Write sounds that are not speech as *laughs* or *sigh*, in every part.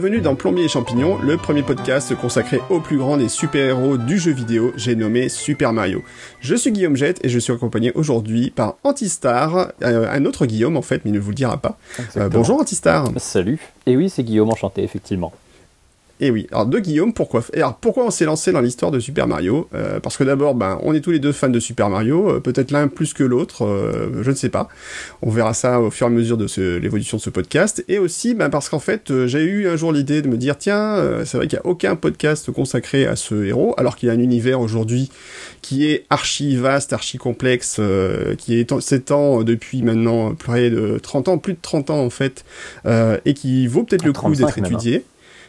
Bienvenue dans Plombier et Champignons, le premier podcast consacré au plus grand des super-héros du jeu vidéo, j'ai nommé Super Mario. Je suis Guillaume Jette et je suis accompagné aujourd'hui par Antistar, euh, un autre Guillaume en fait, mais il ne vous le dira pas. Euh, bonjour Antistar. Salut. Et oui, c'est Guillaume, enchanté, effectivement. Et eh oui, alors de Guillaume, pourquoi et alors pourquoi on s'est lancé dans l'histoire de Super Mario? Euh, Parce que d'abord, ben, on est tous les deux fans de Super Mario, euh, peut-être l'un plus que l'autre, euh, je ne sais pas. On verra ça au fur et à mesure de l'évolution de ce podcast. Et aussi, ben, parce qu'en fait, j'ai eu un jour l'idée de me dire, tiens, c'est vrai qu'il n'y a aucun podcast consacré à ce héros, alors qu'il y a un univers aujourd'hui qui est archi vaste, archi complexe, qui s'étend depuis maintenant près de 30 ans, plus de 30 ans en fait, et qui vaut peut-être le coup d'être étudié.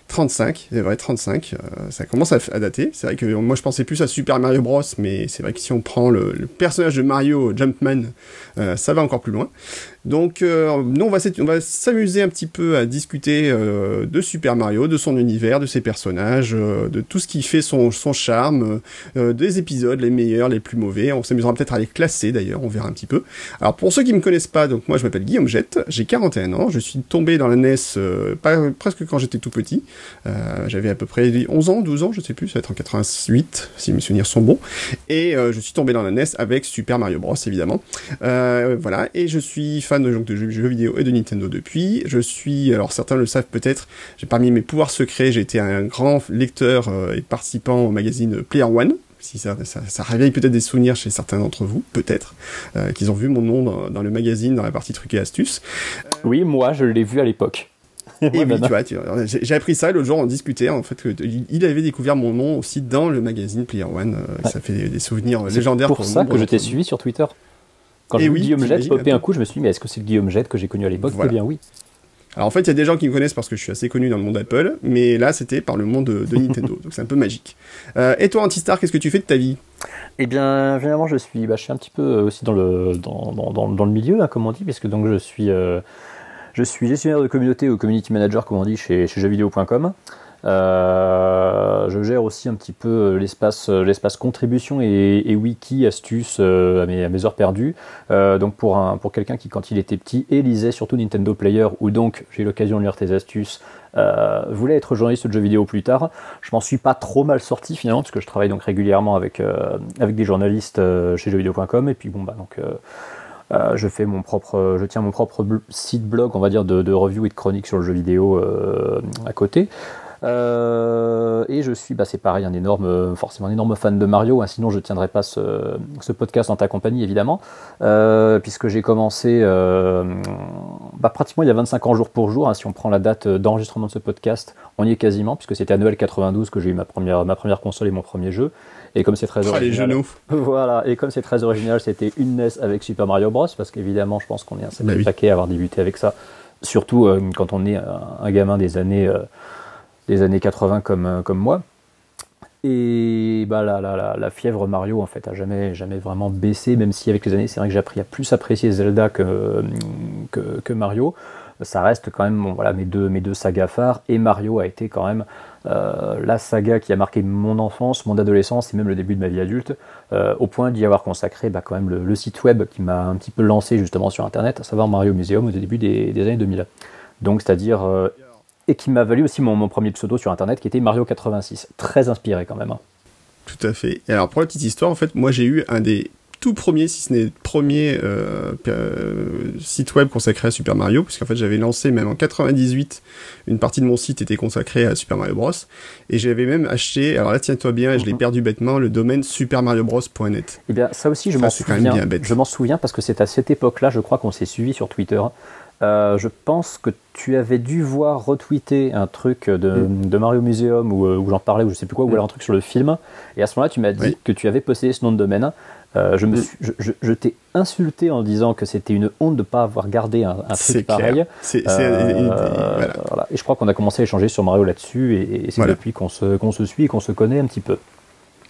35, c'est vrai, 35, euh, ça commence à, dater. C'est vrai que moi je pensais plus à Super Mario Bros, mais c'est vrai que si on prend le, personnage de Mario Jumpman, euh, ça va encore plus loin. Donc, euh, nous, on va, s'amuser un petit peu à discuter euh, de Super Mario, de son univers, de ses personnages, euh, de tout ce qui fait son, son charme, des épisodes, les meilleurs, les plus mauvais. On s'amusera peut-être à les classer d'ailleurs, on verra un petit peu. Alors, pour ceux qui me connaissent pas, donc moi je m'appelle Guillaume Jette, j'ai 41 ans, je suis tombé dans la NES pas, presque quand j'étais tout petit. J'avais à peu près 11 ans, 12 ans, je sais plus, ça va être en 88, si mes souvenirs sont bons. Et je suis tombé dans la NES avec Super Mario Bros, évidemment. voilà, et je suis fan de, de jeux, vidéo et de Nintendo depuis. Je suis, alors certains le savent peut-être, j'ai parmi mes pouvoirs secrets, j'ai été un grand lecteur euh, et participant au magazine Player One. Si ça, ça, réveille peut-être des souvenirs chez certains d'entre vous, peut-être, euh, qu'ils ont vu mon nom dans, le magazine, dans la partie trucs et astuces. Oui, moi, je l'ai vu à l'époque. Et *laughs* oui, tu vois, j'ai appris ça l'autre jour, on discutait en fait il avait découvert mon nom aussi dans le magazine Player One. Euh, ça fait des, souvenirs légendaires pour, pour ça que je t'ai suivi sur Twitter. Quand j'ai vu Guillaume Jette popper un coup, je me suis dit, mais est-ce que c'est le Guillaume Jette que j'ai connu à l'époque Eh bien oui. Alors en fait, il y a des gens qui me connaissent parce que je suis assez connu dans le monde Apple, mais là, c'était par le monde de, Nintendo, *laughs* donc c'est un peu magique. Euh, et toi, Antistar, qu'est-ce que tu fais de ta vie? Eh bien, généralement, je suis, bah, je suis un petit peu aussi dans le, dans, dans, dans, le milieu, hein, comme on dit, puisque donc je suis, euh, je suis gestionnaire de communauté ou community manager, comme on dit, chez, chez jeuxvideo.com. Euh, je gère aussi un petit peu euh, l'espace, euh, l'espace contribution et, wiki, astuces à, mes, heures perdues. donc pour, un, pour quelqu'un qui, quand il était petit, et lisait surtout Nintendo Player, ou donc j'ai eu l'occasion de lire tes astuces, voulait être journaliste de jeux vidéo plus tard. Je m'en suis pas trop mal sorti finalement, parce que je travaille donc régulièrement avec, avec des journalistes chez jeuxvideo.com, et puis bon, bah donc. je fais mon propre, je tiens mon propre site blog, on va dire, de, de review et de chronique sur le jeu vidéo à côté. Euh, et je suis, bah, c'est pareil, un énorme, forcément un énorme fan de Mario, hein, sinon je ne tiendrais pas ce, ce, podcast en ta compagnie, évidemment, euh, puisque j'ai commencé euh, bah, pratiquement il y a 25 ans jour pour jour, hein, si on prend la date d'enregistrement de ce podcast, on y est quasiment, puisque c'était à Noël 92 que j'ai eu ma première, ma première console et mon premier jeu. Et comme c'est très oh, original, *laughs* voilà. Et comme c'est très original, c'était une NES avec Super Mario Bros. Parce qu'évidemment, je pense qu'on est un sacré bah paquet à avoir débuté avec ça. Surtout quand on est un, gamin des années des années 80 comme, euh, comme moi. Et bah, la, la, la, fièvre Mario en fait a jamais, jamais vraiment baissé, même si avec les années c'est vrai que j'ai appris à plus apprécier Zelda que, que, Mario. Ça reste quand même voilà, mes, deux, mes deux sagas phares, et Mario a été quand même euh, la saga qui a marqué mon enfance, mon adolescence et même le début de ma vie adulte, euh, au point d'y avoir consacré bah, quand même le, site web qui m'a un petit peu lancé justement sur Internet, à savoir Mario Museum au début des, des années 2000. Donc c'est-à-dire et qui m'a valu aussi mon, premier pseudo sur internet qui était Mario86. Très inspiré quand même. Hein. Tout à fait. Et alors pour la petite histoire, en fait, moi j'ai eu un des tout premiers, si ce n'est le premier euh, euh, site web consacré à Super Mario, puisqu'en fait j'avais lancé même en 98, une partie de mon site était consacrée à Super Mario Bros. Et j'avais même acheté, alors là tiens-toi bien, je l'ai mhm. perdu bêtement, le domaine supermariobros.net. Eh bien ça aussi je m'en souviens, je m'en souviens parce que c'est à cette époque-là, je crois qu'on s'est suivi sur Twitter. Euh, je pense que tu avais dû voir retweeter un truc de, mm. Mario Museum euh, où, j'en parlais ou je sais plus quoi, ou mm. alors un truc sur le film. Et à ce moment-là, tu m'as dit que tu avais possédé ce nom de domaine. Euh, je, me mm. je, t'ai insulté en disant que c'était une honte de ne pas avoir gardé un, truc pareil. Et je crois qu'on a commencé à échanger sur Mario là-dessus et, c'est depuis qu'on se, qu'on se suit et qu'on se connaît un petit peu.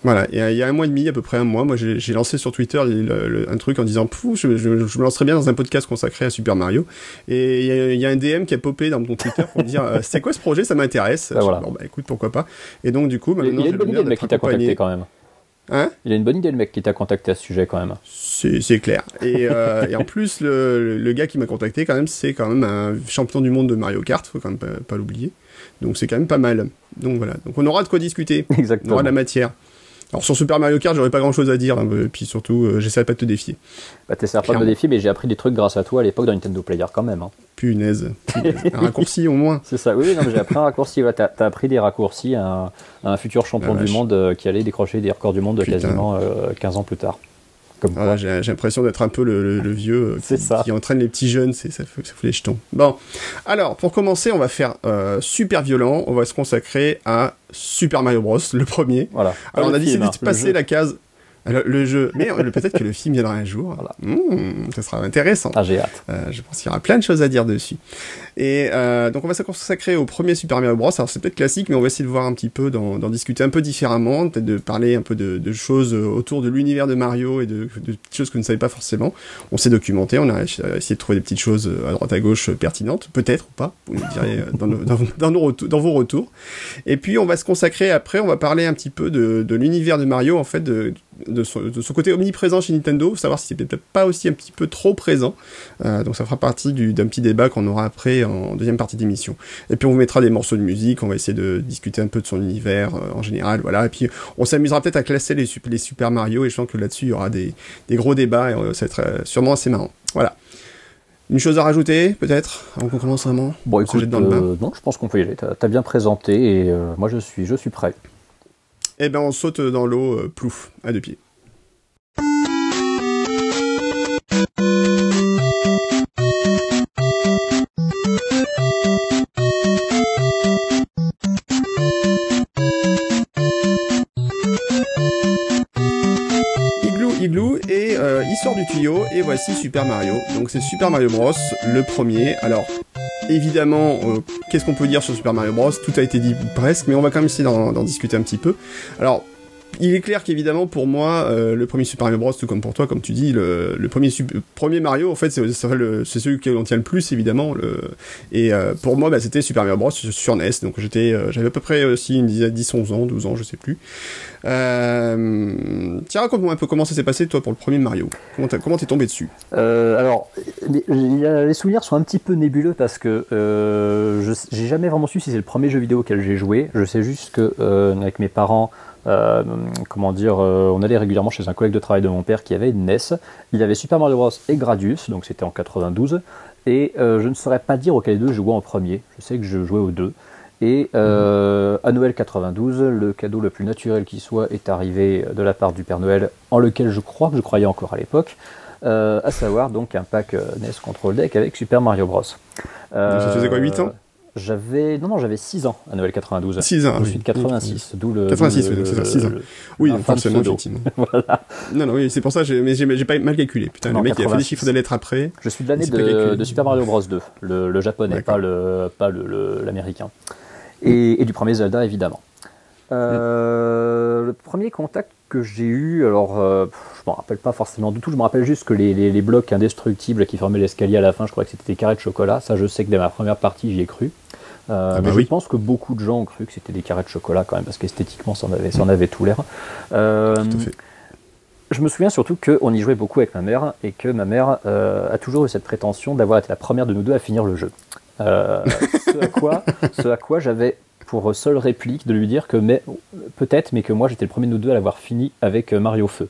Voilà, il y a un mois et demi, à peu près un mois, moi j'ai lancé sur Twitter un truc en disant Pouf, je, je, me lancerais bien dans un podcast consacré à Super Mario. Et il y, a un DM qui a popé dans mon Twitter pour me dire euh, C'est quoi ce projet? Ça m'intéresse. Bah, voilà. Bon, bah écoute, pourquoi pas. Et donc, du coup, maintenant. Il y a une bonne idée de mec qui t'a contacté quand même. Hein? Il a une bonne idée le mec qui t'a contacté à ce sujet quand même. C'est clair. Et, euh, et en plus, le, le gars qui m'a contacté, quand même, c'est quand même un champion du monde de Mario Kart, faut quand même pas, pas l'oublier. Donc c'est quand même pas mal. Donc voilà. Donc on aura de quoi discuter. *laughs* On Exactement. aura de la matière. Alors sur Super Mario Kart, j'aurais pas grand chose à dire. hein, et puis surtout, euh, j'essaierai pas de te défier. Bah, t'essaieras pas de me défier, mais j'ai appris des trucs grâce à toi à l'époque dans Nintendo Player quand même. hein. Punaise. *laughs* Un raccourci au moins. C'est ça, oui, oui, non, mais j'ai appris un raccourci. Ouais, t'as, appris des raccourcis à un, à un futur champion Ah, du monde euh, qui allait décrocher des records du monde Putain. quasiment euh, 15 ans plus tard. Comme. Voilà, j'ai j'ai l'impression d'être un peu le, le- le vieux euh, C'est qui, ça. qui entraîne les petits jeunes, c'est ça, fout- ça fout les jetons. Bon, alors pour commencer, on va faire euh, super violent. On va se consacrer à Super Mario Bros, le premier. Voilà. Alors on a décidé de hein, le passer la case. Alors, le jeu, mais peut-être que le film viendra un jour. Voilà. Mmh, ça sera intéressant. Ah, j'ai hâte. Euh, je pense qu'il y aura plein de choses à dire dessus. Et euh, donc on va se consacrer au premier Super Mario Bros. Alors c'est peut-être classique, mais on va essayer de voir un petit peu, d'en discuter un peu différemment, peut-être de parler un peu de, de choses autour de l'univers de Mario et de, de petites choses que vous ne savez pas forcément. On s'est documenté, on a essayé de trouver des petites choses euh, à droite à gauche euh, pertinentes, peut-être ou pas, vous nous direz dans, nos- dans, dans nos retours- dans vos retours. Et puis on va se consacrer après, on va parler un petit peu de, de l'univers de Mario, en fait, de, de, son, de son côté omniprésent chez Nintendo, savoir si c'est peut-être pas aussi un petit peu trop présent. Euh, donc ça fera partie du- d'un petit débat qu'on aura après en deuxième partie d'émission. Et puis on vous mettra des morceaux de musique, on va essayer de discuter un peu de son univers euh, en général, voilà. Et puis on s'amusera peut-être à classer les, sup- les Super Mario, et je pense que là-dessus il y aura des, des gros débats, et euh, ça va être sûrement assez marrant. Voilà. Une chose à rajouter, peut-être, avant qu'on commence vraiment? Bon, écoute, dans le bain. non, je pense qu'on peut y aller. T'as, t'as bien présenté et moi je suis, je suis prêt. Eh ben on saute dans l'eau, euh, plouf, à deux pieds. Igloo, igloo, et euh, il sort du tuyau, et voici Super Mario. Donc c'est Super Mario Bros, le premier. Alors, évidemment, euh, qu'est-ce qu'on peut dire sur Super Mario Bros? Tout a été dit presque, mais on va quand même essayer d'en discuter un petit peu. Alors, il est clair qu'évidemment, pour moi, euh, le premier Super Mario Bros, tout comme pour toi, comme tu dis, le, premier, Mario, en fait, c'est celui qui on tient le plus, évidemment. Et euh, pour moi, bah, c'était Super Mario Bros sur NES. Donc euh, j'avais à peu près aussi une dizaine, 10, 11 ans, 12 ans, je sais plus. Tiens, raconte-moi un peu comment ça s'est passé, toi, pour le premier Mario. Comment t'es tombé dessus? Alors, les, souvenirs sont un petit peu nébuleux parce que je j'ai jamais vraiment su si c'est le premier jeu vidéo auquel j'ai joué. Je sais juste que avec mes parents, euh, comment dire, euh, on allait régulièrement chez un collègue de travail de mon père qui avait une NES. Il avait Super Mario Bros et Gradius, donc c'était en 92. Et euh, je ne saurais pas dire auquel des deux je jouais en premier. Je sais que je jouais aux deux. Et euh, à Noël 92, le cadeau le plus naturel qui soit est arrivé de la part du Père Noël, en lequel je crois que je croyais encore à l'époque, à savoir donc un pack NES Control Deck avec Super Mario Bros. Ça faisait quoi, 8 ans? J'avais non non j'avais 6 ans à Noël 92. 6 ans, Je oui. suis de 86, d'où le 86, d'où oui, c'est ça, 6 ans. Oui, forcément, effectivement. *laughs* voilà. Non, non, oui, c'est pour ça, j'ai- mais j'ai pas mal calculé. Putain, Non, le mec, il a fait des 86. chiffres de lettres après. Je suis de l'année de, Super Mario Bros 2, le, le japonais, pas le pas le- l'américain. Et, et du premier Zelda évidemment. Euh, Le premier contact que j'ai eu, alors euh, je m'en rappelle pas forcément du tout, je me rappelle juste que les, les- les blocs indestructibles qui formaient l'escalier à la fin, je crois que c'était des carrés de chocolat. Ça, je sais que dès ma première partie, j'y ai cru. Euh, Ah bah mais oui. je pense que beaucoup de gens ont cru que c'était des carrés de chocolat quand même, parce qu'esthétiquement, ça en avait, ça en avait tout l'air. Euh, Tout à fait. je me souviens surtout qu'on y jouait beaucoup avec ma mère et que ma mère euh, a toujours eu cette prétention d'avoir été la première de nous deux à finir le jeu. Ce à quoi, ce à quoi j'avais pour seule réplique de lui dire que mais, peut-être, mais que moi j'étais le premier de nous deux à l'avoir fini avec Mario Feu.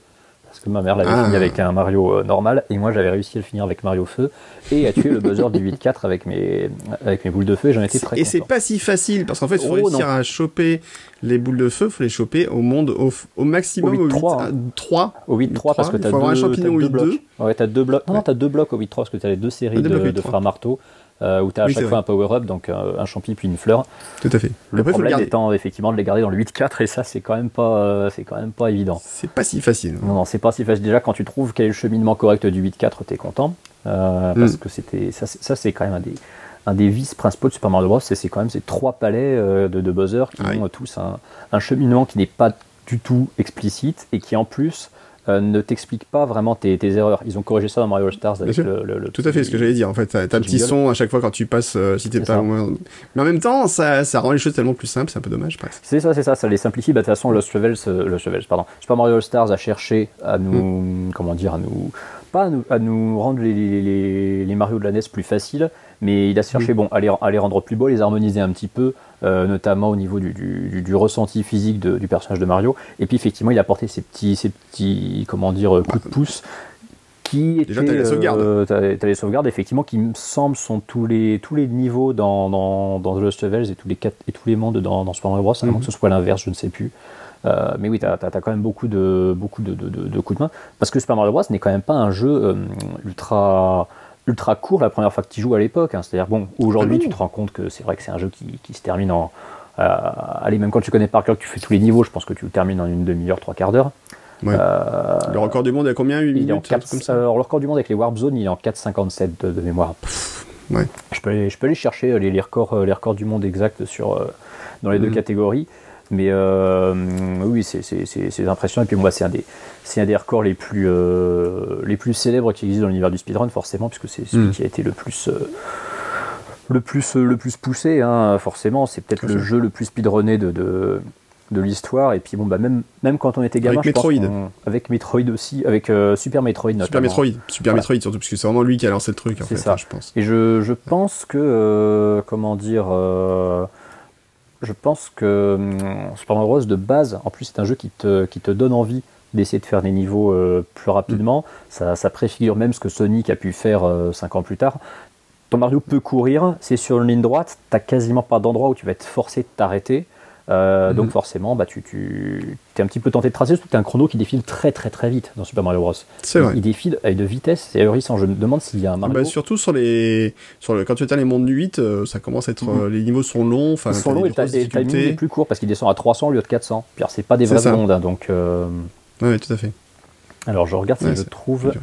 Parce que ma mère l'avait Ah. fini avec un Mario euh, normal et moi j'avais réussi à le finir avec Mario Feu et à tuer le buzzer du 8-4 avec mes, avec mes boules de feu et j'en étais très Et c'est content. pas si facile, parce qu'en fait, il faut Oh, réussir non. à choper les boules de feu, il faut les choper au monde, au, au maximum Au au 8-3, 8, hein. 3. Au 8-3 parce que t'as deux, deux 8-2. blocs. Ouais, t'as deux blocs. Non, Ouais. t'as deux blocs au 8-3 parce que t'as les deux séries Ah, de, de 8-3. frères marteau euh, où t'as à Oui, chaque fois vrai. un power-up, donc euh, un champi puis une fleur. Tout à fait. Le Après, le problème étant effectivement de les garder dans le 8-4 et ça c'est quand même pas, euh, c'est quand même pas évident. C'est pas si facile. Non, non, c'est pas si facile. Déjà, quand tu trouves quel est le cheminement correct du 8-4, t'es content. Euh, Parce Mm. que c'était ça, c'est- ça c'est quand même un des, un des vices principaux de Super Mario Bros. C'est quand même ces trois palais de, de buzzer qui Ah oui. ont tous un, un cheminement qui n'est pas du tout explicite et qui en plus euh, ne t'explique pas vraiment tes, tes, erreurs. Ils ont corrigé ça dans Mario All Stars avec le, le, Tout à fait, ce que j'allais dire. En fait, t'as un petit son à chaque fois quand tu passes, euh, si t'es pas loin. Mais en même temps, ça, ça rend les choses tellement plus simples, c'est un peu dommage presque. C'est ça, c'est ça, ça les simplifie. Bah, de toute façon, Lost Levels, euh, Lost Levels, pardon, Super Mario All Stars a cherché à nous, mm. comment dire, à nous, pas à nous, à nous rendre les, les, les, Mario de la NES plus faciles, mais il a cherché, mm. bon, à les, à les, rendre plus beaux, les harmoniser un petit peu, euh, notamment au niveau du, du, du ressenti physique de, du personnage de Mario. Et puis effectivement, il a apporté ces petits, ces petits, comment dire, coups de pouce qui Déjà, t'as les sauvegardes. Euh, t'as, les sauvegardes, effectivement, qui me semble sont tous les, tous les niveaux dans, dans, dans The Lost Levels et tous les, quatre, et tous les mondes dans, dans Super Mario Bros. Mm-hmm. que ce soit l'inverse, je ne sais plus. Euh, mais oui, tu as, quand même beaucoup de, beaucoup de, de, de, coups de main. Parce que Super Mario Bros. n'est quand même pas un jeu euh, ultra, ultra court la première fois que tu joues à l'époque. Hein. C'est-à-dire, bon, aujourd'hui, ah tu te rends compte que c'est vrai que c'est un jeu qui, qui se termine en. Euh, allez, même quand tu connais par cœur que tu fais tous les niveaux, je pense que tu le termines en une demi-heure, trois quarts d'heure. Ouais. Euh, le record du monde est à combien 8 minutes 4, comme ça alors, Le record du monde avec les Warp Zones, il est en 4,57 de, de, mémoire. ouais. je, peux aller, je peux aller chercher les, les, records, les records du monde exacts sur, euh, dans les mmh. deux catégories. Mais euh, oui, c'est impressionnant. Et puis moi, c'est un, des, un des records les plus, euh, les plus célèbres qui existent dans l'univers du speedrun, forcément, puisque c'est celui mmh. qui a été le plus. Euh, le plus, le plus poussé, hein, forcément, c'est peut-être le jeu le plus speedrunné de, de, de l'histoire. Et puis bon, bah même, même quand on était gamin, avec Metroid, avec Metroid aussi, avec Super Metroid notamment. Super Metroid, Super voilà. Metroid surtout, parce que c'est vraiment lui qui a lancé le truc. C'est ça, je pense. Et je, je pense que, comment dire, je pense que hum, Super Mario Bros de base, en plus c'est un jeu qui te, qui te donne envie d'essayer de faire des niveaux euh, plus rapidement. Mm. Ça, ça, préfigure même ce que Sonic a pu faire 5 ans plus tard. Ton Mario peut courir, c'est sur une ligne droite, t'as quasiment pas d'endroit où tu vas être forcé de t'arrêter. Euh, mmh. Donc forcément, bah, tu, tu es un petit peu tenté de tracer, surtout que tu un chrono qui défile très très très vite dans Super Mario Bros. C'est vrai. Il, défile à une vitesse, c'est ahurissant. Je me demande s'il y a un Mario. Bah, surtout sur les, sur le, quand tu atteins les mondes 8, euh, ça commence à être, mmh. euh, les niveaux sont longs, enfin, ils sont longs et est plus court parce qu'il descend à 300 au lieu de 400. Puis c'est pas des vrais mondes, hein, donc. Euh... Ouais, tout à fait. Alors je regarde si ouais, je trouve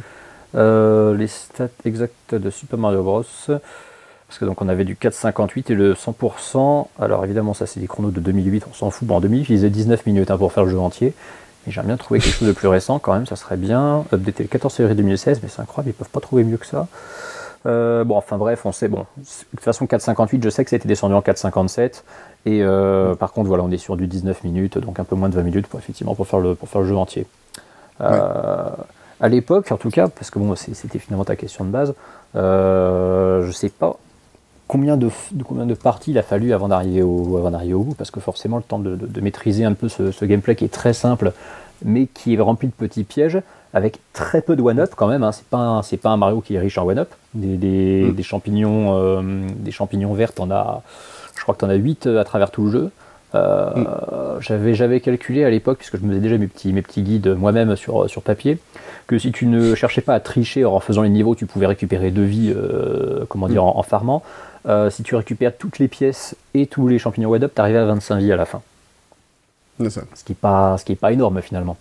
les stats exactes de Super Mario Bros. Parce que donc on avait du 4,58 et le 100%. Alors évidemment, ça c'est des chronos de 2008, on s'en fout. Bon, en 2008, ils faisaient 19 minutes hein, pour faire le jeu entier. Mais j'aimerais bien trouver quelque chose de plus récent quand même, ça serait bien. Updater le 14 février 2016, mais c'est incroyable, ils peuvent pas trouver mieux que ça. Euh, bon, enfin bref, on sait, bon, de toute façon 4,58, je sais que ça a été descendu en 4,57. Et euh, par contre, voilà, on est sur du 19 minutes, donc un peu moins de 20 minutes pour effectivement pour faire le, pour faire le jeu entier. Euh, ouais. À l'époque, en tout cas, parce que bon, c'était finalement ta question de base, euh, je sais pas combien de, de, combien de parties il a fallu avant d'arriver au, avant d'arriver au bout, parce que forcément le temps de, de, de maîtriser un peu ce, ce, gameplay qui est très simple, mais qui est rempli de petits pièges, avec très peu de one-up quand même. Hein. C'est pas un, c'est pas un Mario qui est riche en one-up. Des, des, mm. des, champignons, euh, des champignons verts, t'en as, je crois que t'en as 8 à travers tout le jeu. Euh, mm. j'avais, j'avais calculé à l'époque, puisque je me faisais déjà mes petits, mes petits guides moi-même sur, sur papier, que si tu ne cherchais pas à tricher en faisant les niveaux, tu pouvais récupérer deux vies, euh, comment dire, mm. en, en farmant. Euh, si tu récupères toutes les pièces et tous les champignons Wed Up, tu à 25 vies à la fin. Ça. Ce qui n'est pas, ce qui est pas énorme finalement.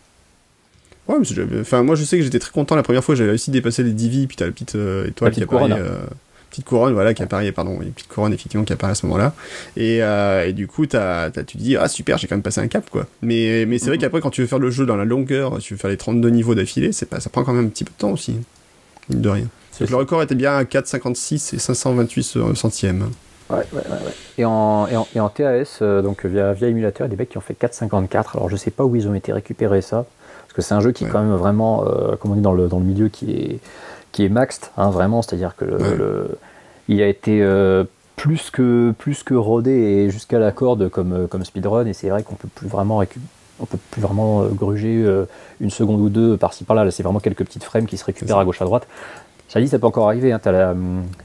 Ouais, mais enfin, moi je sais que j'étais très content la première fois, j'avais réussi à dépasser les 10 vies, puis t'as la petite euh, étoile la petite qui apparaît. Couronne. Euh, petite couronne, voilà, qui apparaît, pardon, une petite couronne effectivement qui apparaît à ce moment-là. Et, euh, et, du coup, t'as, t'as, tu te dis, ah super, j'ai quand même passé un cap, quoi. Mais, mais c'est mm -hmm. vrai qu'après, quand tu veux faire le jeu dans la longueur, tu veux faire les 32 niveaux d'affilée, c'est pas, ça prend quand même un petit peu de temps aussi. Mine de rien. Donc, le record était bien à 4,56 et 528 centièmes. Ouais, ouais, ouais, ouais. Et, en, et, en, et en TAS, euh, donc via, via émulateur, il y a des mecs qui ont fait 4,54. Alors je sais pas où ils ont été récupérés ça, parce que c'est un jeu qui est quand même vraiment, euh, comme on dit dans le, dans le milieu, qui est, qui est maxed, hein, vraiment. C'est-à-dire que le, le, il a été euh, plus, que, plus que rodé et jusqu'à la corde comme, comme speedrun, et c'est vrai qu'on peut plus vraiment récupérer on peut plus vraiment euh, gruger euh, une seconde ou deux par-ci par-là. Là, c'est vraiment quelques petites frames qui se récupèrent à gauche à droite. Ça dit, ça peut encore arriver. Hein. La,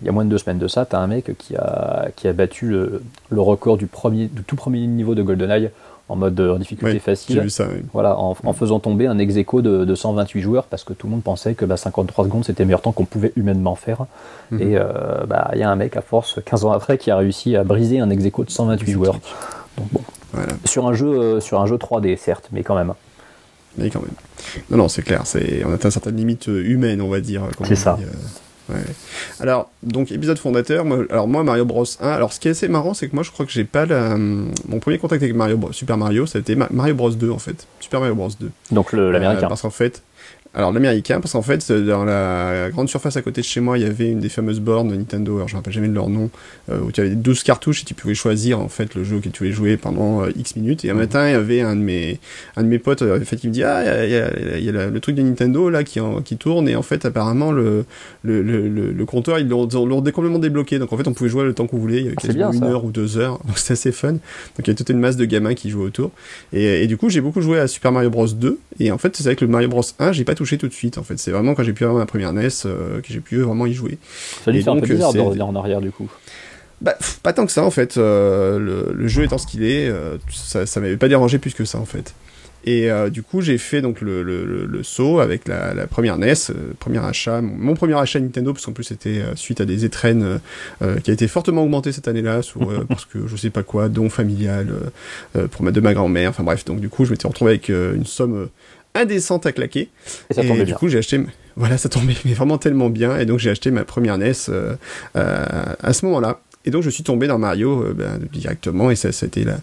il y a moins de deux semaines de ça, tu as un mec qui a, qui a battu le, le, record du, premier, du tout premier niveau de GoldenEye en mode en difficulté oui, facile. Ça, oui. Voilà, en, en, faisant tomber un ex de, de, 128 joueurs parce que tout le monde pensait que bah, 53 secondes c'était le meilleur temps qu'on pouvait humainement faire. Mm -hmm. Et il euh, bah, y a un mec à force, 15 ans après, qui a réussi à briser un ex de 128 joueurs. Donc bon. Voilà. Sur, un jeu, euh, sur un jeu 3D, certes, mais quand même. Mais quand même. Non, non, c'est clair. C'est, on atteint certaines limites humaines, on va dire. C'est ça. Dit, euh, ouais. Alors, donc, épisode fondateur. Moi, alors, moi, Mario Bros 1. Alors, ce qui est assez marrant, c'est que moi, je crois que j'ai pas la... Mon premier contact avec Mario Bros, Super Mario, ça a été Mario Bros 2, en fait. Super Mario Bros 2. Donc, l'américain. Euh, parce qu'en fait, Alors l'américain, parce qu'en fait, dans la grande surface à côté de chez moi, il y avait une des fameuses bornes Nintendo, alors je me rappelle jamais de leur nom, euh, où tu avais 12 cartouches et tu pouvais choisir en fait le jeu que tu voulais jouer pendant euh, X minutes. Et un matin, il y avait un de mes, un de mes potes en fait, qui me dit Ah, il y a, y a le truc de Nintendo là qui, en, qui tourne, et en fait, apparemment, le, le, le, le, compteur, ils l'ont complètement débloqué. Donc en fait, on pouvait jouer le temps qu'on voulait, il y avait Ah, quasiment une heure ou deux heures, *laughs* donc c'était assez fun. Donc il y a toute une masse de gamins qui jouaient autour. Et, et du coup, j'ai beaucoup joué à Super Mario Bros 2, et en fait, c'est vrai que le Mario Bros 1, j'ai pas touché tout de suite. En fait, c'est vraiment quand j'ai pu avoir ma première NES euh, que j'ai pu vraiment y jouer. Ça lui fait un peu bizarre de revenir en arrière du coup. Bah, pff, pas tant que ça en fait. Euh, le, le jeu étant ce qu'il est, euh, ça, ça m'avait pas dérangé plus que ça en fait. Et du coup, j'ai fait donc le, le, le, saut avec la, la première NES, premier achat, mon, mon premier achat Nintendo, parce qu'en plus c'était suite à des étrennes qui a été fortement augmenté cette année-là, sur, *laughs* parce que je sais pas quoi, don familial pour ma de ma grand-mère. Enfin bref, donc du coup, je m'étais retrouvé avec une somme indécente à claquer. Et ça et du bien. coup, j'ai acheté. Voilà, ça tombait mais vraiment tellement bien. Et donc, j'ai acheté ma première NES euh, euh, à ce moment-là. Et donc, je suis tombé dans Mario euh, ben, directement. Et ça, ça, a été la,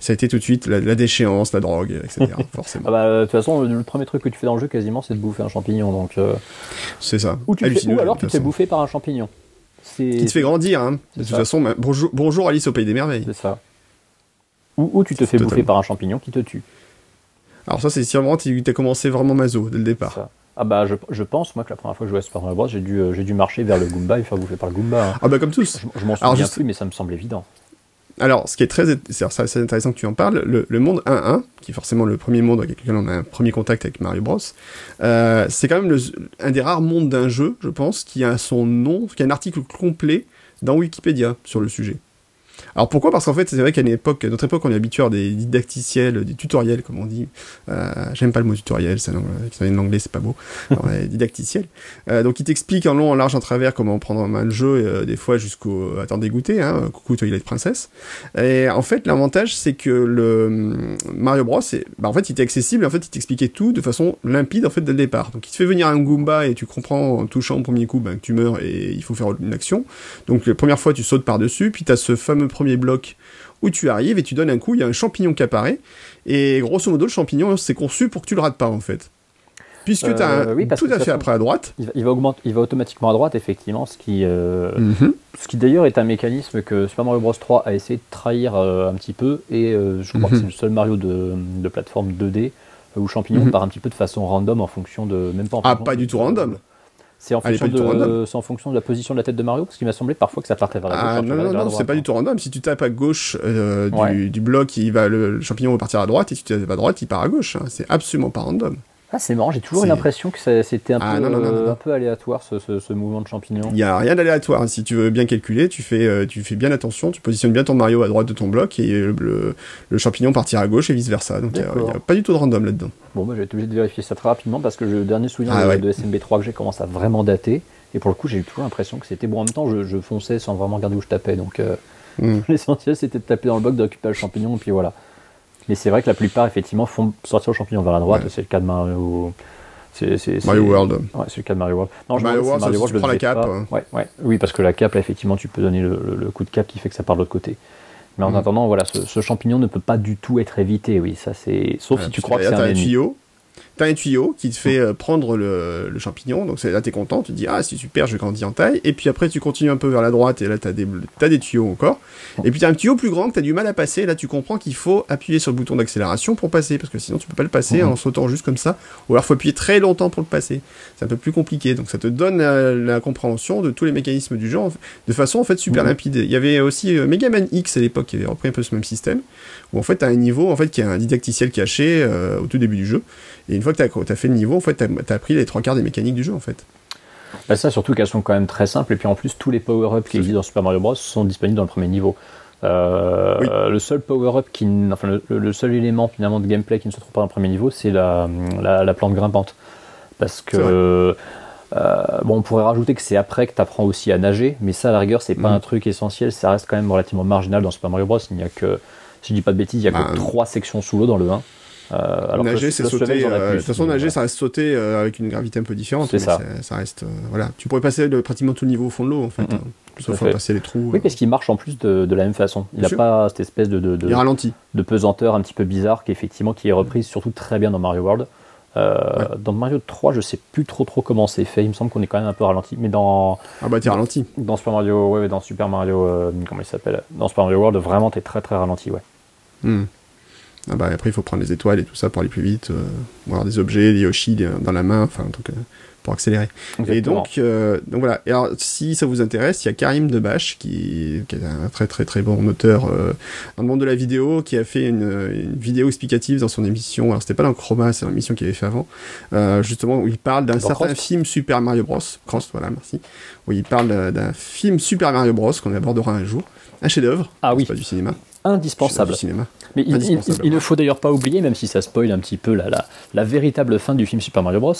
ça a été tout de suite la, la déchéance, la drogue, etc. *laughs* forcément. Ah bah, de toute façon, le, premier truc que tu fais dans le jeu quasiment, c'est de bouffer un champignon. Donc, C'est ça. ou, tu fais- ou alors tu toute te fais façon. bouffer par un champignon. Qui te fait grandir, hein. De toute ça. façon, ben, bonjour, bonjour Alice au Pays des Merveilles. c'est ça. Ou, ou tu te fais bouffer par un champignon qui te tue. Alors, ça, c'est sûrement, tu as commencé vraiment maso dès le départ. Ça. Ah bah je, je pense moi que la première fois que je jouais à Super Mario Bros, j'ai dû, euh, j'ai dû marcher vers le Goomba et faire bouffer par le Goomba. hein. Ah, bah, comme tous. Je, je m'en souviens juste- plus, mais ça me semble évident. Alors, ce qui est très c'est intéressant que tu en parles, le, le monde 1-1, qui est forcément le premier monde avec lequel on a un premier contact avec Mario Bros, euh, c'est quand même le- un des rares mondes d'un jeu, je pense, qui a son nom, qui a un article complet dans Wikipédia sur le sujet. Alors pourquoi? Parce qu'en fait, c'est vrai qu'à une époque, à notre époque, on est habitué à des didacticiels, des tutoriels, comme on dit. Euh, J'aime pas le mot tutoriel, un- ça vient de l'anglais, c'est pas beau. *laughs* Alors, euh, didacticiel. Euh, donc, il t'explique en long, en large, en travers comment prendre en main le jeu, euh, des fois jusqu'au à t'en dégoûter. Hein, coucou Twilight Princess. Et en fait, l'avantage, c'est que le hum, Mario Bros, bah, en fait, il était accessible. En fait, il t'expliquait tout de façon limpide en fait dès le départ. Donc, il te fait venir un Goomba et tu comprends en touchant au premier coup ben, que tu meurs et il faut faire une action. Donc, la première fois, tu sautes par dessus, puis tu as ce fameux premier bloc où tu arrives et tu donnes un coup. Il y a un champignon qui apparaît et grosso modo, le champignon, c'est conçu pour que tu le rates pas en fait. Puisque Euh, tu as oui, parce tout à fait après à droite. Il va, il va augmente- il va automatiquement à droite, effectivement, ce qui, euh, Mhm. ce qui d'ailleurs est un mécanisme que Super Mario Bros 3 a essayé de trahir euh, un petit peu, et euh, je crois que Mhm. c'est le seul Mario de, de plateforme 2D euh, où Champignon Mhm. part un petit peu de façon random en fonction de. Même pas en Ah, pas du tout random. C'est en, est fonction de- en fonction de la position de la tête de Mario, parce qu'il m'a semblé parfois que ça partait vers la gauche. Ah non, non, non, c'est pas du tout random. Si tu tapes à gauche euh, du, Ouais. du bloc, il va, le, le champignon va partir à droite, et si tu tapes à droite, il part à gauche. hein. C'est absolument pas random. Ah, c'est marrant, j'ai toujours l'impression que c'était un, Ah, peu, non, non, non, non, non. un peu aléatoire ce, ce- ce mouvement de champignon. Il y a rien d'aléatoire. Si tu veux bien calculer, tu fais, euh, tu fais bien attention, tu positionnes bien ton Mario à droite de ton bloc, et le, champignon partira à gauche et vice versa. Donc il y a- pas du tout de random là-dedans. Bon, moi j'ai été obligé de vérifier ça très rapidement parce que le dernier souvenir Ah de, ouais. de SMB3 que j'ai commence à vraiment dater. Et pour le coup, j'ai eu toujours l'impression que c'était bon. En même temps, je, je fonçais sans vraiment regarder où je tapais. Donc euh, Mm. *laughs* l'essentiel c'était de taper dans le bloc, de récupérer le champignon, et puis voilà. Mais c'est vrai que la plupart, effectivement, font sortir le champignon vers la droite. Ouais. C'est le cas de Mario. c'est- Mario World. Ouais, c'est le cas de Mario World. Non, je Mario si World, tu prends la cape, hein. Ouais, ouais. Oui, parce que la cape, là, effectivement, tu peux donner le, le- le coup de cape qui fait que ça part de l'autre côté. Mais en Mm. attendant, voilà, ce, ce champignon ne peut pas du tout être évité, oui, ça c'est. Sauf si tu crois que c'est un un tuyau. T'as un tuyau qui te fait euh, prendre le, le champignon, donc là t'es content, tu te dis ah c'est super, je grandis en taille, et puis après tu continues un peu vers la droite et là t'as des, t'as des tuyaux encore, et puis t'as un tuyau plus grand que t'as du mal à passer, là tu comprends qu'il faut appuyer sur le bouton d'accélération pour passer, parce que sinon tu peux pas le passer Mhm. en sautant juste comme ça, ou alors faut appuyer très longtemps pour le passer, c'est un peu plus compliqué, donc ça te donne la, la compréhension de tous les mécanismes du jeu de façon en fait super Mhm. limpide. Il y avait aussi euh, Mega Man X à l'époque qui avait repris un peu ce même système, où en fait t'as un niveau en fait qui a un didacticiel caché euh, au tout début du jeu, et une fois que t'as as fait le niveau, en fait, t'as as appris les trois quarts des mécaniques du jeu, en fait. Bah, ça, surtout qu'elles sont quand même très simples. Et puis en plus, tous les power-ups qui existent dans Super Mario Bros. sont disponibles dans le premier niveau. Euh, Oui. Le seul power-up qui, enfin le, le seul élément finalement de gameplay qui ne se trouve pas dans le premier niveau, c'est la, la, la plante grimpante. Parce que euh, bon, on pourrait rajouter que c'est après que tu apprends aussi à nager, mais ça, à la rigueur, c'est pas Mhm. un truc essentiel. Ça reste quand même relativement marginal dans Super Mario Bros. Il n'y a que, si je dis pas de bêtises, il y a Bah, que trois sections sous l'eau dans le 1. Euh, alors nager, c'est sauter. euh, De toute façon, nager, ça reste sauter euh, avec une gravité un peu différente. C'est ça. Ça reste. voilà. Tu pourrais passer pratiquement tout le niveau au fond de l'eau, en fait. Hein. Sauf fait. passer les trous. Oui, parce qu'il marche en plus de, de la même façon. Il n'a pas cette espèce de, de, de- Il ralentit. de pesanteur un petit peu bizarre qui effectivement qui est reprise surtout très bien dans Mario World. Dans Mario 3, je sais plus trop trop comment c'est fait. Il me semble qu'on est quand même un peu ralenti. Mais dans. Ah bah t'es ralenti. Dans Super Mario, ouais, dans Super Mario, comment il s'appelle? Dans Super Mario World, vraiment t'es très très ralenti, ouais. Hmm. Ah bah après il faut prendre les étoiles et tout ça pour aller plus vite, euh, avoir des objets, des Yoshi dans la main, enfin donc euh, pour accélérer. Et donc, euh, donc voilà. Et alors si ça vous intéresse, il y a Karim Debache qui, qui est un très très très bon auteur euh, dans le monde de la vidéo, qui a fait une, une vidéo explicative dans son émission. Alors c'était pas dans Chroma, c'est l'émission qu'il avait fait avant, euh, justement où il parle d'un certain film Super Mario Bros. Cross, voilà, merci. Où il parle d'un film Super Mario Bros. qu'on abordera un jour, un chef-d'œuvre. Ah oui. Pas du cinéma indispensable. Cinéma. Mais il, ne faut d'ailleurs pas oublier, même si ça spoil un petit peu la, la, la, véritable fin du film Super Mario Bros.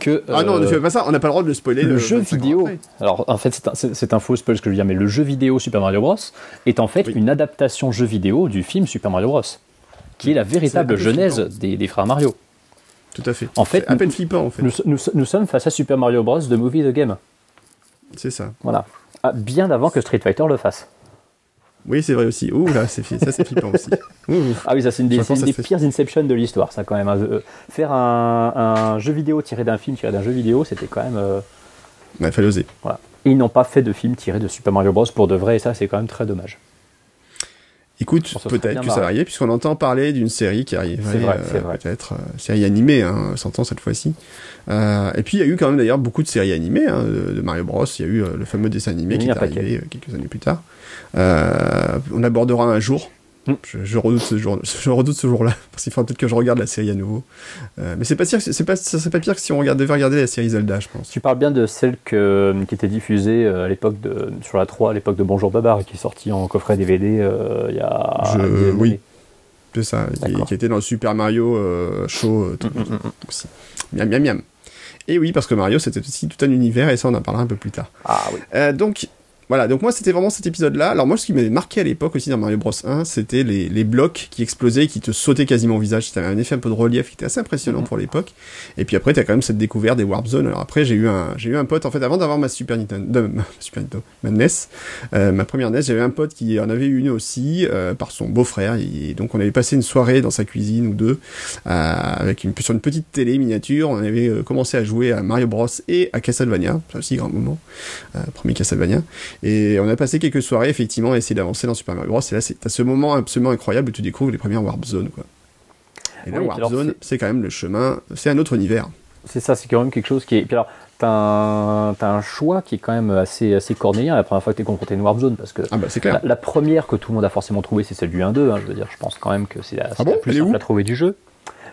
Que, ah non, ne fais pas ça, on n'a pas le droit de le spoiler. Le, jeu vidéo. Alors en fait, c'est un, faux spoil ce que je veux dire, mais le jeu vidéo Super Mario Bros. est en fait une adaptation jeu vidéo du film Super Mario Bros. Qui est la véritable genèse des, des, frères Mario. Tout à fait. En fait, à peine flippant en fait. Nous, nous, sommes face à Super Mario Bros. de Movie the Game. C'est ça. Voilà. Ah, bien avant que Street Fighter le fasse. Oui, c'est vrai aussi. Ouh là, c'est ça c'est flippant aussi. *laughs* Ah oui, ça c'est une des, pires Inception de l'histoire, ça quand même. Euh, faire un, jeu vidéo tiré d'un film tiré d'un jeu vidéo, c'était quand même. Euh... Ouais, fallait oser. Voilà. Ils n'ont pas fait de film tiré de Super Mario Bros pour de vrai, et ça c'est quand même très dommage. Écoute, peut-être que ça va arriver, puisqu'on entend parler d'une série qui arrive. C'est vrai, euh, Peut-être, euh, série animée, hein, s'entend cette fois-ci. Euh, et puis il y a eu quand même d'ailleurs beaucoup de séries animées hein, de, Mario Bros. Il y a eu le fameux dessin animé qui est arrivé quelques années plus tard. On abordera un jour Mm. Je, redoute ce jour, je redoute ce jour-là parce qu'il faudra peut-être que je regarde la série à nouveau. Euh, mais c'est pas c'est pas, ça serait pas pire que si on devait regarder la série Zelda, je pense. Tu parles bien de celle que, qui était diffusée euh, à l'époque de sur la 3, à l'époque de Bonjour Babar, qui est sortie en coffret DVD euh, il y a. Je, oui. C'est ça, qui, était dans le Super Mario Show tout, mm, mm, aussi. Miam miam miam. Et oui, parce que Mario c'était aussi tout un univers et ça on en parlera un peu plus tard. Ah oui. donc voilà, donc moi c'était vraiment cet épisode-là. Alors moi ce qui m'avait marqué à l'époque aussi dans Mario Bros 1, c'était les, les, blocs qui explosaient, qui te sautaient quasiment au visage. C'était un effet un peu de relief qui était assez impressionnant mhm. pour l'époque. Et puis après t'as quand même cette découverte des Warp Zones. Alors après j'ai eu un j'ai eu un pote en fait avant d'avoir ma Super Nintendo, ma *laughs* Super Nintendo, ma NES, euh, ma première NES, j'avais un pote qui en avait une aussi euh, par son beau-frère. Et donc on avait passé une soirée dans sa cuisine ou deux euh, avec une sur une petite télé miniature. On avait commencé à jouer à Mario Bros et à Castlevania, ça aussi grand moment, premier Castlevania. Et on a passé quelques soirées, effectivement, à essayer d'avancer dans Super Mario Bros. Et là, c'est ce moment absolument incroyable où tu découvres les premières Warp Zones, quoi. Et là, Warp Zone, c'est quand même le chemin, c'est un autre univers. C'est ça, c'est quand même quelque chose qui est. Puis alors, t'as un, as un choix qui est quand même assez, assez cornélien la première fois que t'es confronté à une Warp Zone, parce que ah bah, clair. La, première que tout le monde a forcément trouvé, c'est celle du 1-2. Hein, je veux dire, je pense quand même que c'est la, ah bon? plus simple à trouver du jeu.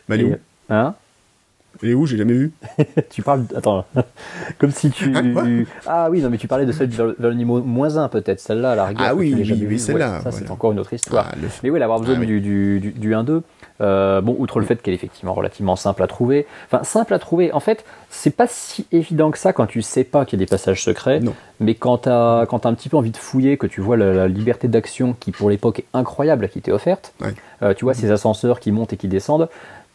Bah, où? Hein? Et où? J'ai jamais vu. *laughs* tu parles. Attends. *laughs* Comme si tu. Hein, ah oui, non, mais tu parlais de celle vers le niveau moins 1, peut-être. Celle-là, à la rigueur. Ah oui, oui, celle-là. ça, c'est encore une autre histoire. Ah, mais oui, la Zone ah du, du, du, 1-2. Euh, bon, outre le fait qu'elle est effectivement relativement simple à trouver. Enfin, simple à trouver. En fait, c'est pas si évident que ça quand tu sais pas qu'il y a des passages secrets. Non. Mais quand tu as, as un petit peu envie de fouiller, que tu vois la, liberté d'action qui, pour l'époque, est incroyable, qui t'est offerte. Euh, tu vois ces ascenseurs qui montent et qui descendent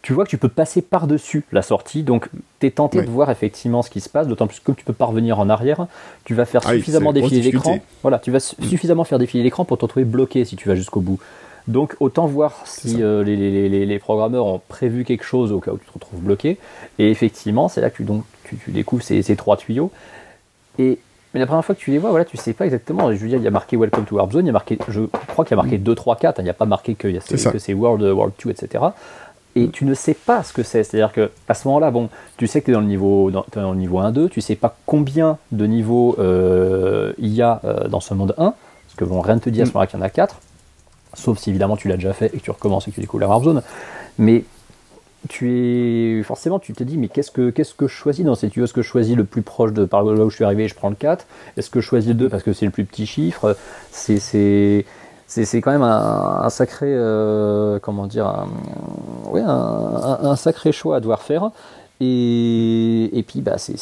tu vois que tu peux passer par-dessus la sortie, donc tu es tenté de voir effectivement ce qui se passe, d'autant plus que tu peux pas revenir en arrière, tu vas faire ah suffisamment défiler l'écran. Voilà, tu vas mm. suffisamment faire défiler l'écran pour te retrouver bloqué si tu vas jusqu'au bout. Donc autant voir si euh, les, programmeurs ont prévu quelque chose au cas où tu te retrouves bloqué. Et effectivement, c'est là que tu, donc, tu, découvres ces, trois tuyaux. Et mais la première fois que tu les vois, voilà, tu sais pas exactement. Je veux dire, il y a marqué Welcome to Warp Zone, il y a marqué, je crois qu'il y a marqué 2, 3, 4, il n'y a pas marqué que, que c'est World, World 2, etc et tu ne sais pas ce que c'est. C'est-à-dire que à ce moment-là, bon, tu sais que tu es dans le niveau, dans, dans le niveau 1-2, tu sais pas combien de niveaux euh, il y a euh, dans ce monde 1, parce que vont rien te dire à ce moment-là qu'il y en a 4, sauf si évidemment tu l'as déjà fait et que tu recommences et que tu découvres la Warp Zone. Mais tu es forcément tu te dis mais qu'est-ce que qu'est-ce que je choisis dans ces tuyaux? Est-ce que je choisis le plus proche de par là où je suis arrivé et je prends le 4 est-ce que je choisis le 2 parce que c'est le plus petit chiffre? C'est c'est quand même un, sacré euh, comment dire un, ouais, un, sacré choix à devoir faire. Et, et puis bah c'est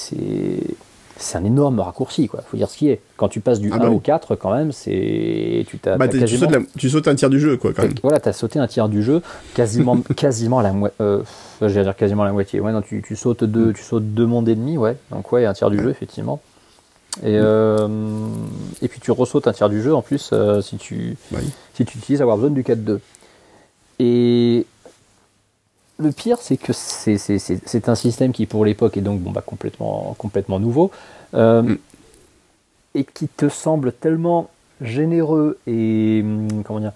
c'est un énorme raccourci quoi. Faut dire ce qui est. Quand tu passes du 1 ah bah au 4 quand même c'est tu t'as bah, tu, sautes un tiers du jeu quoi quand même. *laughs* Voilà t'as sauté un tiers du jeu quasiment *laughs* quasiment la moitié euh, je vais dire quasiment la moitié. Ouais non tu, tu sautes deux tu sautes deux mondes et demi ouais. Donc ouais un tiers du jeu effectivement et, euh, et puis tu ressautes un tiers du jeu en plus euh, si, tu, si tu utilises avoir besoin du 4-2. Et le pire, c'est que c'est un système qui, pour l'époque, est donc bon, bah, complètement, complètement nouveau. Euh, mm. Et qui te semble tellement généreux et, hum, comment dire,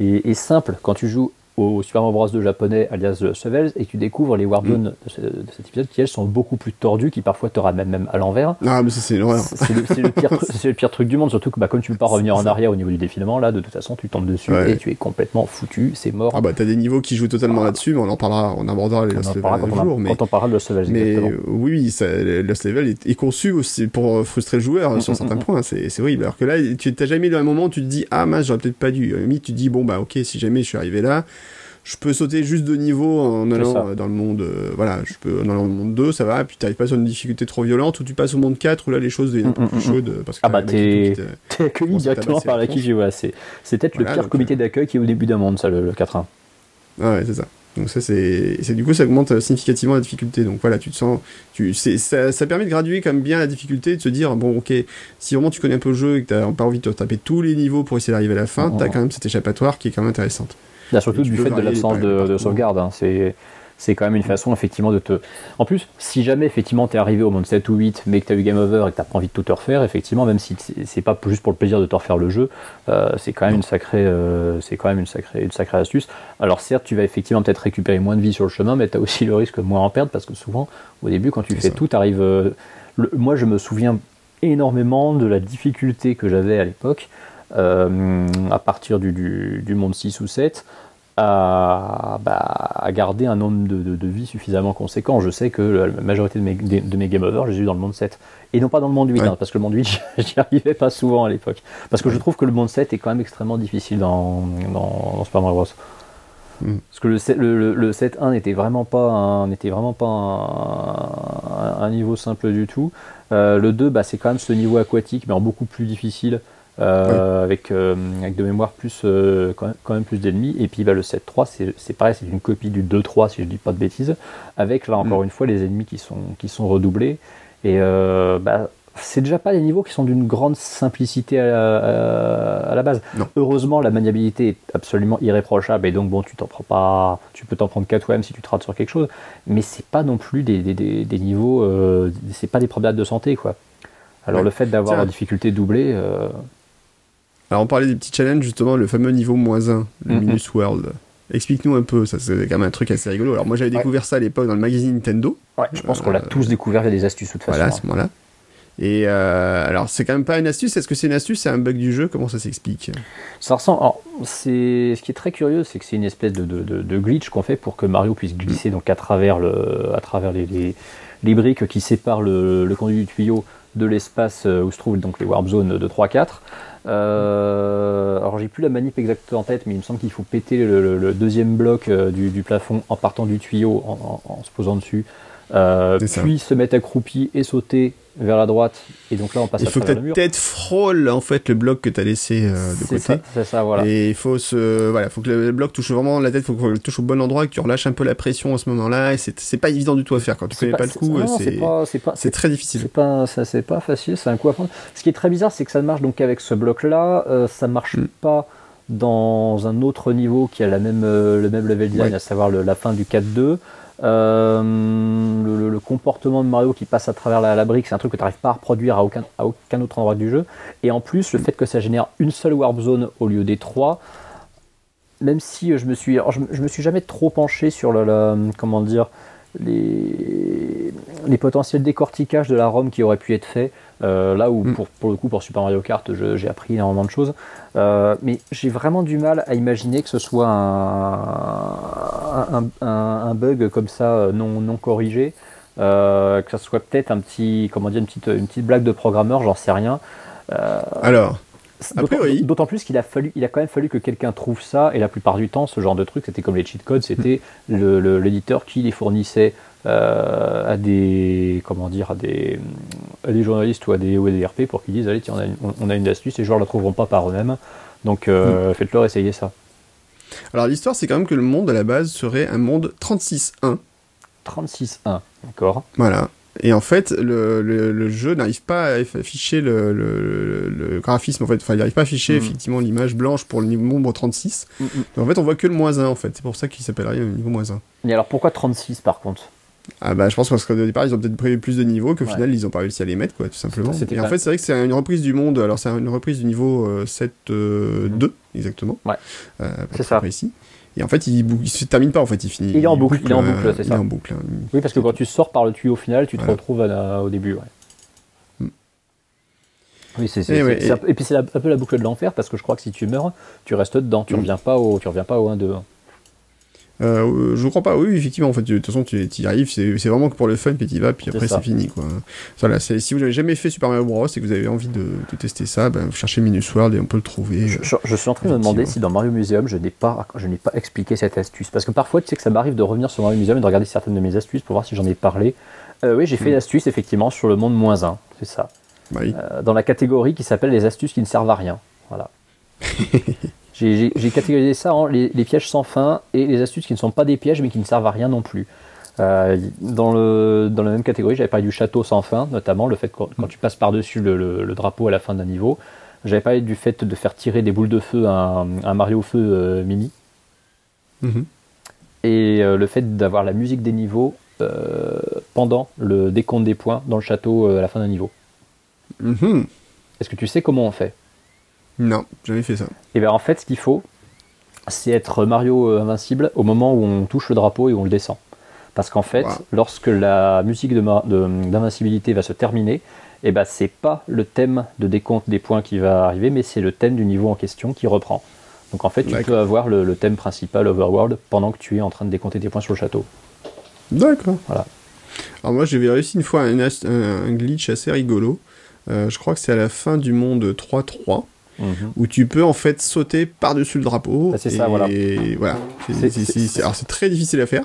et, et simple quand tu joues au Super Mario Bros 2 japonais alias The Shovels et tu découvres les Warzones mm. de, de, cet épisode qui elles sont beaucoup plus tordues, qui parfois te ramènent même à l'envers. Ah mais c'est l'horreur. C'est le, le, pire, *laughs* le pire truc du monde, surtout que bah, comme tu peux pas revenir en arrière au niveau du défilement, là de toute façon tu tombes dessus et tu es complètement foutu, c'est mort. Ah bah t'as des niveaux qui jouent totalement là-dessus, mais on en parlera, on abordera les Lost Level un jour. mais... Quand on parlera de Lost Level, Mais oui, ça, Lost Level est, est, conçu aussi pour euh, frustrer le joueur mm, sur mm, certains points, c'est horrible. Alors que là, tu t'as jamais eu un moment où tu te dis ah mince j'aurais peut-être pas dû. tu te dis bon bah ok si jamais je suis arrivé là je peux sauter juste de niveau en allant euh, dans le monde euh, voilà je peux dans le monde 2 ça va puis t'arrives pas sur une difficulté trop violente ou tu passes au monde 4 où là les choses deviennent un peu mm, plus mm, mm. chaudes parce que ah bah *laughs* t'es accueilli directement par la qui voilà, c'est peut-être le pire comité euh, d'accueil qui est au début d'un monde ça le, 4-1 ah ouais c'est ça. Donc ça c'est du coup ça augmente significativement la difficulté. Donc voilà tu te sens tu c'est ça, ça permet de graduer quand même bien la difficulté de se dire bon ok si vraiment tu connais un peu le jeu et que t'as pas envie de te taper tous les niveaux pour essayer d'arriver à la fin t'as quand même cette échappatoire qui est quand même intéressante Là, surtout du fait de l'absence de, sauvegarde. Hein. C'est c'est quand même une façon effectivement de te. En plus, si jamais effectivement tu es arrivé au monde 7 ou 8, mais que tu as eu game over et que tu pas envie de tout te refaire, effectivement, même si c'est pas juste pour le plaisir de te refaire le jeu, euh, c'est quand même une sacrée, euh, c'est quand même une sacrée, une sacrée astuce. Alors certes, tu vas effectivement peut-être récupérer moins de vie sur le chemin, mais tu as aussi *laughs* le risque de moins en perdre parce que souvent, au début, quand tu fais tout, tu arrives. Euh, moi, je me souviens énormément de la difficulté que j'avais à l'époque. À partir du, du, du, monde 6 ou 7, à, bah, à garder un nombre de, de, de, vie suffisamment conséquent. Je sais que la majorité de mes, de, mes game over, je les ai eu dans le monde 7. Et non pas dans le monde 8, hein, parce que le monde 8, *laughs* j'y arrivais pas souvent à l'époque. Parce que je trouve que le monde 7 est quand même extrêmement difficile dans, dans, dans Super Mario Bros. Mm. Parce que le, le, le 7-1 n'était vraiment pas un, n'était vraiment pas un, un, niveau simple du tout. Euh, le 2, bah, c'est quand même ce niveau aquatique, mais en beaucoup plus difficile. Euh, avec, euh, avec de mémoire plus, euh, quand, même, plus d'ennemis. Et puis bah, le 7-3, c'est pareil, c'est une copie du 2-3, si je dis pas de bêtises, avec là encore mm. une fois les ennemis qui sont, qui sont redoublés. Et bah, c'est déjà pas des niveaux qui sont d'une grande simplicité à, la base. Heureusement, la maniabilité est absolument irréprochable et donc bon, tu t'en prends pas, tu peux t'en prendre 4 m si tu te rates sur quelque chose, mais c'est pas non plus des, des, des, niveaux, c'est pas des problèmes de santé quoi. Alors le fait d'avoir la difficulté doublée. Alors on parlait des petits challenges justement, le fameux niveau moins 1, le mm-hmm. Minus World. Explique-nous un peu, ça c'est quand même un truc assez rigolo. Alors moi j'avais découvert ça à l'époque dans le magazine Nintendo. Ouais, je pense qu'on l'a tous découvert, il y a des astuces de toute façon. Voilà, à ce moment-là. Et euh, alors c'est quand même pas une astuce, est-ce que c'est une astuce, c'est un bug du jeu, comment ça s'explique? Ça ressemble, alors c'est, ce qui est très curieux, c'est que c'est une espèce de, de, de, glitch qu'on fait pour que Mario puisse glisser mm. donc à travers, le, à travers les, les, les briques qui séparent le, le conduit du tuyau de l'espace euh, où se trouvent donc les warp zones de 3-4. Euh, alors j'ai plus la manip exacte en tête, mais il me semble qu'il faut péter le, deuxième bloc euh, du, plafond en partant du tuyau, en, se posant dessus, euh, puis se mettre accroupi et sauter vers la droite. Et donc là, on passe. Il faut que ta tête frôle en fait le bloc que tu as laissé euh, de côté. C'est ça, voilà. Et il faut se, voilà, faut que le bloc touche vraiment la tête, faut qu'il touche au bon endroit, que tu relâches un peu la pression à ce moment-là. Et c'est pas évident du tout à faire quand tu connais pas, le coup. C'est très difficile. C'est pas, ça c'est pas facile, c'est un coup à prendre. Ce qui est très bizarre, c'est que ça marche donc qu'avec ce bloc-là. Euh, ça marche mm. pas dans un autre niveau qui a la même, euh, le même level design, à savoir la fin du 4-2. Euh, le, comportement de Mario qui passe à travers la, brique, c'est un truc que tu n'arrives pas à reproduire à aucun, autre endroit du jeu. Et en plus, le fait que ça génère une seule warp zone au lieu des trois, même si je me suis, me suis jamais trop penché sur le, comment dire, les, les potentiels décorticages de la ROM qui auraient pu être faits. Euh, là où, mm. pour, pour, le coup, pour Super Mario Kart, j'ai appris énormément de choses. Euh, mais j'ai vraiment du mal à imaginer que ce soit un, un, un, bug comme ça euh, non, non corrigé. que ce soit peut-être un petit, comment dire, une petite, une petite blague de programmeur, j'en sais rien. Alors, D'autant plus qu'il a fallu, il a quand même fallu que quelqu'un trouve ça, et la plupart du temps, ce genre de truc, c'était comme les cheat codes, c'était l'éditeur qui les fournissait euh, à des, comment dire, à des, à des journalistes ou à des, ou RP pour qu'ils disent, allez, tiens, on a, une, on a une astuce, les joueurs la trouveront pas par eux-mêmes, donc euh, mm. faites-leur essayer ça. Alors l'histoire, c'est quand même que le monde à la base serait un monde 36-1. 36-1, d'accord. Voilà. Et en fait, le, le, le jeu n'arrive pas à afficher le, graphisme, en fait. Enfin, il n'arrive pas à afficher, Mhm. effectivement, l'image blanche pour le niveau nombre 36. Mm, mm. Donc, en fait, on voit que le moins 1, en fait. C'est pour ça qu'il s'appellerait le niveau moins 1. Et alors pourquoi 36 par contre? Ah bah je pense parce qu'au départ ils ont peut-être prévu plus de niveaux qu'au Ouais. final ils ont pas réussi à les mettre quoi tout simplement. Et en fait c'est vrai que c'est une reprise du monde, alors c'est une reprise du niveau euh, 7 euh, 2 exactement. Ouais. Euh, C'est ça. Et en fait il, se termine pas en fait, il finit. Il est en boucle, il est en euh, boucle, c'est il ça. est en boucle. hein. Oui, parce que quand tu sors par le tuyau final, tu te Voilà. retrouves à- au début. Ouais. Mm. Oui, c'est c'est- Et c'est- ouais, c'est et- puis c'est un peu la boucle de l'enfer parce que je crois que si tu meurs, tu restes dedans, tu Mm. reviens pas au, tu reviens pas au 1-2. Euh, je crois pas, oui, effectivement, en fait, de toute façon, tu y arrives, c'est vraiment que pour le fun que tu y vas, puis après, c'est fini, quoi. Voilà, c'est- si vous n'avez jamais fait Super Mario Bros. et que vous avez envie de, de tester ça, ben, vous cherchez Minus World et on peut le trouver. Je, je- je suis en train de me demander si dans Mario Museum, je n'ai pas, je pas expliqué cette astuce. Parce que parfois, tu sais que ça m'arrive de revenir sur Mario Museum et de regarder certaines de mes astuces pour voir si j'en ai parlé. Euh, oui, j'ai fait l'astuce effectivement sur le monde moins 1, c'est ça. Oui. Euh, dans la catégorie qui s'appelle les astuces qui ne servent à rien. Voilà. *laughs* J'ai- catégorisé ça en les, les pièges sans fin et les astuces qui ne sont pas des pièges mais qui ne servent à rien non plus. Euh, dans, le, dans la même catégorie, j'avais parlé du château sans fin, notamment le fait que quand, quand tu passes par-dessus le, le- le drapeau à la fin d'un niveau. J'avais parlé du fait de faire tirer des boules de feu à un, un Mario Feu euh, mini Mhm. et euh, le fait d'avoir la musique des niveaux pendant le décompte des points dans le château à la fin d'un niveau. Mhm. Est-ce que tu sais comment on fait? Non, jamais fait ça. Et bien en fait, ce qu'il faut, c'est être Mario euh, invincible au moment où on touche le drapeau et où on le descend. Parce qu'en fait, Wow. lorsque la musique de ma- de- d'invincibilité va se terminer, et ben c'est pas le thème de décompte des points qui va arriver, mais c'est le thème du niveau en question qui reprend. Donc en fait, tu peux avoir le, le thème principal Overworld pendant que tu es en train de décompter tes points sur le château. D'accord. Voilà. Alors moi, j'avais réussi une fois un glitch assez rigolo. Euh, je crois que c'est à la fin du monde 3-3. Où tu peux en fait sauter par-dessus le drapeau. Bah, c'est ça, voilà. voilà. C'est- très difficile à faire.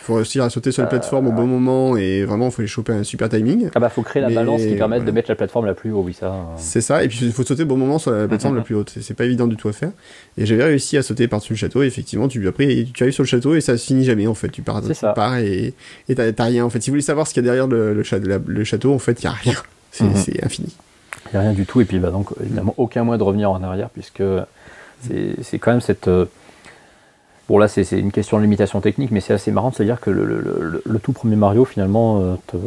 Il faut réussir à sauter sur la plateforme au bon moment et vraiment il faut les choper un super timing. Ah bah faut créer la Mais, balance qui permette de mettre la plateforme la plus haut, oui ça. euh. C'est ça, et puis il faut sauter au bon moment sur la plateforme la plus haute. C'est- pas évident du tout à faire. Et j'avais réussi à sauter par-dessus le château, et effectivement, tu, après, tu arrives sur le château et ça se finit jamais en fait. Tu pars, tu ça. pars et t'as rien en fait. Si vous voulez savoir ce qu'il y a derrière le, château, en fait, il y a rien. C'est Mhm. c'est infini. Il n'y a rien du tout, et puis bah, donc évidemment aucun moyen de revenir en arrière, puisque c'est quand même cette. euh, Bon, là, c'est une question de limitation technique, mais c'est assez marrant de se dire que le, le- le- le tout premier Mario, finalement, euh,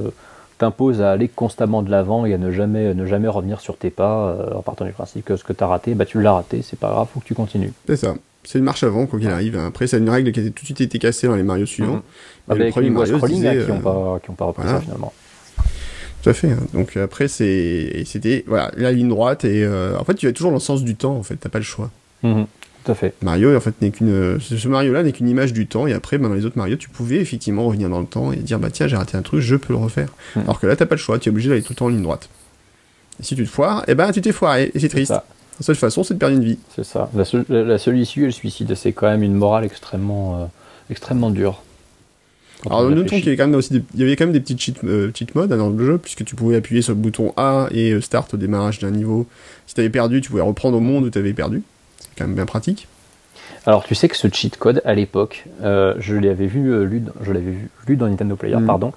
t'impose à aller constamment de l'avant et à ne jamais, ne jamais revenir sur tes pas, euh, en partant du principe que ce que tu as raté, bah, tu l'as raté, c'est pas grave, faut que tu continues. C'est ça. C'est une marche avant, quoi qu'il arrive. Après, c'est une règle qui a tout de suite été cassée dans les Mario suivants. Mhm. Bah, le avec premier les Mario scrolling là, disait, qui n'ont pas, qui ont pas repris voilà. ça finalement. Tout à fait. hein. Donc euh, après, c'est c'était voilà la ligne droite et euh, en fait, tu vas toujours dans le sens du temps. En fait, t'as pas le choix. Mhm. Tout à fait. Mario, en fait, n'est qu'une euh, ce Mario-là n'est qu'une image du temps. Et après, ben, dans les autres Mario, tu pouvais effectivement revenir dans le temps et dire bah tiens, j'ai raté un truc, je peux le refaire. Mhm. Alors que là, t'as pas le choix. Tu es obligé d'aller tout le temps en ligne droite. Et si tu te foires, eh ben tu t'es foiré et c'est triste. ça. La seule façon, c'est de perdre une vie. C'est ça. La seule, la- la seule issue est le suicide. C'est quand même une morale extrêmement, euh, extrêmement dure. Alors on notons qu'il y avait quand même aussi des, il y avait quand même des petites cheat, euh, cheat modes hein, dans le jeu puisque tu pouvais appuyer sur le bouton A et euh, start au démarrage d'un niveau. Si t'avais perdu, tu pouvais reprendre au monde où t'avais perdu. C'est quand même bien pratique. Alors tu sais que ce cheat code à l'époque, euh, je l'avais vu, euh, lu, dans- je l'avais vu lu dans Nintendo Player, Mhm. pardon,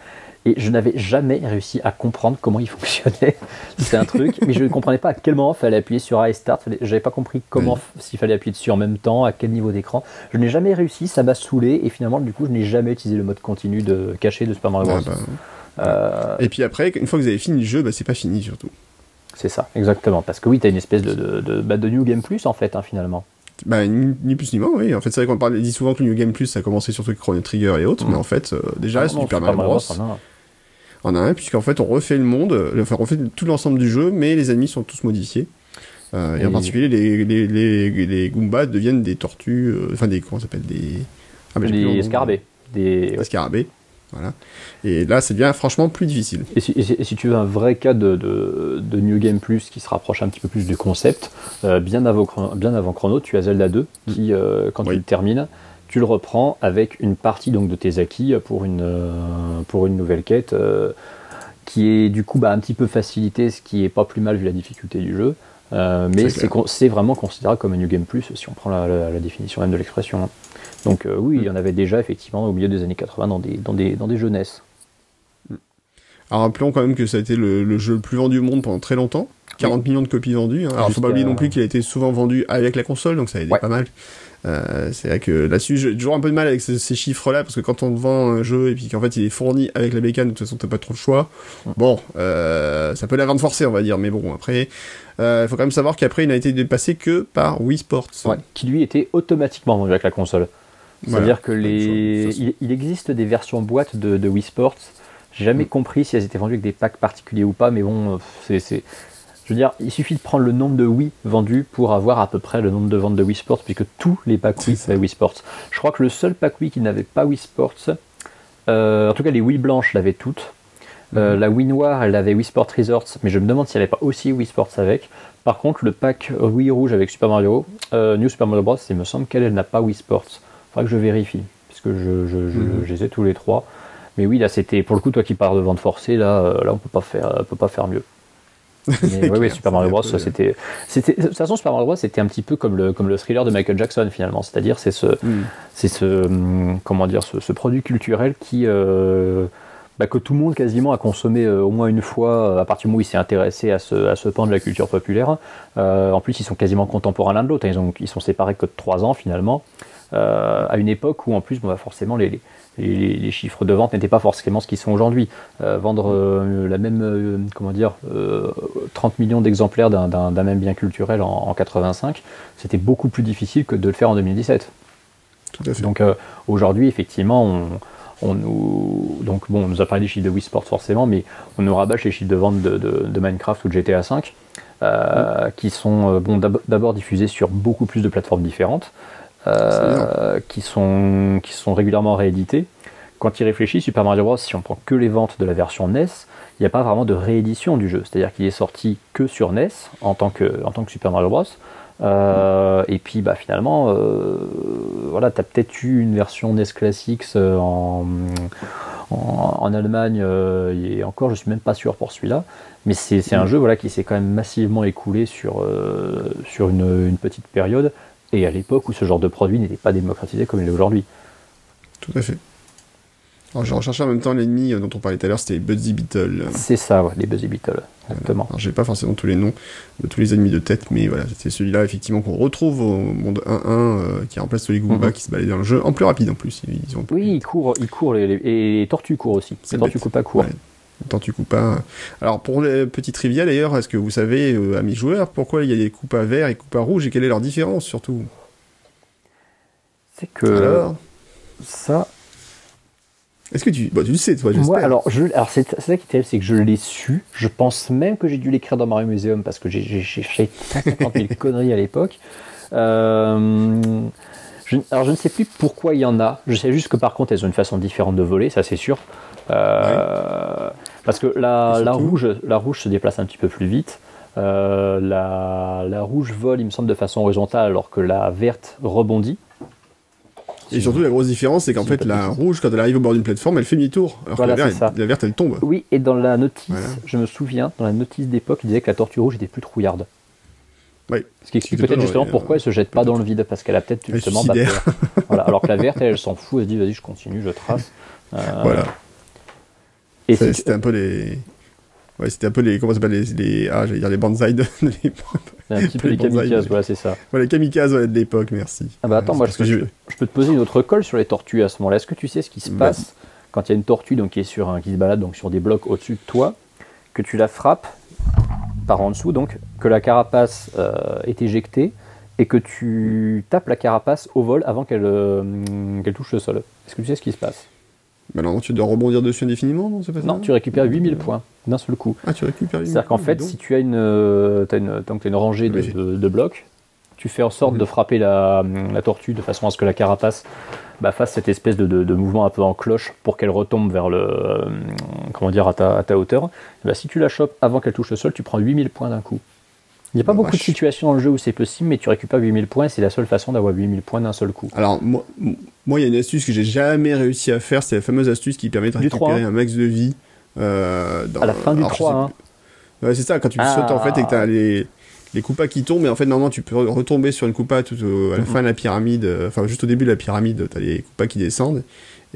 et je n'avais jamais réussi à comprendre comment il *laughs* fonctionnait. C'est un truc, mais je ne comprenais pas à quel moment il fallait appuyer sur A et Start. Fallait- J'avais pas compris comment, f- s'il fallait appuyer dessus en même temps, à quel niveau d'écran. Je n'ai jamais réussi, ça m'a saoulé, et finalement du coup je n'ai jamais utilisé le mode continu de caché de Super Mario Bros. Ah, bah, Euh, Et puis après, une fois que vous avez fini le jeu, bah, c'est pas fini surtout. c'est ça, exactement, parce que oui, tu as une espèce de, de, de, bah, de New Game Plus en fait, hein, finalement. Bah, ni, plus ni moins, oui. En fait, c'est vrai qu'on parle, dit souvent que le New Game Plus, ça a commencé surtout avec Chrono Trigger et autres, Mhm. mais en fait, euh, déjà, Ah non, Super Mario Bros. On en a un. puisqu'en fait, on refait le monde, euh, enfin, on refait tout l'ensemble du jeu, mais les ennemis sont tous modifiés. Euh, et, en particulier, les, les, les, les Goombas deviennent des tortues, euh, enfin, des, comment ça s'appelle, des... Ah, des scarabées. Des, scarabées. Voilà. Et là, ça devient franchement plus difficile. Et si, et si- et si tu veux un vrai cas de, de, de New Game Plus qui se rapproche un petit peu plus du concept, euh, bien, avant, Chrono- bien avant Chrono, tu as Zelda 2 qui, euh, quand Oui. tu le termines, tu le reprends avec une partie donc, de tes acquis pour une, euh, pour une nouvelle quête euh, qui est du coup bah, un petit peu facilitée, ce qui est pas plus mal vu la difficulté du jeu. Euh, mais C'est con- vraiment considérable comme un New Game Plus si on prend la, la- la définition même de l'expression. hein. Donc oui, il y en avait déjà effectivement au milieu des années 80 dans des, dans des, dans des jeunesses. Alors rappelons quand même que ça a été le, jeu le plus vendu au monde pendant très longtemps. 40 millions de copies vendues. Hein. Alors faut pas oublier non plus qu'il a été souvent vendu avec la console, donc ça a été pas mal. Euh, c'est vrai que là-dessus, j'ai toujours un peu de mal avec ces, chiffres-là, parce que quand on vend un jeu et puis qu'en fait il est fourni avec la bécane, de toute façon t'as pas trop le choix. Bon, euh, ça peut la vente forcée, on va dire, mais bon, après, il euh, faut quand même savoir qu'après il n'a été dépassé que par Wii Sports. Ouais, qui lui était automatiquement vendu avec la console. C'est-à-dire que les, il, existe des versions boîte de, de Wii Sports. J'ai jamais mm. compris si elles étaient vendues avec des packs particuliers ou pas, mais bon, c'est je veux dire, il suffit de prendre le nombre de Wii vendus pour avoir à peu près le nombre de ventes de Wii Sports, puisque tous les packs Wii avaient Wii Sports. Je crois que le seul pack Wii qui n'avait pas Wii Sports, euh, en tout cas les Wii blanches l'avaient toutes. Euh, mhm. la Wii noire, elle avait Wii Sports Resorts, mais je me demande si elle avait pas aussi Wii Sports avec. Par contre, le pack Wii rouge avec Super Mario, euh, New Super Mario Bros, il me semble qu'elle n'a pas Wii Sports. Faudra que je vérifie, puisque je, je, je, mhm. les ai tous les trois. Mais oui, là, c'était pour le coup, toi qui parles de vente forcée, là, là, on peut pas faire, peut pas faire mieux *laughs* oui, Super Mario Bros. C'était, c'était, de toute façon, Super Mario Bros. C'était un petit peu comme le, comme le thriller de Michael Jackson finalement. C'est-à-dire, c'est ce, hmm. c'est ce, hmm, comment dire, ce, produit culturel qui, euh, bah, que tout le monde quasiment a consommé euh, au moins une fois euh, à partir du moment où il s'est intéressé à ce, à ce pan de la culture populaire. en plus, ils sont quasiment contemporains l'un de l'autre. Ils, ont, ils sont séparés que de trois ans finalement. à une époque où en plus, bon, bah, forcément, les, les, chiffres de vente n'étaient pas forcément ce qu'ils sont aujourd'hui. Euh, vendre euh, la même, euh, comment dire, 30 millions d'exemplaires d'un même bien culturel en, 85, c'était beaucoup plus difficile que de le faire en 2017. Tout à fait. Donc aujourd'hui, effectivement, on, nous, donc bon, on nous a parlé des chiffres de Wii Sports forcément, mais on nous rabâche les chiffres de vente de, Minecraft ou de GTA V, qui sont bon, d'abord diffusés sur beaucoup plus de plateformes différentes. Euh, qui, sont, qui sont régulièrement réédités. Quand il réfléchit, Super Mario Bros, si on prend que les ventes de la version NES, il n'y a pas vraiment de réédition du jeu. C'est-à-dire qu'il est sorti que sur NES en tant que, en tant que Super Mario Bros. Euh, et puis bah, finalement, euh, voilà, tu as peut-être eu une version NES Classics en, en, Allemagne, et encore, je suis même pas sûr pour celui-là. Mais c'est un mm. jeu voilà, qui s'est quand même massivement écoulé sur, sur une, une, petite période et à l'époque où ce genre de produit n'était pas démocratisé comme il est aujourd'hui. Tout à fait. Alors, je recherchais en même temps l'ennemi dont on parlait tout à l'heure, c'était les Buzzy Beetles. C'est ça, ouais, les Buzzy Beetles, exactement. Alors, j'ai pas forcément tous les noms de tous les ennemis de tête, mais voilà, c'était celui-là, effectivement, qu'on retrouve au monde 1-1, euh, qui remplace les Goombas mhm. qui se baladent dans le jeu, en plus rapide en plus. Ils ont oui, ils courent, ils courent, et les tortues courent aussi. Les tortues pas courent. Tant tu coupes pas. Alors pour les petits trivia d'ailleurs, est-ce que vous savez, euh, amis joueurs, pourquoi il y a des coupes à vert et coupes à rouge et quelle est leur différence surtout? C'est que alors ça. Est-ce que tu, bah, tu le sais toi Moi, alors, je... alors c'est ça qui est c'est que je l'ai su. Je pense même que j'ai dû l'écrire dans Mario Museum parce que j'ai fait 50 000 *laughs* conneries à l'époque. Euh... alors je ne sais plus pourquoi il y en a. Je sais juste que par contre elles ont une façon différente de voler, ça c'est sûr. Euh, parce que la, la, rouge, la rouge se déplace un petit peu plus vite. Euh, la, la, rouge vole, il me semble, de façon horizontale, alors que la verte rebondit. Et surtout, la grosse différence, c'est qu'en fait, la rouge, quand elle arrive au bord d'une plateforme, elle fait demi-tour. Alors que la, verte, elle tombe. Oui, et dans la notice, je me souviens, dans la notice d'époque, il disait que la tortue rouge était plus trouillarde. Oui. Ce qui explique peut-être justement pourquoi elle se jette pas dans le vide, parce qu'elle a peut-être justement. *laughs* voilà. Alors que la verte, elle, s'en fout, elle se dit, vas-y, je continue, je trace. Euh, voilà. C'était un peu les. Ouais, c'était un peu les. Comment ça s'appelle les, les, Ah, j'allais dire les bonsaïs de, l'époque. Un petit peu les, kamikazes, voilà, c'est ça. Ouais, les kamikazes de l'époque, merci. Ah bah attends, moi, je, je, peux te poser une autre colle sur les tortues à ce moment-là. Est-ce que tu sais ce qui se passe quand il y a une tortue donc, qui, est sur un, qui se balade donc, sur des blocs au-dessus de toi, que tu la frappes par en dessous, donc que la carapace euh, est éjectée et que tu tapes la carapace au vol avant qu'elle euh, qu'elle touche le sol Est-ce que tu sais ce qui se passe? Bah non, tu dois rebondir dessus indéfiniment, non Non, tu récupères 8000 points d'un seul coup. Ah, tu récupères 8000 C'est-à-dire qu'en fait, si tu as une, euh, as une, donc as une rangée de, blocs, tu fais en sorte de frapper la, tortue de façon à ce que la carapace bah, fasse cette espèce de, mouvement un peu en cloche pour qu'elle retombe vers le, euh, comment dire, à ta, à ta hauteur. bah, si tu la chopes avant qu'elle touche le sol, tu prends 8000 points d'un coup. Il n'y a pas beaucoup de situations dans le jeu où c'est possible, mais tu récupères 8000 points, c'est la seule façon d'avoir 8000 points d'un seul coup. Alors, moi, moi, il y a une astuce que j'ai jamais réussi à faire, c'est la fameuse astuce qui permet de récupérer un max de vie. Euh, à la fin du 3, hein. Ouais, c'est ça, quand tu sautes en fait et que tu as les, les coupas qui tombent, mais en fait, normalement, tu peux retomber sur une coupa tout à la mhm. fin de la pyramide, euh, enfin, juste au début de la pyramide, tu as les coupas qui descendent.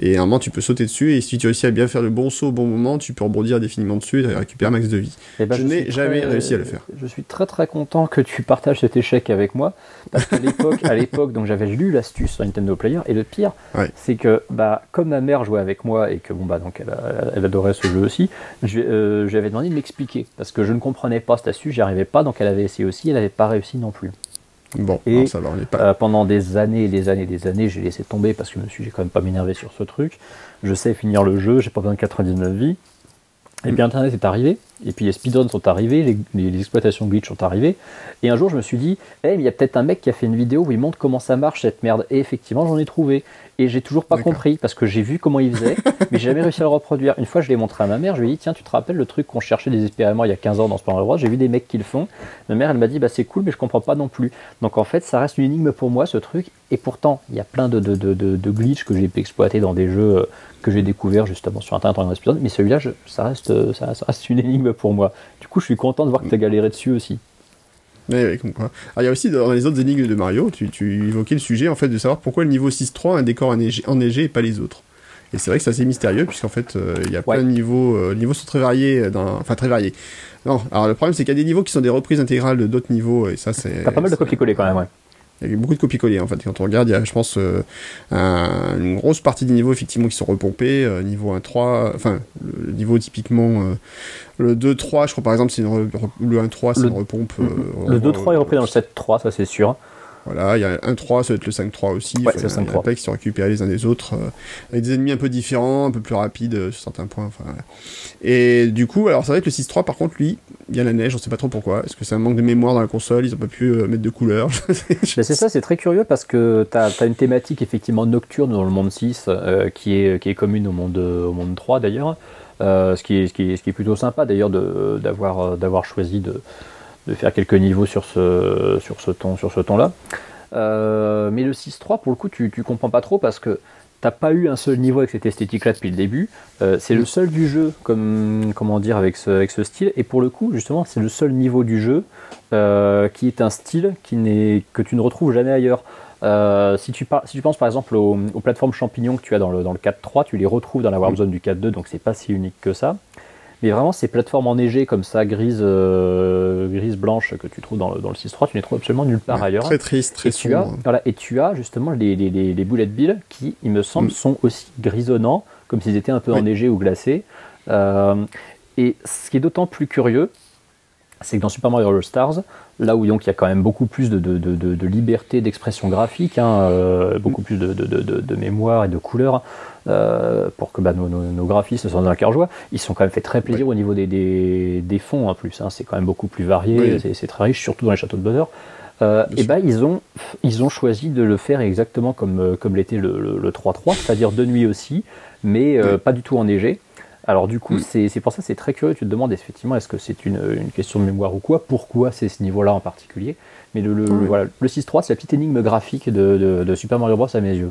Et à un moment, tu peux sauter dessus, et si tu réussis à bien faire le bon saut au bon moment, tu peux rebondir définitivement dessus et récupérer un max de vie. Eh ben, je n'ai jamais réussi à le faire. Je suis très très content que tu partages cet échec avec moi, parce qu'à l'époque, à l'époque, donc j'avais lu l'astuce sur Nintendo Player, et le pire, c'est que bah, comme ma mère jouait avec moi et que bon bah donc elle, elle adorait ce jeu aussi, euh, lui avais demandé de m'expliquer, parce que je ne comprenais pas cette astuce, j'y arrivais pas, donc elle avait essayé aussi, elle n'avait pas réussi non plus. Bon, et ça va, on pas... euh, pendant des années et des années et des années, j'ai laissé tomber parce que je me suis, j'ai quand même pas m'énervé sur ce truc. Je sais finir le jeu, j'ai pas besoin de 99 vies. Et puis Internet est arrivé, et puis les speedruns sont arrivés, les, les, les, exploitations glitch sont arrivées. Et un jour, je me suis dit, hey, il y a peut-être un mec qui a fait une vidéo où il montre comment ça marche cette merde. Et effectivement, j'en ai trouvé. Et j'ai toujours pas compris parce que j'ai vu comment il faisait, *laughs* mais j'ai jamais réussi à le reproduire. Une fois, je l'ai montré à ma mère, je lui ai dit, tiens, tu te rappelles le truc qu'on cherchait désespérément il y a 15 ans dans ce plan droit? J'ai vu des mecs qui le font. Ma mère, elle m'a dit, bah c'est cool, mais je comprends pas non plus. Donc en fait, ça reste une énigme pour moi, ce truc. Et pourtant, il y a plein de, de, de, de, de glitches que j'ai pu exploiter dans des jeux que j'ai découvert justement sur internet en mais celui-là, ça reste, ça, ça reste une énigme pour moi. Du coup, je suis content de voir que tu as galéré dessus aussi. Mais oui, comme quoi. Alors, il y a aussi dans les autres énigmes de Mario, tu, tu évoquais le sujet en fait de savoir pourquoi le niveau 6-3 a un décor enneigé, enneigé et pas les autres. Et c'est vrai que c'est assez mystérieux puisqu'en fait euh, il y a Ouais. plein de niveaux, euh, les niveaux sont très variés, dans... enfin très variés. Non, alors le problème c'est qu'il y a des niveaux qui sont des reprises intégrales de d'autres niveaux et ça c'est. T'as pas mal de copier-coller quand même, ouais. Il y a beaucoup de copier-coller en fait. Quand on regarde, il y a, je pense, euh, un- une grosse partie des niveaux effectivement qui sont repompés. euh, niveau 1-3, enfin, le niveau typiquement, euh, le 2-3, je crois par exemple, c'est une re- re- le 1-3, c'est une repompe. Le on 2-3 voit, est repris dans le 7-3, ça c'est sûr. Voilà, il y a un 3, ça va être le 5-3 aussi. Ouais, Enfin, c'est le il y en a 5-3. plein qui sont récupérés les uns des autres, euh, avec des ennemis un peu différents, un peu plus rapides euh, sur certains points. Enfin, voilà. Et du coup, alors c'est vrai que le 6-3, par contre, lui, il y a la neige, on sait pas trop pourquoi. Est-ce que c'est un manque de mémoire dans la console? Ils ont pas pu euh, mettre de couleur? *laughs* Ben, c'est ça, c'est très curieux parce que tu as, une thématique effectivement nocturne dans le monde 6 euh, qui, est, qui est commune au monde, au monde 3 d'ailleurs. Ce, qui est, ce, qui est, ce qui est plutôt sympa d'ailleurs d'avoir choisi de, de faire quelques niveaux sur ce, sur ce ton, sur ce ton-là. Euh, mais le 6-3, pour le coup, tu, tu comprends pas trop parce que t'as pas eu un seul niveau avec cette esthétique-là depuis le début. Euh, c'est le seul du jeu, comme comment dire, avec ce, avec ce style. Et pour le coup, justement, c'est le seul niveau du jeu euh, qui est un style qui n'est que tu ne retrouves jamais ailleurs. Euh, si, tu par- si tu penses par exemple aux, aux plateformes champignons que tu as dans le, dans le 4.3, tu les retrouves dans la Warp Zone du 4.2, donc c'est pas si unique que ça. Mais vraiment, ces plateformes enneigées comme ça, grises, euh, grises blanches que tu trouves dans le, dans le 6.3, tu les trouves absolument nulle part Ouais, ailleurs. Très triste, très Et tu, as, voilà, et tu as justement les, les, les, les bullet bills qui, il me semble, Mm. sont aussi grisonnants, comme s'ils étaient un peu Oui. enneigés ou glacés. Euh, et ce qui est d'autant plus curieux, c'est que dans Super Mario All Stars, là où donc il y a quand même beaucoup plus de, de, de, liberté d'expression graphique, hein, euh, beaucoup plus de, mémoire et de couleurs, euh, pour que bah, nos, nos, nos graphistes soient dans la cœur joie, ils se sont quand même fait très plaisir au niveau des, des, des fonds en plus. hein. c'est quand même beaucoup plus varié, Oui. c'est- très riche, surtout dans les châteaux de bonheur. Euh, et ben ils ont ils ont choisi de le faire exactement comme comme l'était le, le, le 3-3, c'est-à-dire de nuit aussi, mais pas du tout enneigé. Alors du coup, Mm. c'est pour ça c'est très curieux. Tu te demandes effectivement est-ce que c'est une, une question de mémoire ou quoi? Pourquoi c'est ce niveau-là en particulier? Mais le, le, Ouais. voilà, le 6-3, c'est la petite énigme graphique de, de, de Super Mario Bros à mes yeux.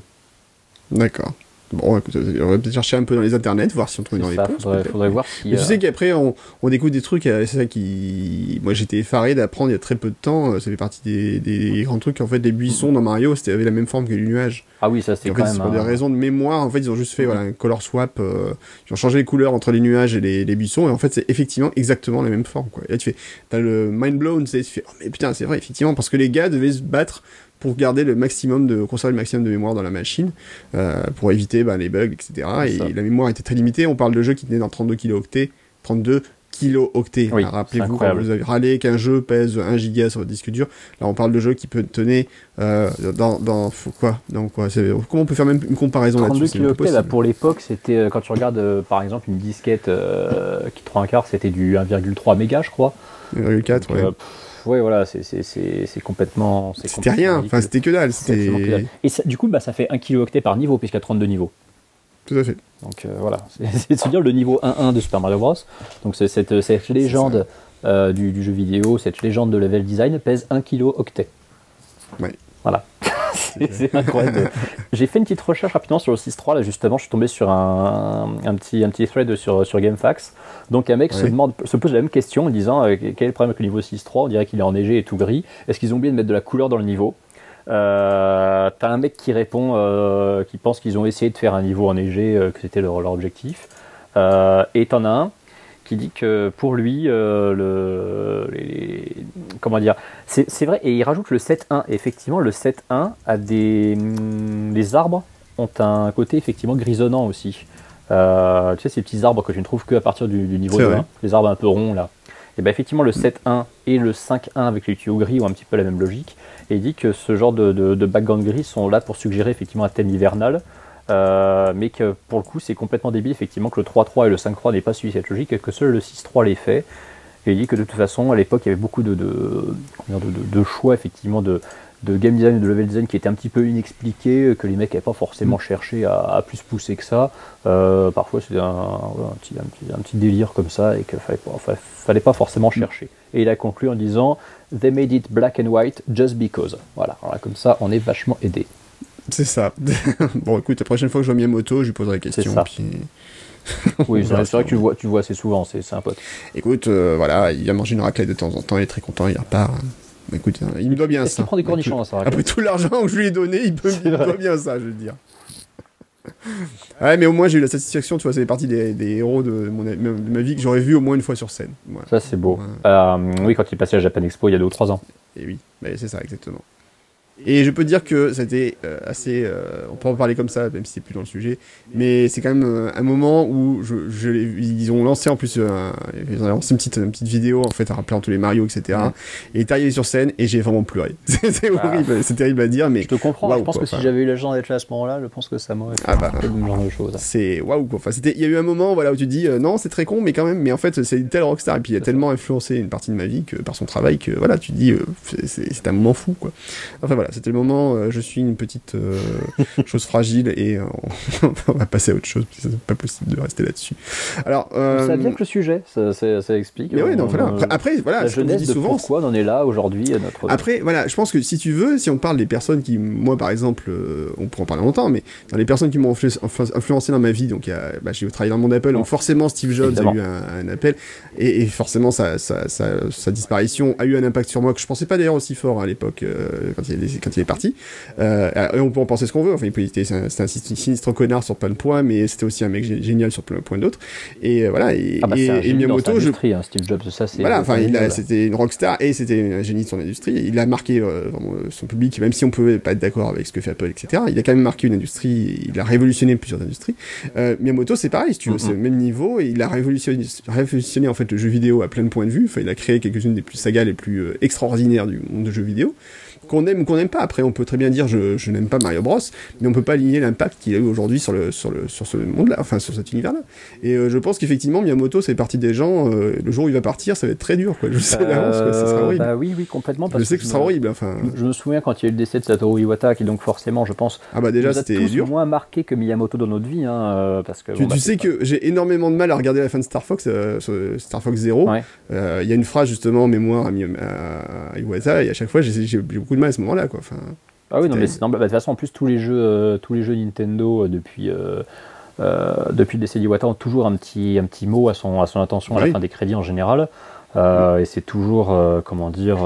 D'accord. Bon, écoute, on va peut-être chercher un peu dans les internets, voir si on trouve C'est dans les ça, posts, faudrait, faudrait voir si. Mais tu euh, sais qu'après, on, on découvre des trucs, euh, c'est ça qui. Moi, j'étais effaré d'apprendre il y a très peu de temps, euh, ça fait partie des, des grands trucs, en fait, les buissons dans Mario, c'était avait la même forme que les nuages. Ah oui, ça en quand fait, même. c'est pour des raisons de mémoire, en fait, ils ont juste fait voilà, un color swap, euh, ils ont changé les couleurs entre les nuages et les, les buissons, et en fait, c'est effectivement exactement la même forme, quoi. Et là, tu fais, t'as le mind blown, tu fais, oh, mais putain, c'est vrai, effectivement, parce que les gars devaient se battre pour garder le maximum de, conserver le maximum de mémoire dans la machine, euh, pour éviter, bah, les bugs, etc. Et ça. la mémoire était très limitée, on parle de jeux qui tenaient dans 32 kilooctets, 32 kilo-octets. Oui, Rappelez-vous quand vous avez râlé qu'un jeu pèse 1 giga sur votre disque dur. Là, on parle de jeux qui peut tenir euh, dans, quoi, dans quoi Comment on peut faire même une comparaison 32 là-dessus c'est même pas kilooctets, bah, possible. pour l'époque, c'était euh, quand tu regardes euh, par exemple une disquette qui 3 un quart, c'était du 1,3 mégas, je crois. 1,4, ouais. Pff, ouais, voilà, c'est complètement. C'était rien, enfin c'était que dalle, que. Et ça- du coup, bah, ça fait 1 kilooctet par niveau, puisqu'il y a 32 niveaux. tout à fait. Donc euh, voilà, *laughs* c'est de se dire le niveau 1-1 de Super Mario Bros. Donc c'est cette, cette légende euh, du, du jeu vidéo, cette légende de level design pèse 1 kilo octet. Ouais. Voilà. C'est- incroyable. *laughs* J'ai fait une petite recherche rapidement sur le 6.3, là justement, je suis tombé sur un, un petit, un petit thread sur, sur GameFAQs. Donc un mec se, demande, se pose la même question en disant euh, quel est le problème avec le niveau 6.3 On dirait qu'il est enneigé et tout gris. Est-ce qu'ils ont oublié de mettre de la couleur dans le niveau? Euh, T'as un mec qui répond, euh, qui pense qu'ils ont essayé de faire un niveau enneigé, que c'était leur, leur, objectif. Et t'en as un qui dit que pour lui, euh, le, les, comment dire, c'est vrai, et il rajoute le 7.1. Effectivement, le 7.1 a des, hum, les arbres ont un côté effectivement grisonnant aussi. Euh, tu sais, ces petits arbres que tu ne trouves que à partir du, du niveau 1, les arbres un peu ronds là. Et bien effectivement, le 7.1 et le 5.1 avec les tuyaux gris ont un petit peu la même logique. Et il dit que ce genre de, de, de background gris sont là pour suggérer effectivement un thème hivernal. Euh, mais que pour le coup, c'est complètement débile effectivement que le 3.3 et le 5.3 n'aient pas suivi cette logique et que seul le 6.3 l'ait fait. Et il dit que de toute façon, à l'époque, il y avait beaucoup de, choix effectivement de, game design et de level design qui était un petit peu inexpliqué, que les mecs n'avaient pas forcément cherché à, plus pousser que ça. Euh, parfois c'était un, petit, délire comme ça et qu'il fallait, pas, fallait pas forcément chercher. Et il a conclu en disant They made it black and white just because. Voilà, comme ça on est vachement aidé. C'est ça. *laughs* bon écoute, la prochaine fois que je vois Miyamoto, je lui poserai la question. Puis... *laughs* oui, c'est vrai que tu vois, tu vois assez souvent, c'est un pote. Écoute, euh, voilà, il vient manger une raclette de temps en temps, il est très content, il repart. Écoute, il me doit bien ça. Il prend des cornichons, ça. Après tout l'argent que je lui ai donné, il, peut, *laughs* il me doit bien ça, je veux dire. ouais, mais au moins j'ai eu la satisfaction, tu vois, c'est partie des, des, héros de, mon, de, ma vie que j'aurais vu au moins une fois sur scène. Voilà. Ça, c'est beau. Ouais. Euh, oui, quand il est passé à Japan Expo il y a deux ou trois ans. Et oui, c'est ça, exactement. Et je peux dire que c'était euh, assez. Euh, on peut en parler comme ça, même si c'est plus dans le sujet. Mais c'est quand même euh, un moment où je, je, ils ont lancé en plus. Euh, ils ont lancé une petite, une petite vidéo en fait, en rappelant tous les Mario, etc. Et est arrivé sur scène et j'ai vraiment pleuré. *laughs* c'est ah. horrible, c'est terrible à dire, mais. Je te comprends. Wow, je pense quoi, que si j'avais eu la chance d'être là à ce moment-là, je pense que ça m'aurait fait ah bah, un genre de choses. C'est waouh quoi. Enfin, c'était. Il y a eu un moment voilà où tu dis non, c'est très con, mais quand même. Mais en fait, c'est une telle rockstar et puis il a tellement influencé une partie de ma vie que par son travail que voilà, tu dis c'est un moment fou quoi. Enfin voilà, c'était le moment je suis une petite euh, *laughs* chose fragile et euh, *laughs* on va passer à autre chose. C'est pas possible de rester là-dessus. Alors, euh, ça vient que le sujet, ça, ça, ça explique. Mais ouais, non, voilà. après, après, voilà, la jeunesse dis souvent, pourquoi on en est là aujourd'hui notre. Après, voilà, je pense que si tu veux, si on parle des personnes qui, moi par exemple, on pourra en parler longtemps, mais dans les personnes qui m'ont influencé dans ma vie, donc bah, j'ai travaillé dans le monde Apple, donc forcément Steve Jobs Évidemment. a eu un, un appel et, et, forcément sa, sa, sa, sa, disparition a eu un impact sur moi que je pensais pas d'ailleurs aussi fort à l'époque euh, quand, il quand il est parti. Euh, on peut en penser ce qu'on veut. Enfin, c'était un, un, sinistre connard sur plein de points, mais c'était aussi un mec génial sur plein de points d'autres. Et euh, voilà. Et, ah bah, et, et Miyamoto, je... hein, Steve Jobs, ça c'est. Voilà. Enfin, c'était une rockstar et c'était un génie de son industrie. Il a marqué euh, son public, même si on pouvait pas être d'accord avec ce que fait Apple, etc. Il a quand même marqué une industrie. Il a révolutionné plusieurs industries. Euh, Miyamoto, c'est pareil, si tu veux, mm -hmm. c'est le même niveau et il a révolutionné, révolutionné en fait le jeu vidéo à plein de points de vue. Enfin, il a créé quelques-unes des plus sagas les plus extraordinaires du monde de jeux vidéo qu'on aime ou qu'on n'aime pas. Après, on peut très bien dire je, je n'aime pas Mario Bros, mais on peut pas aligner l'impact qu'il a eu aujourd'hui sur le sur le sur ce monde-là, enfin sur cet univers-là. Et euh, je pense qu'effectivement Miyamoto, c'est partie des gens. Euh, le jour où il va partir, ça va être très dur, quoi. Je sais d'avance, euh, ça sera horrible. Bah oui, oui, complètement. Parce je sais que, que ce sera horrible. Enfin, je me souviens quand il y a eu le décès de Satoru Iwata, qui donc forcément, je pense, ah bah déjà c'était dur. moins marqué que Miyamoto dans notre vie, hein, parce que. Tu, bon, bah, tu sais que j'ai énormément de mal à regarder la fin de Star Fox, Star Fox 0. Il ouais. y a une phrase justement en mémoire à, à, à Iwata, et à chaque fois j'ai beaucoup de mal à ce moment-là, quoi. Enfin, ah oui, non, mais c'est bah, de toute façon, en plus, tous les jeux, euh, tous les jeux Nintendo euh, depuis, euh, depuis le décès d'Iwata ont toujours un petit, un petit mot à son, à son attention à la fin des crédits en général. Oui. Et c'est toujours, comment dire,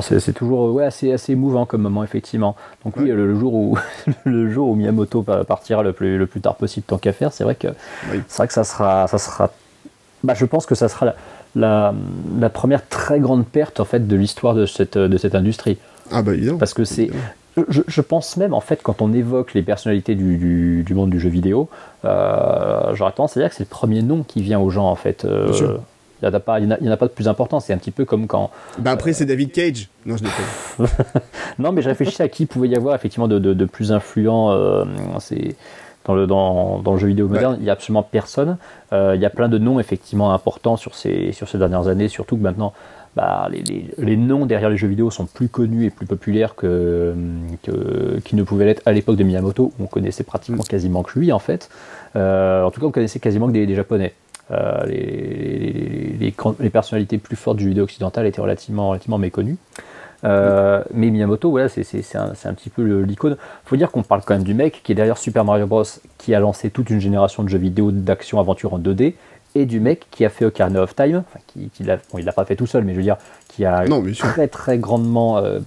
c'est toujours ouais, assez, assez émouvant comme moment, effectivement. Donc, oui, le, le, jour où, *laughs* le jour où Miyamoto partira le plus, le plus tard possible, tant qu'à faire, c'est vrai que, oui. c'est vrai que ça sera. Ça sera bah, je pense que ça sera la, la, la, première très grande perte en fait de l'histoire de cette, de cette industrie. Ah bah évidemment. Parce que c'est, je, je, pense même en fait quand on évoque les personnalités du, du, du monde du jeu vidéo, euh, j'aurais tendance à dire que c'est le premier nom qui vient aux gens en fait. Euh, il n'y en, en a pas de plus important, c'est un petit peu comme quand. Bah après, euh... c'est David Cage. Non, je déconne. *laughs* non, mais je réfléchissais à qui pouvait y avoir effectivement de, de, de plus influent. Euh, c'est dans le, dans, dans le jeu vidéo moderne, ouais. il n'y a absolument personne. Euh, il y a plein de noms effectivement importants sur ces, sur ces dernières années, surtout que maintenant, bah, les, les, les, noms derrière les jeux vidéo sont plus connus et plus populaires que, que qui ne pouvaient l'être à l'époque de Miyamoto, où on connaissait pratiquement quasiment que lui en fait. Euh, en tout cas, on connaissait quasiment que des, des Japonais. Euh, les, les, les, personnalités plus fortes du jeu vidéo occidental étaient relativement, relativement méconnues. Euh, mais Miyamoto, voilà, c'est un, un, petit peu l'icône. Faut dire qu'on parle quand même du mec qui est derrière Super Mario Bros, qui a lancé toute une génération de jeux vidéo d'action aventure en 2D, et du mec qui a fait Ocarina of Time, enfin, qui, qui l'a, bon, il l'a pas fait tout seul, mais je veux dire, qui a Non, très très grandement euh,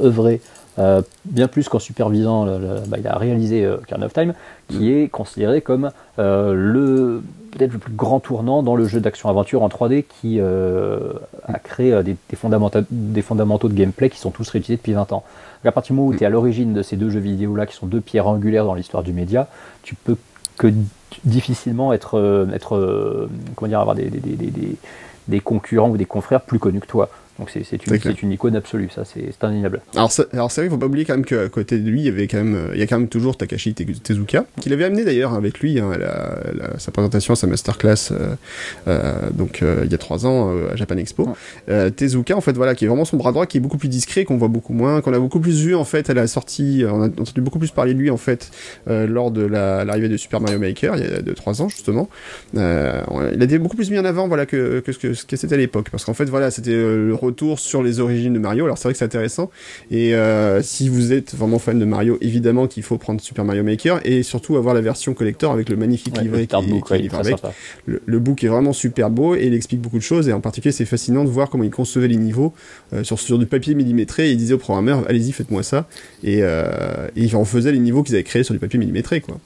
œuvré, euh, bien plus qu'en supervisant, le- le- bah, il a réalisé Ocarina of Time, qui est considéré comme le peut-être le plus grand tournant dans le jeu d'action-aventure en 3D qui euh, a créé euh, des, des fondamentaux, des fondamentaux de gameplay qui sont tous réutilisés depuis 20 ans. Donc à partir du moment où tu es à l'origine de ces deux jeux vidéo-là, qui sont deux pierres angulaires dans l'histoire du média, tu peux que difficilement être, euh, être comment dire, avoir des concurrents ou des confrères plus connus que toi. Donc c'est une, une icône absolue, ça c'est indéniable. Alors, c'est- alors c'est vrai qu'il faut pas oublier quand même qu'à côté de lui, il y avait quand même, euh, il y a quand même toujours Takashi Te- Tezuka, qu'il avait amené d'ailleurs avec lui hein, à la- la- sa présentation, à sa masterclass, euh, euh, donc euh, il y a trois ans à Japan Expo. Ouais. Tezuka, en fait, voilà, qui est vraiment son bras droit, qui est beaucoup plus discret, qu'on voit beaucoup moins, qu'on a beaucoup plus vu en fait à la sortie, on a entendu beaucoup plus parler de lui en fait lors de la- l'arrivée de Super Mario Maker il y a deux trois ans justement. Il a été beaucoup plus mis en avant voilà que, que ce que, ce que c'était à l'époque, parce qu'en fait voilà c'était le retour sur les origines de Mario. Alors c'est vrai que c'est intéressant. Et euh, si vous êtes vraiment fan de Mario, évidemment qu'il faut prendre Super Mario Maker et surtout avoir la version collector avec le magnifique Ouais, livret le qui, ouais, est livre avec. le book est vraiment super beau et il explique beaucoup de choses et en particulier c'est fascinant de voir comment il concevait les niveaux euh, sur, sur du papier millimétré et il disait au programmeur allez-y faites-moi ça et, euh, et il en faisait les niveaux qu'ils avaient créés sur du papier millimétré quoi.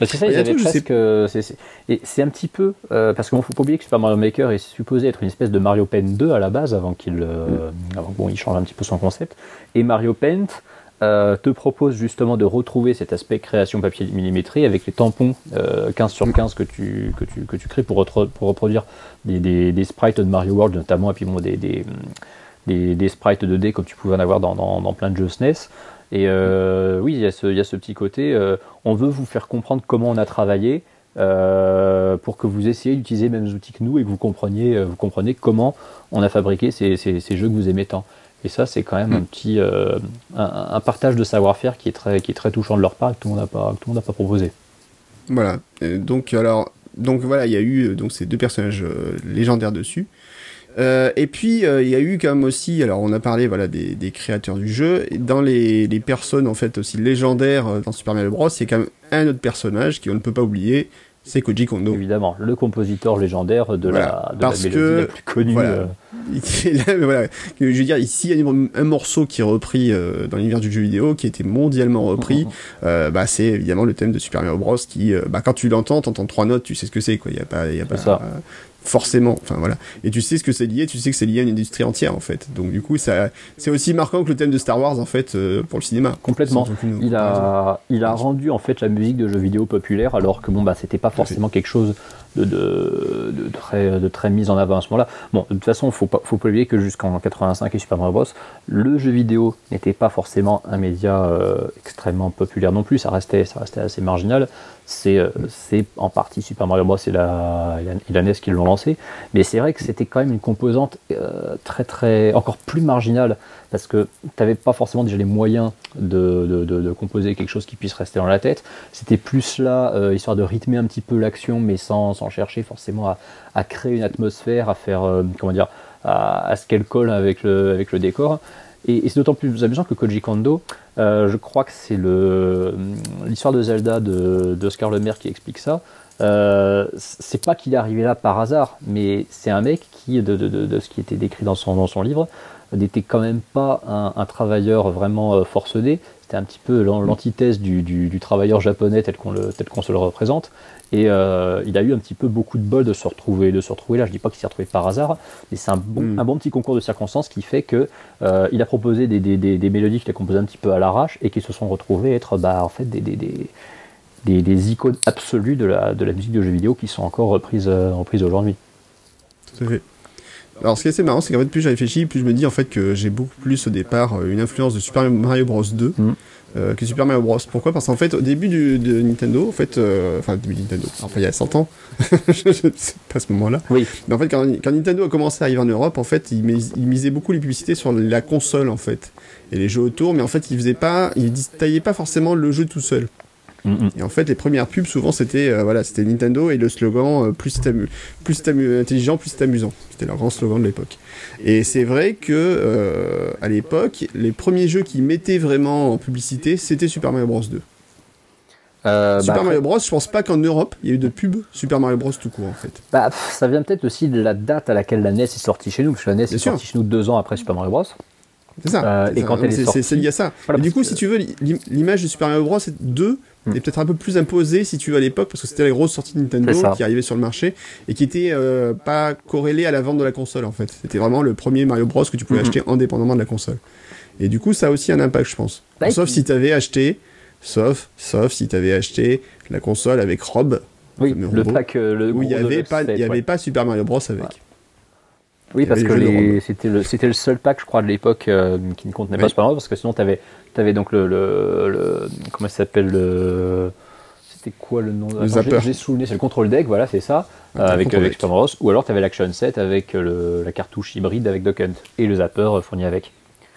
Bah, c'est ça, ils avaient presque. euh, c'est- c'est- Et c'est un petit peu. euh, parce qu'il ne faut pas oublier que Super Mario Maker est supposé être une espèce de Mario Paint 2 à la base, avant qu'il euh, que, bon, il change un petit peu son concept. Et Mario Paint euh, te propose justement de retrouver cet aspect création papier millimétré avec les tampons euh, 15 sur 15 que tu, que tu, que tu crées pour, pour reproduire des, des, des sprites de Mario World notamment, et puis bon, des, des, des, des sprites 2D comme tu pouvais en avoir dans, dans, dans plein de jeux SNES. Et euh, oui, il y, a ce, il y a ce petit côté, euh, on veut vous faire comprendre comment on a travaillé euh, pour que vous essayiez d'utiliser les mêmes outils que nous et que vous compreniez, vous compreniez comment on a fabriqué ces, ces, ces jeux que vous aimez tant. Et ça, c'est quand même un petit un, un partage de savoir-faire qui est très qui est très touchant de leur part et que tout le monde n'a pas que tout le monde n'a pas proposé. Voilà. Et donc alors donc voilà il y a eu donc ces deux personnages légendaires dessus. Euh, et puis euh, il y a eu quand même aussi, alors on a parlé voilà des, des créateurs du jeu, et dans les, les personnes en fait aussi légendaires euh, dans Super Mario Bros, il y a quand même un autre personnage qu'on ne peut pas oublier, c'est Koji Kondo. Évidemment, le compositeur légendaire de Voilà, la de parce la que- la plus connue. voilà. *laughs* là, voilà, je veux dire ici il y a un, morceau qui est repris dans l'univers du jeu vidéo, qui a été mondialement repris, *laughs* bah c'est évidemment le thème de Super Mario Bros qui, bah quand tu l'entends, t'entends trois notes, tu sais ce que c'est quoi, il y a pas, il y a pas ça. Forcément, enfin voilà, et tu sais ce que c'est lié, tu sais que c'est lié à une industrie entière en fait, donc du coup ça, c'est aussi marquant que le thème de Star Wars en fait euh, pour le cinéma. Complètement. Aucune Il a, il a rendu en fait la musique de jeux vidéo populaire alors que bon bah c'était pas forcément quelque chose de, très de très mis en avant à ce moment-là. Bon de toute façon faut pas faut pas oublier que jusqu'en 85 et Super Mario Bros le jeu vidéo n'était pas forcément un média euh, extrêmement populaire non plus. Ça restait ça restait assez marginal. C'est euh, en partie Super Mario Bros et la, et la, NES qui l'ont lancé, mais c'est vrai que c'était quand même une composante euh, très très encore plus marginale parce que tu n'avais pas forcément déjà les moyens de, de, composer quelque chose qui puisse rester dans la tête. C'était plus là, histoire de rythmer un petit peu l'action, mais sans chercher forcément à, créer une atmosphère, à faire, euh, comment dire, à, ce qu'elle colle avec le, décor. Et, c'est d'autant plus amusant que Koji Kondo, euh, je crois que c'est le l'histoire de Zelda de d'Oscar Lemaire qui explique ça. Euh, c'est pas qu'il est arrivé là par hasard, mais c'est un mec qui, de, de, de, de ce qui était décrit dans son, livre, n'était quand même pas un, travailleur vraiment euh, forcené. C'était un petit peu l'an- l'antithèse du, travailleur japonais tel qu'on qu'on se le représente. Et euh, il a eu un petit peu beaucoup de bol de se retrouver, de se retrouver là. Je dis pas qu'il s'est retrouvé par hasard, mais c'est un bon, Mm. un bon petit concours de circonstances qui fait que euh, il a proposé des, des, des, des mélodies qu'il a composées un petit peu à l'arrache et qui se sont retrouvées être bah, en fait des, des, des, des, des icônes absolues de la, de la musique de jeux vidéo qui sont encore reprises, euh, reprises aujourd'hui. Tout à fait. Alors, ce qui est assez marrant, c'est qu'en fait, plus je réfléchis, plus je me dis en fait que j'ai beaucoup plus au départ euh, une influence de Super Mario Bros 2 Mm. euh, que Super Mario Bros. Pourquoi? Parce qu'en fait, au début du, de Nintendo, en fait, euh, enfin, début de Nintendo, enfin, il y a 100 ans, *laughs* je ne sais pas ce moment-là, Oui, mais en fait, quand, quand Nintendo a commencé à arriver en Europe, en fait, il, mis- il misait beaucoup les publicités sur la console, en fait, et les jeux autour, mais en fait, il faisait pas, il taillait pas forcément le jeu tout seul. Mm. Et en fait, les premières pubs, souvent, c'était euh, voilà, c'était Nintendo et le slogan euh, plus plus intelligent, plus c'est amusant. C'était leur grand slogan de l'époque. Et c'est vrai que euh, à l'époque, les premiers jeux qui mettaient vraiment en publicité, c'était Super Mario Bros 2. Euh, Super bah, Mario Bros, je pense pas qu'en Europe, il y a eu de pub Super Mario Bros tout court en fait. Bah, ça vient peut-être aussi de la date à laquelle la NES est sortie chez nous, parce que la NES est sortie chez nous deux ans après Super Mario Bros. C'est ça. Euh, et quand elle est, sortie, c'est lié à ça. et du coup, si tu veux, l'image de Super Mario Bros 2 hmm. est peut-être un peu plus imposée si tu veux à l'époque, parce que c'était la grosse sortie de Nintendo qui arrivait sur le marché et qui était euh, pas corrélée à la vente de la console en fait. C'était vraiment le premier Mario Bros que tu pouvais hmm. acheter indépendamment de la console. Et du coup, ça a aussi un impact, je pense. Bah, sauf si tu avais acheté Sauf, sauf si tu avais acheté la console avec Rob. Oui, le, pack. Euh, le où il n'y avait, pas, avait pas Super Mario Bros avec. Oui, parce que c'était le, le, seul pack, je crois, de l'époque euh, qui ne contenait pas Super Mario, parce que sinon tu avais, avais, donc le, le, Comment ça s'appelle le. C'était quoi le nom J'ai souligné, c'est le control deck, voilà, c'est ça, euh, avec, avec Super Mario Bros. Ou alors tu avais l'action set avec la cartouche hybride avec Duck Hunt et le zapper fourni avec.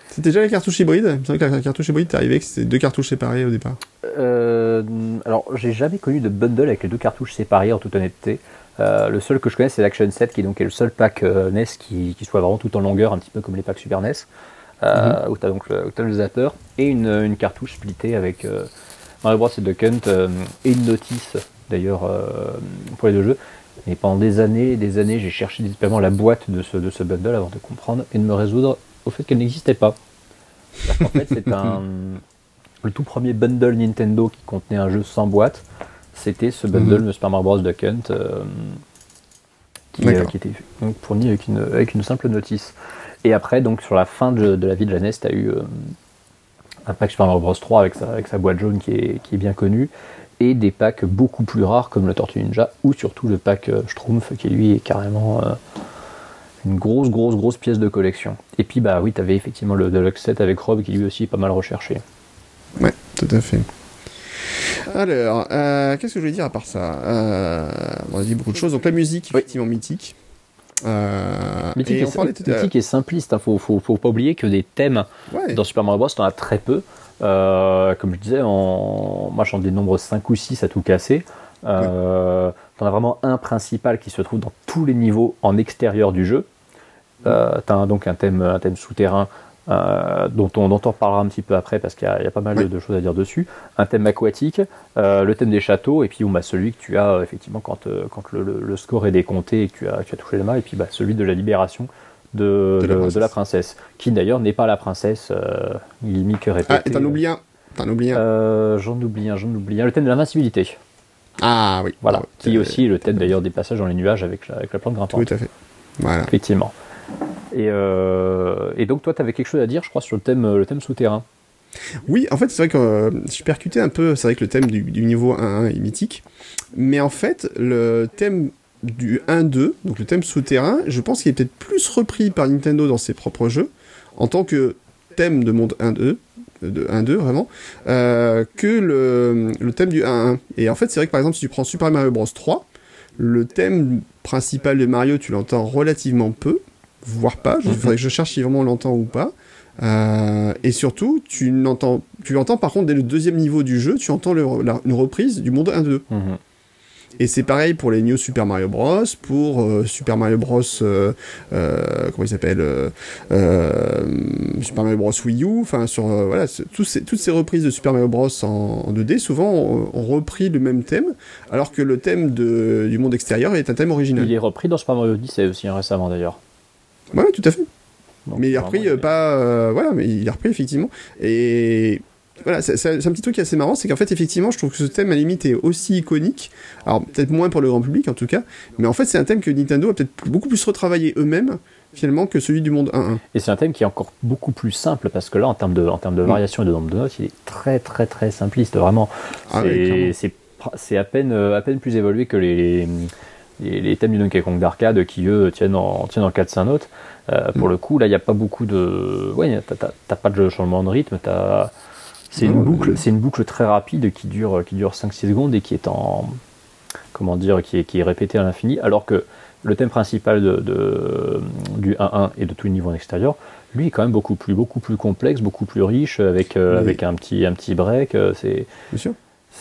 C'était déjà la cartouche hybride? Il me que la cartouche hybride, t'es arrivé que c'était deux cartouches séparées au départ. Euh, alors, j'ai jamais connu de bundle avec les deux cartouches séparées, en toute honnêteté. Euh, le seul que je connais, c'est l'Action 7, qui donc est le seul pack euh, NES qui, soit vraiment tout en longueur, un petit peu comme les packs Super NES, euh, mhm. où tu as donc le, le, zapper et une, cartouche splittée avec Mario Bros et Duck Hunt et une notice d'ailleurs pour les deux jeux. Et pendant des années et des années, j'ai cherché désespérément la boîte de ce, de ce bundle avant de comprendre et de me résoudre au fait qu'elle n'existait pas. En fait, c'est un. *laughs* Le tout premier bundle Nintendo qui contenait un jeu sans boîte, c'était ce bundle de Super Mario Bros. Duck Hunt euh, euh, qui, était fourni avec une, avec une simple notice. Et après, donc sur la fin de, la vie de la NES, tu as eu euh, un pack Super Mario Bros 3 avec sa, avec sa boîte jaune qui est, qui est, bien connue, et des packs beaucoup plus rares comme le Tortue Ninja, ou surtout le pack Schtroumpf qui lui est carrément une grosse, grosse, grosse pièce de collection. Et puis, bah oui, tu avais effectivement le Deluxe set avec Rob qui lui aussi est pas mal recherché. Ouais, tout à fait. Alors, euh, qu'est-ce que je voulais dire à part ça? Euh, On a dit beaucoup de choses. Donc, la musique, effectivement, mythique. Euh, mythique, et, simpliste. Il hein. faut, faut, faut, pas oublier que des thèmes dans Super Mario Bros, en as très peu. comme je disais, en... moi j'en dénombre 5 ou 6 à tout casser. Euh, T'en as vraiment un principal qui se trouve dans tous les niveaux en extérieur du jeu. Euh, tu as donc un thème, un thème souterrain euh, dont, on, dont on reparlera un petit peu après parce qu'il y, a pas mal de, choses à dire dessus. Un thème aquatique, euh, le thème des châteaux, et puis bah, celui que tu as euh, effectivement quand, quand le, score est décompté et que tu as, tu as touché la main, et puis bah, celui de la libération de, de, la, princesse. qui d'ailleurs n'est pas la princesse gimmick répétée. Ah, t'en oublies un J'en oublie un, j'en oublie un, j'en oublie un. Le thème de l'invincibilité. Ah oui. Voilà, qui est aussi le thème d'ailleurs des passages dans les nuages avec la, avec la plante grimpante. Tout à fait. Voilà. Effectivement. Et, euh, et donc toi, tu avais quelque chose à dire, je crois, sur le thème, le thème souterrain. Oui, en fait, c'est vrai que euh, je percutais un peu, c'est vrai que le thème du, niveau 1-1 est mythique, mais en fait, le thème du 1-2, donc le thème souterrain, je pense qu'il est peut-être plus repris par Nintendo dans ses propres jeux, en tant que thème de monde 1-2, de 1-2 vraiment, euh, que le, le, thème du 1-1. Et en fait, c'est vrai que par exemple, si tu prends Super Mario Bros 3, le thème principal de Mario, tu l'entends relativement peu, voire pas. Il faudrait que je cherche si vraiment on l'entend ou pas. Euh, et surtout, tu l'entends, tu l'entends par contre dès le deuxième niveau du jeu, tu entends le, une reprise du monde 1-2. Et c'est pareil pour les New Super Mario Bros, pour euh, Super Mario Bros, euh, comment il s'appelle, Super Mario Bros Wii U, enfin sur voilà, ces, toutes ces reprises de Super Mario Bros en, 2D, souvent ont, repris le même thème, alors que le thème de, du monde extérieur est un thème original. Il est repris dans Super Mario Odyssey aussi hein, récemment d'ailleurs. Ouais, tout à fait. mais il est repris pas, voilà, mais il est repris effectivement. Et voilà, c'est un petit truc qui est assez marrant, c'est qu'en fait, effectivement, je trouve que ce thème, à la limite, est aussi iconique. Alors, peut-être moins pour le grand public, en tout cas. Mais en fait, c'est un thème que Nintendo a peut-être beaucoup plus retravaillé eux-mêmes, finalement, que celui du monde 1-1. Et c'est un thème qui est encore beaucoup plus simple, parce que là, en termes de, en termes de mm. variation et de nombre de notes, il est très, très, très simpliste, vraiment. Ah c'est à peine, à peine plus évolué que les, les, thèmes du Donkey Kong d'arcade qui, eux, tiennent en, tiennent en 4-5 notes. Euh, pour mm. le coup, là, il n'y a pas beaucoup de. Ouais, t'as pas de changement de rythme, t'as c'est une boucle, c'est une boucle très rapide qui dure, qui dure 5-6 secondes et qui est en, comment dire, qui est, qui est répétée à l'infini, alors que le thème principal de, du 1-1 et de tous les niveaux en extérieur, lui est quand même beaucoup plus, beaucoup plus complexe, beaucoup plus riche, avec, euh, avec un petit, un petit break. Euh, c'est, Bien sûr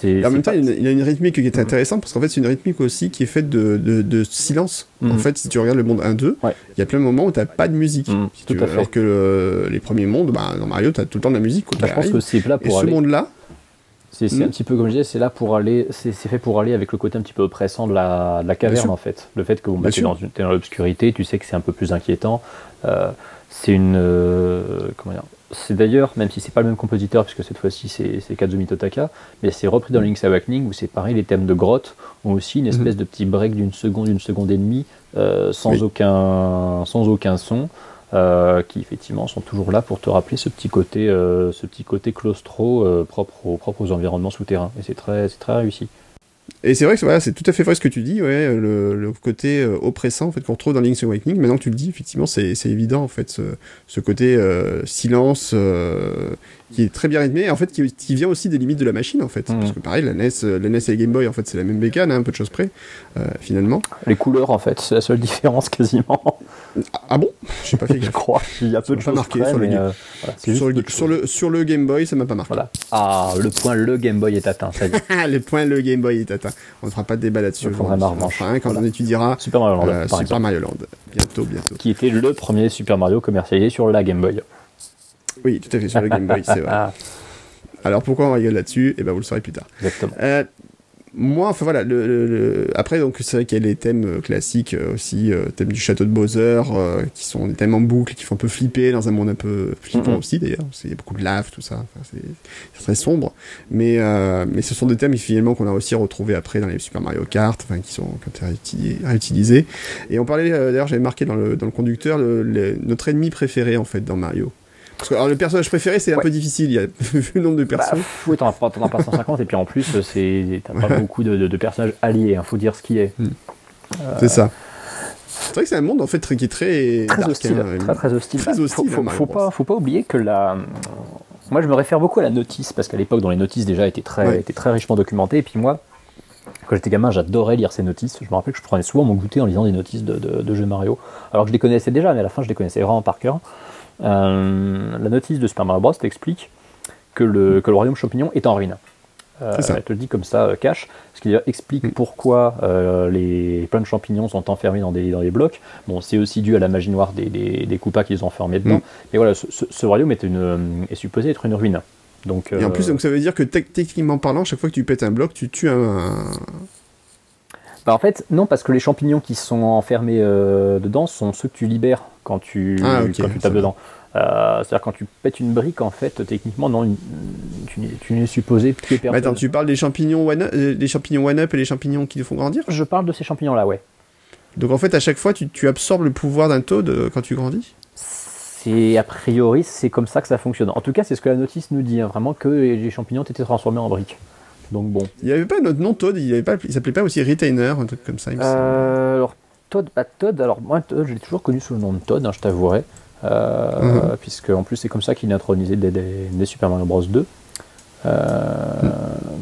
en même temps, il, a une rythmique qui est intéressante parce qu'en fait, c'est une rythmique aussi qui est faite de, de, silence. En mm. fait, si tu regardes le monde 1-2, il y a plein de moments où tu n'as pas de musique. Mm, fait. Alors que les premiers mondes, bah, dans Mario, tu as tout le temps de la musique. Bah, je pense que c'est plat pour Et ce monde-là, C'est Mm. un petit peu comme je disais, c'est là pour aller, c'est fait pour aller avec le côté un petit peu oppressant de la, de la caverne en fait. Le fait que bah, dans, une- t'es dans l'obscurité, tu sais que c'est un peu plus inquiétant. Euh, c'est une, euh, comment dire C'est d'ailleurs, même si c'est pas le même compositeur, puisque cette fois-ci c'est Kazumi Totaka, mais c'est repris dans Link's Awakening où c'est pareil, les thèmes de grotte ont aussi une espèce de petit break d'une seconde, d'une seconde et demie, euh, sans Mhm. Oui. aucun, sans aucun son. euh, qui effectivement sont toujours là pour te rappeler ce petit côté, euh, ce petit côté claustro propre, aux, propre aux environnements souterrains. Et c'est très, c'est très réussi. Et c'est vrai que voilà, c'est tout à fait vrai ce que tu dis, ouais, le, côté euh, oppressant en fait qu'on retrouve dans Link's Awakening. Maintenant que tu le dis, effectivement, c'est évident en fait ce, ce côté euh, silence euh, qui est très bien rythmé, en fait, qui, qui vient aussi des limites de la machine en fait. Mhm. Parce que pareil, la NES, euh, la NES et la Game Boy, en fait, c'est la même bécane, hein, un peu de choses près, euh, finalement. Les couleurs, en fait, c'est la seule différence quasiment. Ah, ah bon? J'ai pas fait *laughs* je crois. Il y a peu de choses marqué près, sur le euh, voilà, Sur le, peu de sur, choses. le, sur le Game Boy, ça m'a pas marqué. Voilà. Ah, le point, le Game Boy est atteint. Ça y est. *laughs* Le point, le Game Boy est atteint. On ne fera pas de débat là-dessus. Ma On en revanche. fera un quand Voilà. on étudiera Super Mario Land, euh, Super exemple. Mario Land. Bientôt, bientôt. Qui était le premier Super Mario commercialisé sur la Game Boy. Oui, tout à fait, sur le Game Boy, c'est vrai. Ah, Alors pourquoi on rigole là-dessus? Eh ben vous le saurez plus tard. exactement. Euh, moi, enfin voilà, le, le- le- après donc c'est vrai qu'il y a les thèmes euh, classiques euh, aussi, euh, thème du château de Bowser, euh, qui sont des thèmes en boucle, qui font un peu flipper dans un monde un peu flippant aussi d'ailleurs, parce qu'il y a beaucoup de lave, tout ça, enfin, c'est très sombre, mais euh, mais ce sont des thèmes finalement qu'on a aussi retrouvés après dans les Super Mario Kart, enfin qui sont été réutilisés. Et on parlait d'ailleurs, j'avais marqué dans le dans le conducteur notre ennemi préféré en fait dans Mario. Parce que alors, le personnage préféré c'est un Ouais. peu difficile, il y a *laughs* vu le nombre de Bah, personnes. pff, oui, t'en as pas, t'en as pas 150, et puis en plus, c'est, t'as pas beaucoup de, de- de personnages alliés, hein, faut dire ce qui est. C'est ça. C'est vrai que c'est un monde en fait très, qui est très, Très dark, hostile, hein, très très hostile. très Bah, hostile, Faut, faut, faut pas, faut pas oublier que la. Moi, je me réfère beaucoup à la notice parce qu'à l'époque, dans les notices déjà étaient très, Ouais. étaient très richement documentées. Et puis moi, quand j'étais gamin, j'adorais lire ces notices. Je me rappelle que je prenais souvent mon goûter en lisant des notices de, de- de jeux Mario, alors que je les connaissais déjà, mais à la fin, je les connaissais vraiment par cœur. Euh, la notice de Super Mario Bros t'explique que le, que le royaume champignon est en ruine. Euh, elle te le dit comme ça, euh, cash, ce qui explique Mm. pourquoi euh, les plein de champignons sont enfermés dans des, dans des blocs. Bon, c'est aussi dû à la magie noire des, des, des Koopas qu'ils ont enfermés dedans. Mm. Mais voilà, ce, ce- ce royaume est, une, euh, est supposé être une ruine. Donc, Et en plus, donc ça veut dire que tec- techniquement parlant, chaque fois que tu pètes un bloc, tu tues un. bah, en fait, non, parce que les champignons qui sont enfermés dedans sont ceux que tu libères quand tu, Ah, quand tu tapes dedans. Euh, C'est-à-dire quand tu pètes une brique, en fait, techniquement, non, une- tu, n'es- tu n'es supposé tuer personne. attends, tu parles des champignons euh, des champignons one up et les champignons qui les font grandir? Je parle de ces champignons-là, ouais. Donc en fait, à chaque fois, tu, tu absorbes le pouvoir d'un Toad euh, quand tu grandis? C'est a priori, c'est comme ça que ça fonctionne. En tout cas, c'est ce que la notice nous dit, hein, vraiment que les champignons étaient transformés en briques. Donc bon. Il n'y avait pas notre nom Toad, il avait pas, il s'appelait pas aussi Retainer, un truc comme ça. il me semble. Euh, alors Todd, bah, Todd, alors moi Todd, je l'ai toujours connu sous le nom de Todd, hein, je t'avouerai, euh, Mhm. puisque en plus c'est comme ça qu'il est intronisé des Super Mario Bros 2. Euh,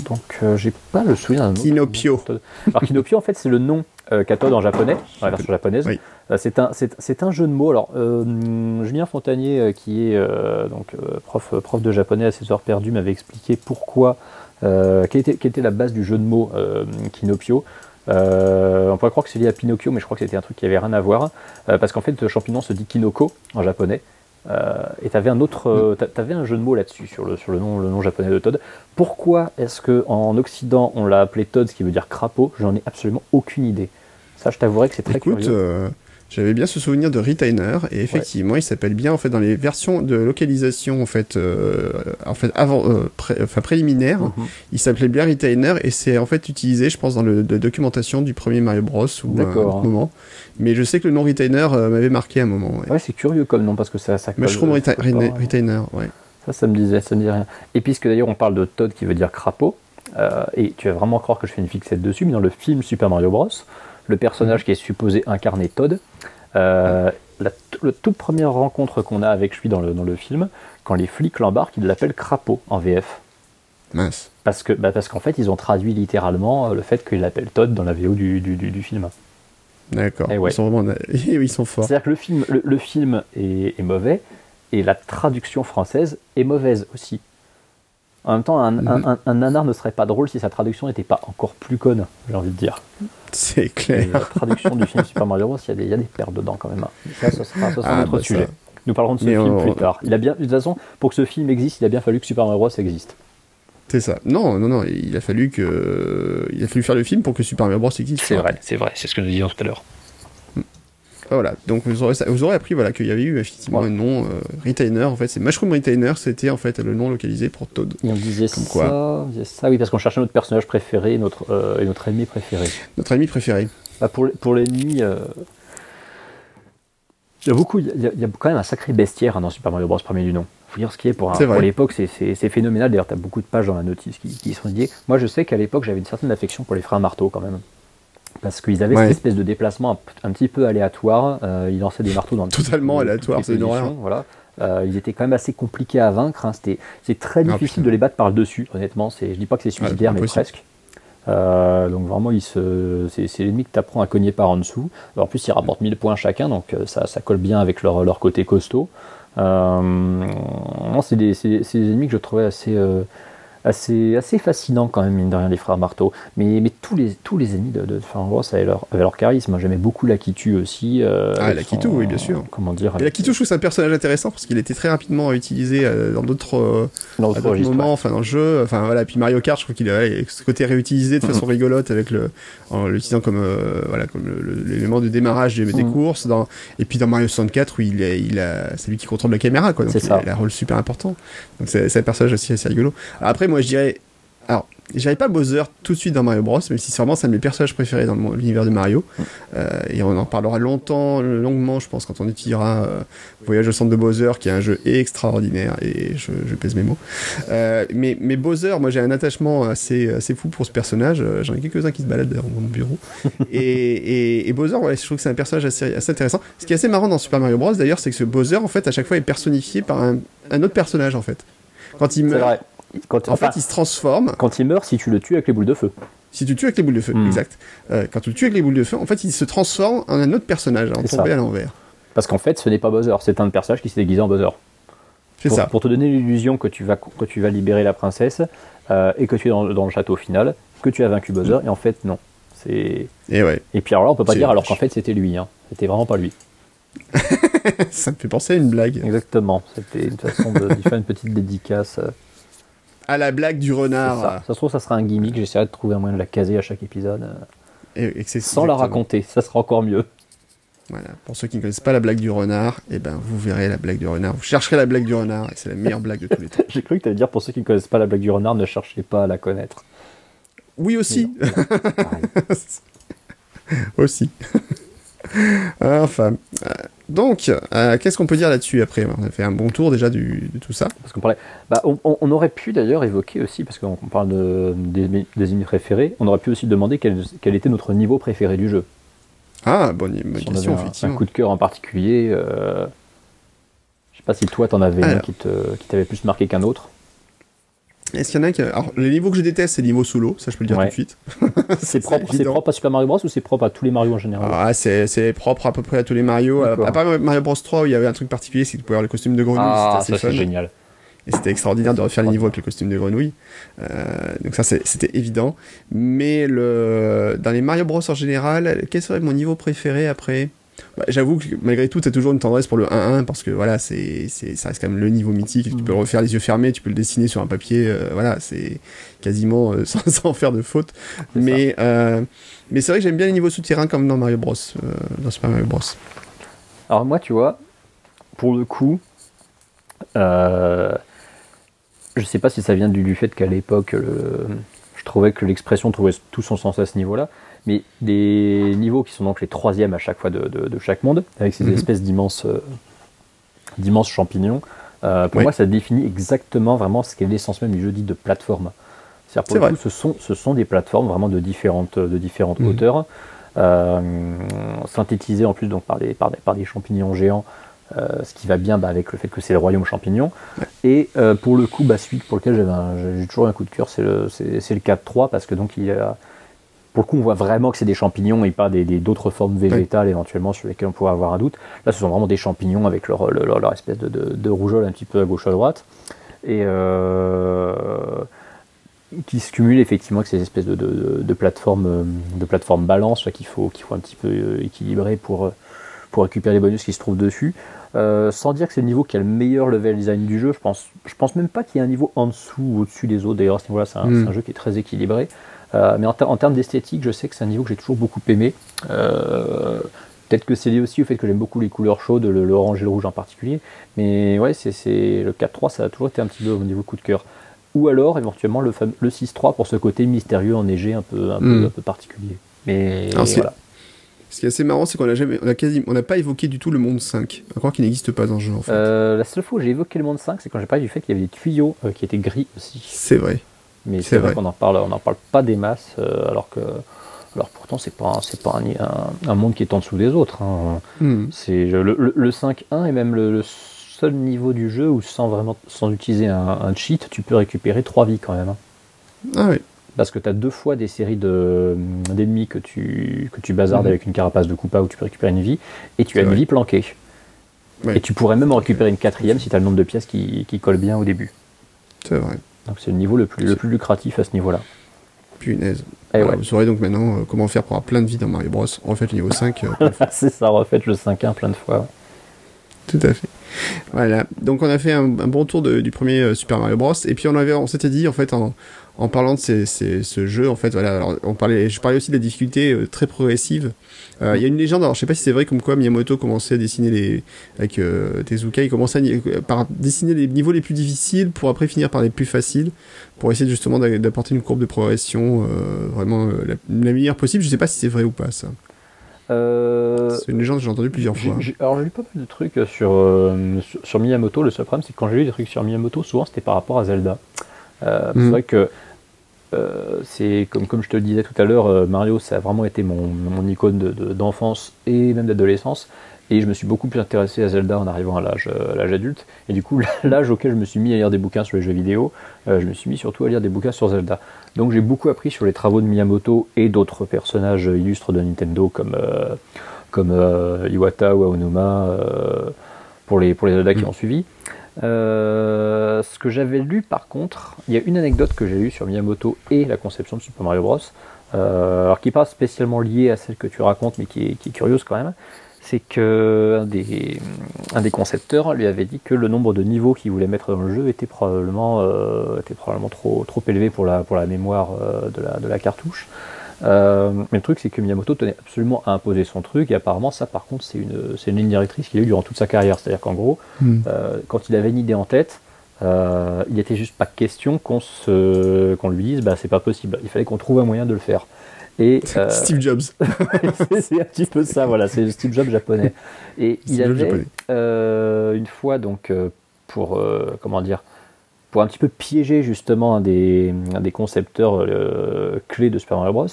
Donc euh, j'ai pas le souvenir d'un Kinopio. nom. Alors Kinopio en fait c'est le nom euh, qu'a Todd en japonais, dans la version japonaise. Oui. C'est un, c'est, un jeu de mots. Alors Julien Fontanier, qui est donc prof, prof de japonais à ses heures perdues, m'avait expliqué pourquoi, euh, quelle, était, quelle était la base du jeu de mots euh, Kinopio. Euh, on pourrait croire que c'est lié à Pinocchio, mais je crois que c'était un truc qui avait rien à voir, euh, parce qu'en fait, le champignon se dit Kinoko en japonais. Euh, et tu avais un autre, t'a- t'avais un jeu de mots là-dessus sur le sur le nom le nom japonais de Todd. Pourquoi est-ce que en Occident on l'a appelé Todd, ce qui veut dire crapaud? J'en ai absolument aucune idée. Ça, je t'avouerai que c'est très Écoute, curieux. Euh, j'avais bien ce souvenir de Retainer et effectivement, il s'appelle bien en fait dans les versions de localisation en fait, euh, en fait avant, euh, pré- enfin préliminaire, Mhm. il s'appelait bien Retainer et c'est en fait utilisé, je pense, dans le de documentation du premier Mario Bros ou un autre moment. Mais je sais que le nom Retainer euh, m'avait marqué à un moment. Ouais. Ouais, c'est curieux comme nom parce que ça, ça Mushroom ça Reta-. Rena- Retainer, ouais. Ça, ça me disait, ça me dit rien. Et puisque d'ailleurs on parle de Todd qui veut dire crapaud, euh, et tu vas vraiment croire que je fais une fixette dessus, mais dans le film Super Mario Bros, le personnage qui est supposé incarner Todd, euh, la, toute première rencontre qu'on a avec lui dans le, dans le film, quand les flics l'embarquent, ils l'appellent crapaud en VF. Mince. Parce que, bah parce qu'en fait, ils ont traduit littéralement euh, le fait qu'il l'appelle Todd dans la VO du, du, du- du film. D'accord. Ouais. Ils sont vraiment, *laughs* ils sont forts. C'est-à-dire que le film, le, le film est, est mauvais et la traduction française est mauvaise aussi. En même temps, un, un- un- un nanar ne serait pas drôle si sa traduction n'était pas encore plus conne, j'ai envie de dire. C'est Et clair. la traduction du film Super Mario Bros, il y, a des- il y a des perles dedans quand même. hein. Ça, ça sera, ça sera Ah, un autre bah, ça. sujet. Nous parlerons de ce Mais film on- plus tard. Il a bien, de toute façon, pour que ce film existe, il a bien fallu que Super Mario Bros existe. C'est ça. Non, non, non. Il a fallu que, il a fallu faire le film pour que Super Mario Bros existe. C'est vrai, c'est vrai. C'est ce que nous disions tout à l'heure. Voilà, donc vous aurez, vous aurez appris voilà, qu'il y avait eu effectivement un nom euh, Retainer, en fait, c'est Mushroom Retainer, c'était en fait le nom localisé pour Toad. Et on disait ça, on disait ça, oui, parce qu'on cherchait notre personnage préféré notre, euh, et notre ennemi préféré. Notre ennemi préféré. Bah pour pour l'ennemi, euh, il y a beaucoup, il y, a, quand même un sacré bestiaire hein, dans Super Mario Bros. premier du nom. Faut dire ce qui est pour, pour l'époque, c'est phénoménal. D'ailleurs, tu as beaucoup de pages dans la notice qui, qui sont dédiées. Moi, je sais qu'à l'époque, j'avais une certaine affection pour les frères Marteau quand même parce qu'ils avaient cette espèce de déplacement un, petit peu aléatoire. Euh, ils lançaient des marteaux dans Totalement aléatoire, c'est une Voilà. Euh, ils étaient quand même assez compliqués à vaincre. Hein. C'était, c'est très ah, difficile de les battre par le dessus, honnêtement. C'est, je dis pas que c'est suicidaire, mais presque. Euh, donc vraiment, se, c'est, l'ennemi que tu apprends à cogner par en dessous. en plus, ils rapportent 1000 points chacun, donc ça, ça colle bien avec leur, leur côté costaud. non, c'est des, c'est, des ennemis que je trouvais assez assez, assez fascinant quand même, mine de rien, les frères Marteau. Mais, mais tous, les, tous les ennemis de, de avaient leur, avaient leur charisme. J'aimais beaucoup Lakitu aussi. Euh, ah, Lakitu, oui, bien sûr. Comment dire Et Lakitu, je trouve c'est un personnage intéressant parce qu'il était très rapidement utilisé euh, dans d'autres euh, moments, enfin dans le jeu. Enfin voilà, puis Mario Kart, je trouve qu'il a ce côté réutilisé de façon rigolote avec le, en l'utilisant comme, voilà, comme l'élément de démarrage des, des courses. Dans, et puis dans Mario 64, où il, il a, c'est lui qui contrôle la caméra, quoi. Donc il, ça. a un rôle super important. Donc c'est un personnage aussi assez rigolo. après, moi je dirais. Alors, j'avais pas Bowser tout de suite dans Mario Bros, même si sûrement c'est un de mes personnages préférés dans l'univers de Mario. Euh, et on en parlera longtemps, longuement, je pense, quand on étudiera euh, Voyage au centre de Bowser, qui est un jeu extraordinaire, et je, je pèse mes mots. Euh, mais, mais Bowser, moi j'ai un attachement assez, assez fou pour ce personnage. J'en ai quelques-uns qui se baladent dans mon bureau. *laughs* et, et, Bowser, ouais, je trouve que c'est un personnage assez, assez, intéressant. Ce qui est assez marrant dans Super Mario Bros, d'ailleurs, c'est que ce Bowser, en fait, à chaque fois, est personnifié par un, un autre personnage, en fait. Quand il meurt en fait, il se transforme. Quand il meurt, si tu le tues avec les boules de feu. Si tu tues avec les boules de feu, hmm. exact. Euh, quand tu le tues avec les boules de feu, en fait, il se transforme en un autre personnage, en tombé à l'envers. Parce qu'en fait, ce n'est pas Bowser, c'est un personnage qui s'est déguisé en Bowser. C'est ça. Pour te donner l'illusion que tu vas que tu vas libérer la princesse euh, et que tu es dans, le château final, que tu as vaincu Bowser, et en fait non. Et ouais. Et puis alors là, on peut pas dire alors qu'en fait c'était lui. Hein. C'était vraiment pas lui. *laughs* ça me fait penser à une blague. Exactement. C'était une façon de, de faire une petite dédicace. À la blague du renard. Ça. ça se trouve, ça sera un gimmick. J'essaierai de trouver un moyen de la caser à chaque épisode. Et, sans la raconter, ça sera encore mieux. Voilà. Pour ceux qui ne connaissent pas la blague du renard, eh ben, vous verrez la blague du renard. Vous chercherez la blague du renard et c'est la meilleure blague de tous les temps. *laughs* J'ai cru que tu allais dire pour ceux qui ne connaissent pas la blague du renard, ne cherchez pas à la connaître. Oui, aussi. *laughs* aussi. Enfin, euh, donc, euh, qu'est-ce qu'on peut dire là-dessus après? On a fait un bon tour déjà du, de tout ça. Parce qu'on parlait, bah, on, aurait pu d'ailleurs évoquer aussi, parce qu'on parle de, des, des ennemis préférés, on aurait pu aussi demander quel, quel, était notre niveau préféré du jeu. Ah, bonne, bonne question, effectivement. Un coup de cœur en particulier. Euh, je sais pas si toi, t'en avais un qui t'avait plus marqué qu'un autre. Est-ce qu'il y en a qui. Alors, les niveaux que je déteste, c'est les niveaux sous l'eau, ça je peux le dire tout de suite. *laughs* c'est propre, propre, à Super Mario Bros ou c'est propre à tous les Mario en général Ah, c'est propre à peu près à tous les Mario. À, part Mario Bros 3 où il y avait un truc particulier, c'est que tu pouvais avoir le costume de grenouille. Ah, ça c'est génial. Et c'était extraordinaire de refaire les niveaux avec le costume de grenouille. Euh, donc ça, c'était évident. Mais le... dans les Mario Bros en général, quel serait mon niveau préféré après? Bah, J'avoue que malgré tout, t'as toujours une tendresse pour le 1-1 parce que voilà, c'est, ça reste quand même le niveau mythique. Tu peux le refaire les yeux fermés, tu peux le dessiner sur un papier. Euh, voilà, c'est quasiment euh, *laughs* sans, faire de faute. Mais, euh, mais c'est vrai que j'aime bien les niveaux souterrains comme dans Mario Bros. dans Super Mario Bros. Alors moi, tu vois, pour le coup, je sais pas si ça vient du, du fait qu'à l'époque, je trouvais que l'expression trouvait tout son sens à ce niveau-là mais des niveaux qui sont donc les troisièmes à chaque fois de, chaque monde, avec ces mhm. espèces d'immenses euh, d'immenses champignons. Euh, pour moi, ça définit exactement vraiment ce qu'est l'essence même du jeu dit de plateforme. C'est-à-dire pour le coup, ce sont, ce sont des plateformes vraiment de différentes, de différentes mhm. hauteurs, euh, synthétisées en plus donc par des, par par des champignons géants, ce qui va bien bah, avec le fait que c'est le royaume champignon. Et pour le coup, bah, celui pour lequel j'ai toujours un coup de cœur, c'est le, c'est, le 4-3, parce que donc il y a pour le coup, on voit vraiment que c'est des champignons et pas des, d'autres formes végétales éventuellement sur lesquelles on pourrait avoir un doute. Là, ce sont vraiment des champignons avec leur, leur, espèce de, de, rougeole un petit peu à gauche à droite. Et euh, qui se cumulent effectivement avec ces espèces de, de, de plateformes de plateforme balance qu'il faut, qu'il faut un petit peu euh, équilibrer pour, pour récupérer les bonus qui se trouvent dessus. Euh, sans dire que c'est le niveau qui a le meilleur level design du jeu, je pense, je pense même pas qu'il y ait un niveau en dessous ou au-dessus des autres. D'ailleurs, à ce niveau-là, c'est un, Mm. c'est un jeu qui est très équilibré. Euh, mais en, ter- en termes d'esthétique, je sais que c'est un niveau que j'ai toujours beaucoup aimé. Euh, Peut-être que c'est lié aussi au fait que j'aime beaucoup les couleurs chaudes, le, le orange et le rouge en particulier. Mais ouais, c'est le 4-3, ça a toujours été un petit peu au niveau coup de cœur. Ou alors, éventuellement, le, le 6-3 pour ce côté mystérieux, enneigé, un peu, un peu, Mm. un peu particulier. Mais Alors, voilà. Ce qui est assez marrant, c'est qu'on a jamais, on a quasi, on n'a pas évoqué du tout le monde 5. À croire qu'il n'existe pas dans ce jeu, en fait. Euh, la seule fois où j'ai évoqué le monde 5, c'est quand j'ai parlé du fait qu'il y avait des tuyaux euh, qui étaient gris aussi. C'est vrai. Mais C'est vrai, vrai. qu'on en parle, on en parle pas des masses, euh, alors que, alors pourtant c'est pas, un- c'est pas un, un- un monde qui est en dessous des autres. hein. Hmm. C'est le, le, le 5.1 est même le, le seul niveau du jeu où sans vraiment, sans utiliser un, un cheat, tu peux récupérer 3 vies quand même. hein. Ah oui. Parce que tu as deux fois des séries de, d'ennemis que tu, que tu bazardes Mhm. avec une carapace de Koopa où tu peux récupérer une vie, et tu as une vrai. vie planquée. Et tu pourrais même en récupérer une quatrième si tu as le nombre de pièces qui, qui colle bien au début. C'est vrai. Donc c'est le niveau le plus, le plus lucratif à ce niveau-là. Punaise. Et ouais. Vous saurez donc maintenant euh, comment faire pour avoir plein de vies dans Mario Bros. En fait, le niveau *laughs* 5. euh, c'est ça, refaites le 5.1 plein de fois. Tout à fait. Voilà. Donc on a fait un, un bon tour de- du premier euh, Super Mario Bros. Et puis on avait, on s'était dit en fait en, en parlant de ces, ces- ce jeu en fait, voilà. Alors on parlait, je parlais aussi de la difficulté euh, très progressive. Euh, Il y a une légende. Alors je sais pas si c'est vrai comme quoi Miyamoto commençait à dessiner les avec euh, Tezuka, il commençait à euh, par dessiner les niveaux les plus difficiles pour après finir par les plus faciles pour essayer justement d'a- d'apporter une courbe de progression vraiment la, la meilleure possible. Je sais pas si c'est vrai ou pas ça. C'est une légende que j'ai entendue plusieurs fois. alors j'ai lu pas mal de trucs sur, sur, Miyamoto. Le seul problème, c'est que quand j'ai lu des trucs sur Miyamoto, souvent c'était par rapport à Zelda. C'est Mhm. vrai que euh, c'est comme, comme je te le disais tout à l'heure, euh, Mario, ça a vraiment été mon, mon icône de- de- d'enfance et même d'adolescence. Et je me suis beaucoup plus intéressé à Zelda en arrivant à l'âge euh, adulte. Et du coup, *laughs* l'âge auquel je me suis mis à lire des bouquins sur les jeux vidéo, euh, je me suis mis surtout à lire des bouquins sur Zelda. Donc j'ai beaucoup appris sur les travaux de Miyamoto et d'autres personnages illustres de Nintendo comme, comme Iwata ou Aonuma pour, les, pour les Zelda qui Mm. ont suivi. Euh, ce que j'avais lu par contre, il y a une anecdote que j'ai lue sur Miyamoto et la conception de Super Mario Bros. euh, alors qui n'est pas spécialement liée à celle que tu racontes, mais qui est, curieuse quand même. C'est que un des, concepteurs lui avait dit que le nombre de niveaux qu'il voulait mettre dans le jeu était probablement, euh, était probablement trop, trop élevé pour la, pour la mémoire de, la, de la cartouche. Euh, mais le truc, c'est que Miyamoto tenait absolument à imposer son truc, et apparemment, ça, par contre, c'est une, ligne directrice qu'il a eu durant toute sa carrière. C'est-à-dire qu'en gros, Hmm. euh, quand il avait une idée en tête, euh, il n'était juste pas question qu'on se, qu'on lui dise, bah, c'est pas possible. Il fallait qu'on trouve un moyen de le faire. Et *laughs* Steve Jobs. *laughs* c'est un petit peu ça, voilà, c'est le Steve Jobs japonais. Et il Steve Jobs avait une fois donc pour comment dire, pour un petit peu piéger justement un des, concepteurs euh, clés de Super Mario Bros.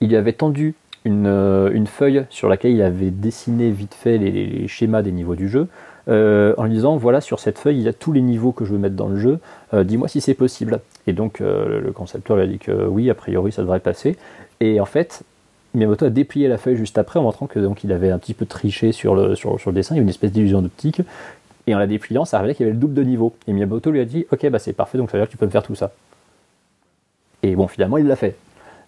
Il avait tendu une, euh, une feuille sur laquelle il avait dessiné vite fait les, schémas des niveaux du jeu. euh, en lui disant voilà sur cette feuille il y a tous les niveaux que je veux mettre dans le jeu dis-moi si c'est possible et donc le concepteur lui a dit que oui a priori ça devrait passer et en fait Miyamoto a déplié la feuille juste après en montrant que donc il avait un petit peu triché sur le, sur, sur le dessin, il y avait une espèce d'illusion d'optique. Et en la dépliant, ça révélait qu'il y avait le double de niveau. Et Miyamoto lui a dit Ok, bah c'est parfait, donc ça veut dire que tu peux me faire tout ça. Et bon, finalement, il l'a fait.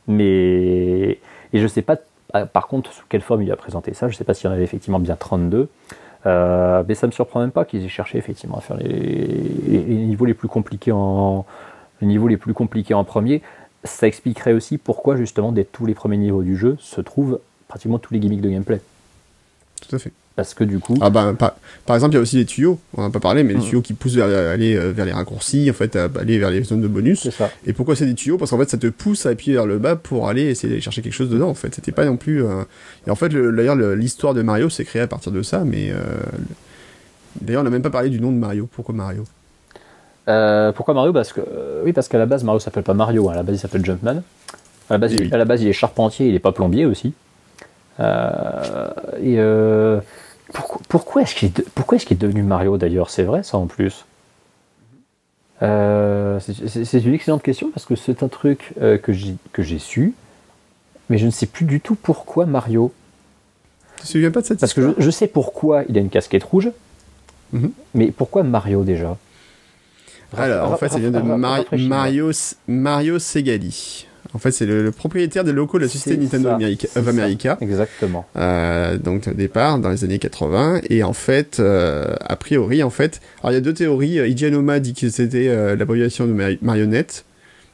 Mais. Et je sais pas, ah, par contre, sous quelle forme il a présenté ça. Je sais pas s'il y en avait effectivement bien 32. Euh, mais ça me surprend même pas qu'ils aient cherché effectivement à faire les, niveaux les plus compliqués en les niveaux les plus compliqués en premier. Ça expliquerait aussi pourquoi justement dès tous les premiers niveaux du jeu se trouvent pratiquement tous les gimmicks de gameplay. Tout à fait. Parce que du coup, Ah bah, par, par exemple, il y a aussi les tuyaux, on en a pas parlé, mais les Mhm. tuyaux qui poussent vers, aller euh, vers les raccourcis, en fait, à aller vers les zones de bonus. c'est ça. Et pourquoi c'est des tuyaux? Parce qu'en fait, ça te pousse à appuyer vers le bas pour aller essayer d'aller chercher quelque chose dedans, en fait. C'était pas non plus... euh, Et en fait, le- d'ailleurs, le- l'histoire de Mario s'est créée à partir de ça, mais... euh, D'ailleurs, on n'a même pas parlé du nom de Mario. Pourquoi Mario? Euh, pourquoi Mario? Parce que euh, oui, parce qu'à la base Mario s'appelle pas Mario, hein. à la base il s'appelle Jumpman. À la base, Oui, il, à la base il est charpentier, il est pas plombier aussi. Euh, et euh, pourquoi, pourquoi est-ce qu'il est, pourquoi qu'il est devenu Mario d'ailleurs? C'est vrai ça en plus. Euh, c'est- une excellente question parce que c'est un truc euh, que j'ai su, mais je ne sais plus du tout pourquoi Mario. Tu te souviens pas de cette Parce que je, je sais pourquoi il a une casquette rouge, Mhm. mais pourquoi Mario déjà? Alors, en fait, ça vient de. Mario, Mario Segali. En fait, c'est le, propriétaire des locaux de la société Nintendo America, of America. Exactement. Euh, donc au départ, dans les années 80, et en fait, euh, a priori, en fait, alors il y a deux théories. Ijanoma dit que c'était euh, la population de marionnettes,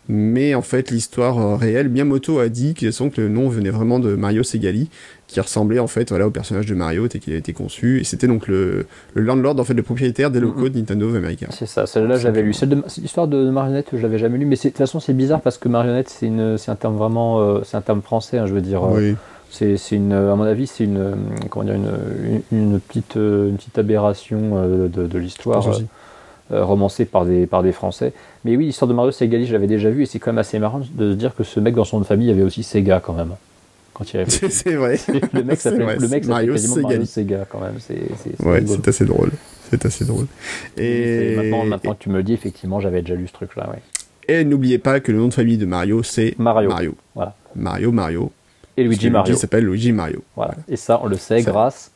mais en fait, l'histoire euh, réelle, Miyamoto a dit que le nom venait vraiment de Mario Segali, qui ressemblait en fait voilà, au personnage de Mario tel qu'il a été conçu. Et c'était donc le, le, landlord, en fait, le propriétaire des locaux de Nintendo of America. C'est ça, celle-là j'avais lu. L'histoire de, marionnette, je l'avais jamais lu, mais de toute façon c'est bizarre parce que marionnette c'est un terme vraiment, euh, c'est un terme français, hein, je veux dire. Euh, oui. C'est une, à mon avis, c'est une, comment dire, une, une, petite, une petite aberration de, de l'histoire. Euh, romancé par des, par des Français. Mais oui, l'histoire de Mario Segali, je l'avais déjà vu, et c'est quand même assez marrant de se dire que ce mec dans son nom de famille avait aussi Sega quand même. Quand il *laughs* *laughs* C'est vrai. Le mec s'appelait Mario quasiment Mario Sega quand même. C'est ouais, c'est assez drôle. C'est assez drôle. Et, maintenant, maintenant que tu me le dis, effectivement, j'avais déjà lu ce truc-là. Ouais. Et n'oubliez pas que le nom de famille de Mario, c'est Mario. Mario. Voilà. Mario, Mario. Et Luigi Mario. Luigi s'appelle Luigi Mario. Voilà. Et ça, on le sait grâce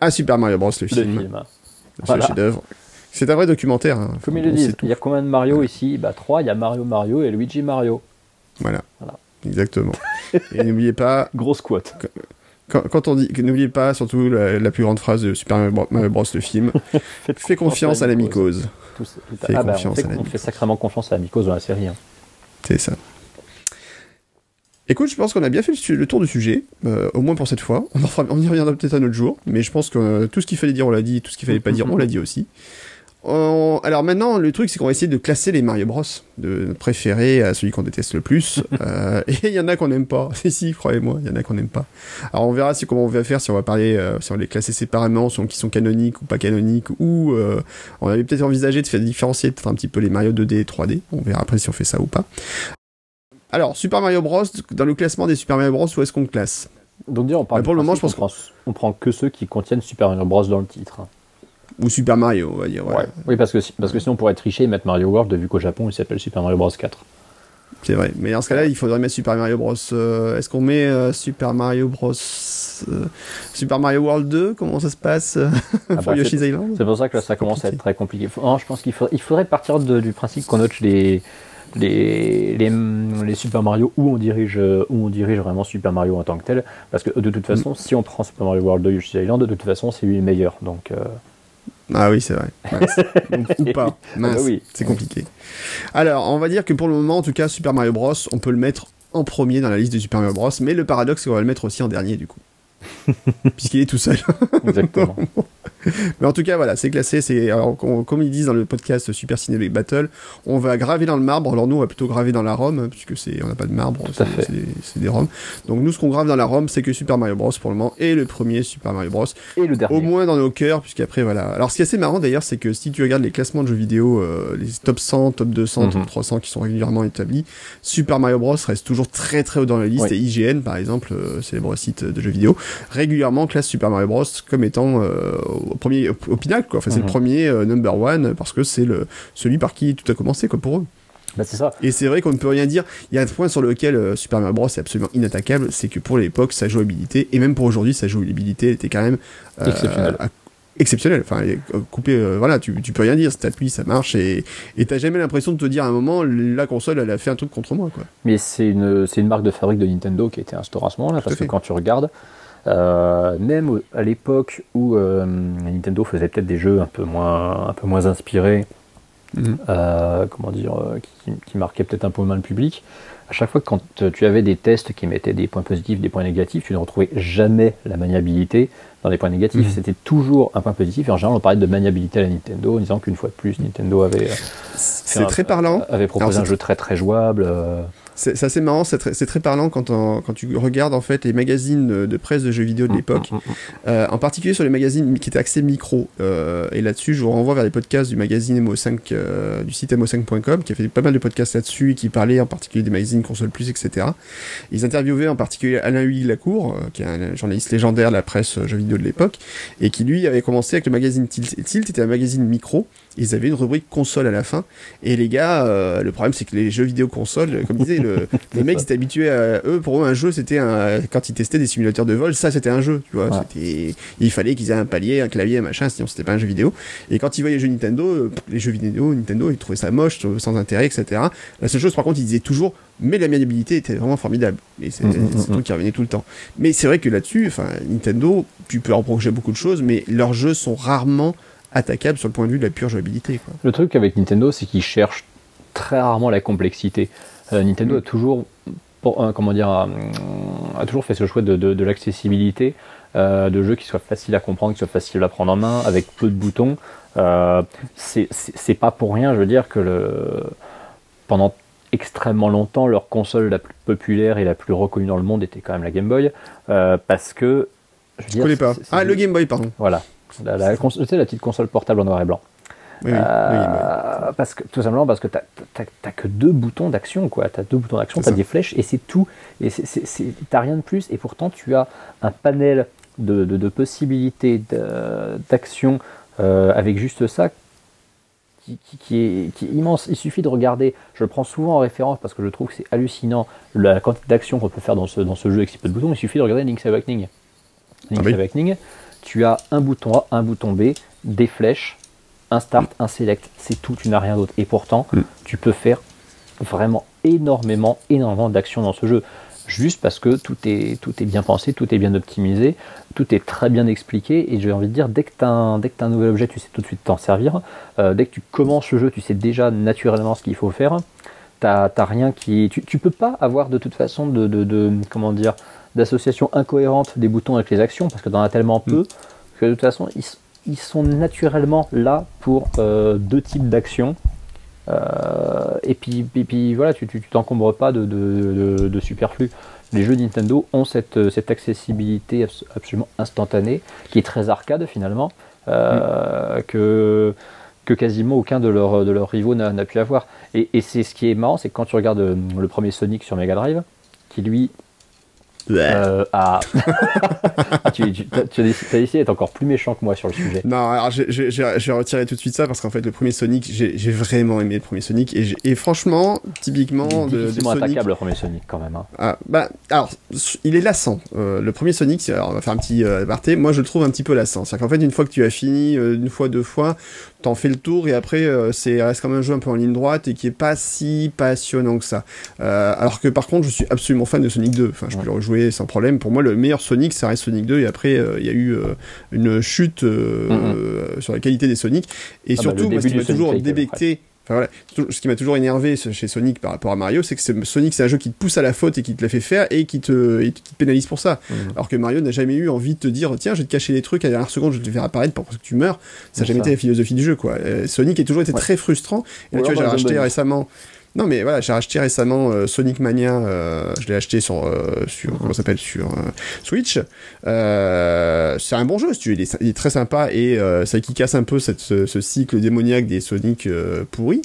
à Super Mario Bros. le film. Le film. Voilà. chef-d'œuvre c'est un vrai documentaire. Hein. Comme ils le disent, il y a combien de Mario ici? Bah trois, il y a Mario Mario et Luigi Mario. Voilà. Exactement. *laughs* et n'oubliez pas. Grosse squat. Quand, on dit, n'oubliez pas surtout la, plus grande phrase de Super Mario Bros. le film. *laughs* Fais confiance à la mycose. Fais ah bah, confiance on, fait, on fait sacrément confiance à la mycose dans la série. Hein. C'est ça. Écoute, je pense qu'on a bien fait le, tour du sujet, euh, au moins pour cette fois. On, on y reviendra peut-être un autre jour, mais je pense que euh, tout ce qu'il fallait dire, on l'a dit, tout ce qu'il fallait pas dire, on l'a dit aussi. Alors maintenant, le truc, c'est qu'on va essayer de classer les Mario Bros, de préférer à celui qu'on déteste le plus. *laughs* euh, et il y en a qu'on n'aime pas. Si, *laughs* si, croyez-moi, il y en a qu'on n'aime pas. Alors on verra si comment on va faire, si on va parler, euh, si on les classer séparément, si on, qui sont canoniques ou pas canoniques, ou euh, on avait peut-être envisagé de faire différencier peut-être un petit peu les Mario 2D et 3D. On verra après si on fait ça ou pas. Alors, Super Mario Bros, dans le classement des Super Mario Bros, où est-ce qu'on classe? Donc dire, on parle pour le moment, je pense qu'on prend, on prend que ceux qui contiennent Super Mario Bros dans le titre. Ou Super Mario, on va dire. Ouais. Oui, parce que, parce que sinon on pourrait tricher et mettre Mario World, vu qu'au Japon il s'appelle Super Mario Bros 4. C'est vrai. Mais dans ce cas-là, il faudrait mettre Super Mario Bros. Euh, est-ce qu'on met euh, Super Mario Bros. Euh, Super Mario World 2 Comment ça se passe ah *laughs* pour bah, Yoshi's Island? C'est pour ça que là, ça commence à être très compliqué. je pense qu'il faudrait, il faudrait partir du principe qu'on note les, les, les, les, Super Mario où on dirige où on dirige vraiment Super Mario en tant que tel parce que de toute façon mm. si on prend Super Mario World 2 Yoshi's Island de toute façon c'est lui le meilleur donc ah oui, c'est vrai. *laughs* ou pas. Ah bah oui. C'est compliqué. Alors, on va dire que pour le moment, en tout cas, Super Mario Bros, on peut le mettre en premier dans la liste de Super Mario Bros, mais le paradoxe, c'est qu'on va le mettre aussi en dernier, du coup. *laughs* Puisqu'il est tout seul. Exactement. *laughs* Mais en tout cas, voilà, c'est classé. C'est comme ils disent dans le podcast Super Ciné Battle, on va graver dans le marbre. Alors nous, on va plutôt graver dans la Rome, hein, puisque c'est on n'a pas de marbre, c'est des, Roms. Donc nous, ce qu'on grave dans la Rome, c'est que Super Mario Bros pour le moment et le premier Super Mario Bros. Et le dernier. Au moins dans nos cœurs, puisqu'après voilà. Alors ce qui est assez marrant d'ailleurs, c'est que si tu regardes les classements de jeux vidéo, euh, les top 100, top 200, mhm. top 300 qui sont régulièrement établis, Super Mario Bros reste toujours très très haut dans la liste. Et IGN, par exemple, euh, célèbre site de jeux vidéo, régulièrement classe Super Mario Bros comme étant euh, au premier, au, pinacle, quoi. Enfin, c'est le mhm. premier euh, number one parce que c'est le celui par qui tout a commencé, quoi, pour eux. Bah, c'est ça. Et c'est vrai qu'on ne peut rien dire. Il y a un point sur lequel euh, Super Mario Bros est absolument inattaquable, c'est que pour l'époque, sa jouabilité, et même pour aujourd'hui, sa jouabilité était quand même exceptionnelle. Enfin, coupé, voilà, tu, tu peux rien dire, c'est appui, ça marche, et t'as jamais l'impression de te dire à un moment, la console, elle a fait un truc contre moi, quoi. Mais c'est une, c'est une marque de fabrique de Nintendo qui a été instaurée à ce moment-là, parce que quand tu regardes, euh, même à l'époque où euh, Nintendo faisait peut-être des jeux un peu moins, un peu moins inspirés, mhm. euh, comment dire, qui, qui marquaient peut-être un peu moins le public, à chaque fois que quand tu avais des tests qui mettaient des points positifs, des points négatifs, tu ne retrouvais jamais la maniabilité dans les points négatifs. Mhm. C'était toujours un point positif. Et en général, on parlait de maniabilité à la Nintendo en disant qu'une fois de plus, Nintendo avait, c'est très parlant. avait proposé un jeu très très jouable. C'est assez marrant, c'est très, très, parlant quand, quand tu regardes en fait les magazines de presse de jeux vidéo de mm, l'époque, mm, mm, euh, en particulier sur les magazines qui étaient axés micro. Euh, et là-dessus, je vous renvoie vers les podcasts du magazine MO5, euh, du site mo5.com, qui a fait pas mal de podcasts là-dessus, qui parlait en particulier des magazines console plus, etc. Ils interviewaient en particulier Alain Huy Lacour, qui est un journaliste légendaire de la presse jeux vidéo de l'époque, et qui lui avait commencé avec le magazine Tilt. Et Tilt était un magazine micro ils avaient une rubrique console à la fin. Et les gars, euh, le problème c'est que les jeux vidéo console, comme disait le, *laughs* les mecs étaient habitués à eux. Pour eux, un jeu c'était un quand ils testaient des simulateurs de vol, ça c'était un jeu. Tu vois, c'était il fallait qu'ils aient un palier, un clavier, un machin. Sinon c'était pas un jeu vidéo. Et quand ils voyaient les jeux Nintendo, euh, les jeux vidéo Nintendo, ils trouvaient ça moche, sans intérêt, etc. La seule chose par contre, ils disaient toujours mais la maniabilité était vraiment formidable. Et c'est mm, mm, un truc qui revenait tout le temps. Mais c'est vrai que là-dessus, enfin, Nintendo, tu peux reprocher beaucoup de choses, mais leurs jeux sont rarement attaquables sur le point de vue de la pure jouabilité. Quoi. Le truc avec Nintendo, c'est qu'ils cherchent très rarement la complexité. Euh, Nintendo mm. a toujours, pour, euh, comment dire, a, toujours fait ce choix de, de, l'accessibilité, euh, de jeux qui soient faciles à comprendre, qui soient faciles à prendre en main, avec peu de boutons. c'est pas pour rien, je veux dire, que le, pendant extrêmement longtemps, leur console la plus populaire et la plus reconnue dans le monde était quand même la Game Boy, euh, parce que... Je, ne connais pas. Ah, le Game Boy, pardon. Voilà. La, la, la petite console portable en noir et blanc. Oui, euh, parce que tout simplement parce que tu n'as que deux boutons d'action quoi tu as deux boutons d'action tu as des flèches et c'est tout et t'as rien de plus et pourtant tu as un panel de, de, possibilités d'action euh, avec juste ça qui, est, immense. Il suffit de regarder, je le prends souvent en référence parce que je trouve que c'est hallucinant la quantité d'actions qu'on peut faire dans ce, dans ce jeu avec si peu de boutons. Il suffit de regarder Link's Awakening. Link's ah Awakening, tu as un bouton A, un bouton B, des flèches, un start, un select. C'est tout, tu n'as rien d'autre. Et pourtant, mm. tu peux faire vraiment énormément, énormément d'actions dans ce jeu juste parce que tout est, tout est bien pensé, tout est bien optimisé, tout est très bien expliqué, et j'ai envie de dire, dès que tu as, un nouvel objet, tu sais tout de suite t'en servir, euh, dès que tu commences le jeu, tu sais déjà naturellement ce qu'il faut faire, t'as rien qui... Tu, tu peux pas avoir de toute façon de, de, comment dire, d'association incohérente des boutons avec les actions, parce que t'en as tellement peu, mm. que de toute façon, ils, ils sont naturellement là pour euh, deux types d'actions, euh, et, puis, puis voilà, tu t'encombres pas de, de, superflu. Les jeux Nintendo ont cette, cette accessibilité absolument instantanée, qui est très arcade finalement, euh, que, que quasiment aucun de leurs de leurs rivaux n'a pu avoir. Et, et c'est ce qui est marrant, c'est que quand tu regardes le premier Sonic sur Mega Drive, qui lui euh, ah. *laughs* tu, tu, tu, as décidé d'être encore plus méchant que moi sur le sujet. Non, alors j'ai retiré tout de suite ça parce qu'en fait, le premier Sonic, j'ai vraiment aimé le premier Sonic et, et franchement, typiquement. de, de Sonic... attaquable le premier Sonic quand même. Hein. Ah, bah, alors, il est lassant. Euh, le premier Sonic, alors on va faire un petit euh, aparté, moi je le trouve un petit peu lassant. C'est-à-dire qu'en fait, une fois que tu as fini, euh, une fois, deux fois, t'en fais le tour et après euh, c'est reste comme un jeu un peu en ligne droite et qui est pas si passionnant que ça. Euh, alors que par contre je suis absolument fan de Sonic 2. Enfin je peux le rejouer sans problème. Pour moi le meilleur Sonic ça reste Sonic 2 et après euh, il y a eu une chute sur la qualité des Sonic et ah bah, surtout moi, ce qui m'a toujours débecté voilà, ce qui m'a toujours énervé chez Sonic par rapport à Mario, c'est que Sonic c'est un jeu qui te pousse à la faute et qui te la fait faire et qui te, et qui te pénalise pour ça. Mhm. Alors que Mario n'a jamais eu envie de te dire tiens je vais te cacher des trucs à la dernière seconde je vais te faire apparaître pour que tu meurs. Ça n'a jamais été la philosophie du jeu quoi. Euh, Sonic a toujours été très frustrant. Et là tu vois j'ai racheté récemment non, mais voilà, j'ai acheté récemment euh, Sonic Mania. Euh, je l'ai acheté sur euh, sur comment s'appelle sur Switch. c'est un bon jeu, si tu veux. Il est, très sympa et ça qui casse un peu cette, ce, cycle démoniaque des Sonic pourris.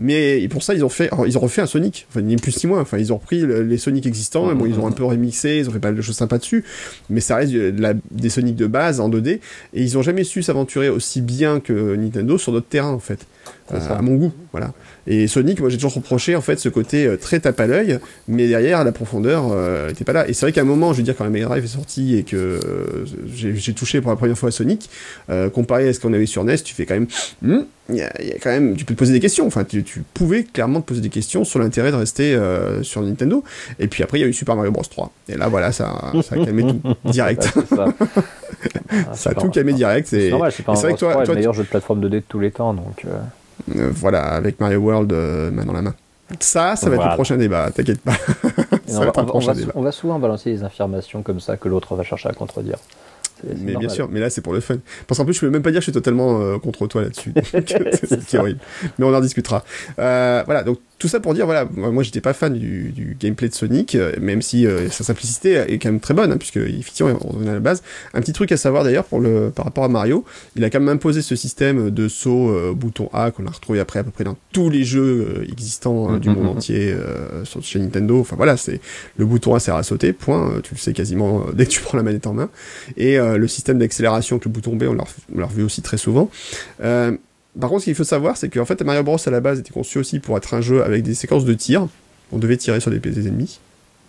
mais pour ça, ils ont fait, ils ont refait un Sonic. Enfin, ni plus ni moins. Enfin, ils ont repris les Sonic existants. Bon, ils ont un peu remixé, ils ont fait pas de choses sympas dessus. Mais ça reste des Sonic de base en 2D et ils ont jamais su s'aventurer aussi bien que Nintendo sur d'autres terrains en fait. à mon goût, voilà. Et Sonic, moi j'ai toujours reproché en fait ce côté euh, très tape à l'œil, mais derrière la profondeur euh, était pas là. Et c'est vrai qu'à un moment, je veux dire quand la Mega Drive est sortie et que euh, j'ai touché pour la première fois à Sonic, comparé à ce qu'on avait sur NES, tu fais quand même, hmm, il y, a, quand même, tu peux te poser des questions. Enfin, tu, pouvais clairement te poser des questions sur l'intérêt de rester sur Nintendo. Et puis après, il y a eu Super Mario Bros 3. Et là, voilà, ça, ça a calmé tout *laughs* direct. *laughs* ça. a tout calmé direct. C'est normal, c'est vrai que toi, toi, le meilleur jeu de plateforme 2D de tous les temps, donc. Euh, voilà, avec Mario World euh, main dans la main. Ça, ça va être le prochain débat, t'inquiète pas. *laughs* on, va, on, va, souvent balancer des affirmations comme ça que l'autre va chercher à contredire. Mais bien sûr, mais là c'est pour le fun. Parce qu'en plus, je peux même pas dire que je suis totalement euh, contre toi là-dessus. *laughs* *laughs* c'est horrible. Mais on en discutera. Euh, voilà, donc tout ça pour dire, voilà, moi j'étais pas fan du, du, gameplay de Sonic, euh, même si euh, sa simplicité est quand même très bonne, hein, puisque effectivement on à la base. Un petit truc à savoir d'ailleurs pour le par rapport à Mario, il a quand même imposé ce système de saut euh, bouton A qu'on a retrouvé après à peu près dans tous les jeux existants hein, du monde entier sur chez Nintendo. Enfin voilà, c'est le bouton A sert à sauter, point. tu le sais quasiment dès que tu *laughs* prends la manette en main. Et le système d'accélération avec le bouton B, on l'a revu aussi très souvent. Par contre, ce qu'il faut savoir, c'est qu'en fait, Mario Bros à la base était conçu aussi pour être un jeu avec des séquences de tir. On devait tirer sur des, des ennemis.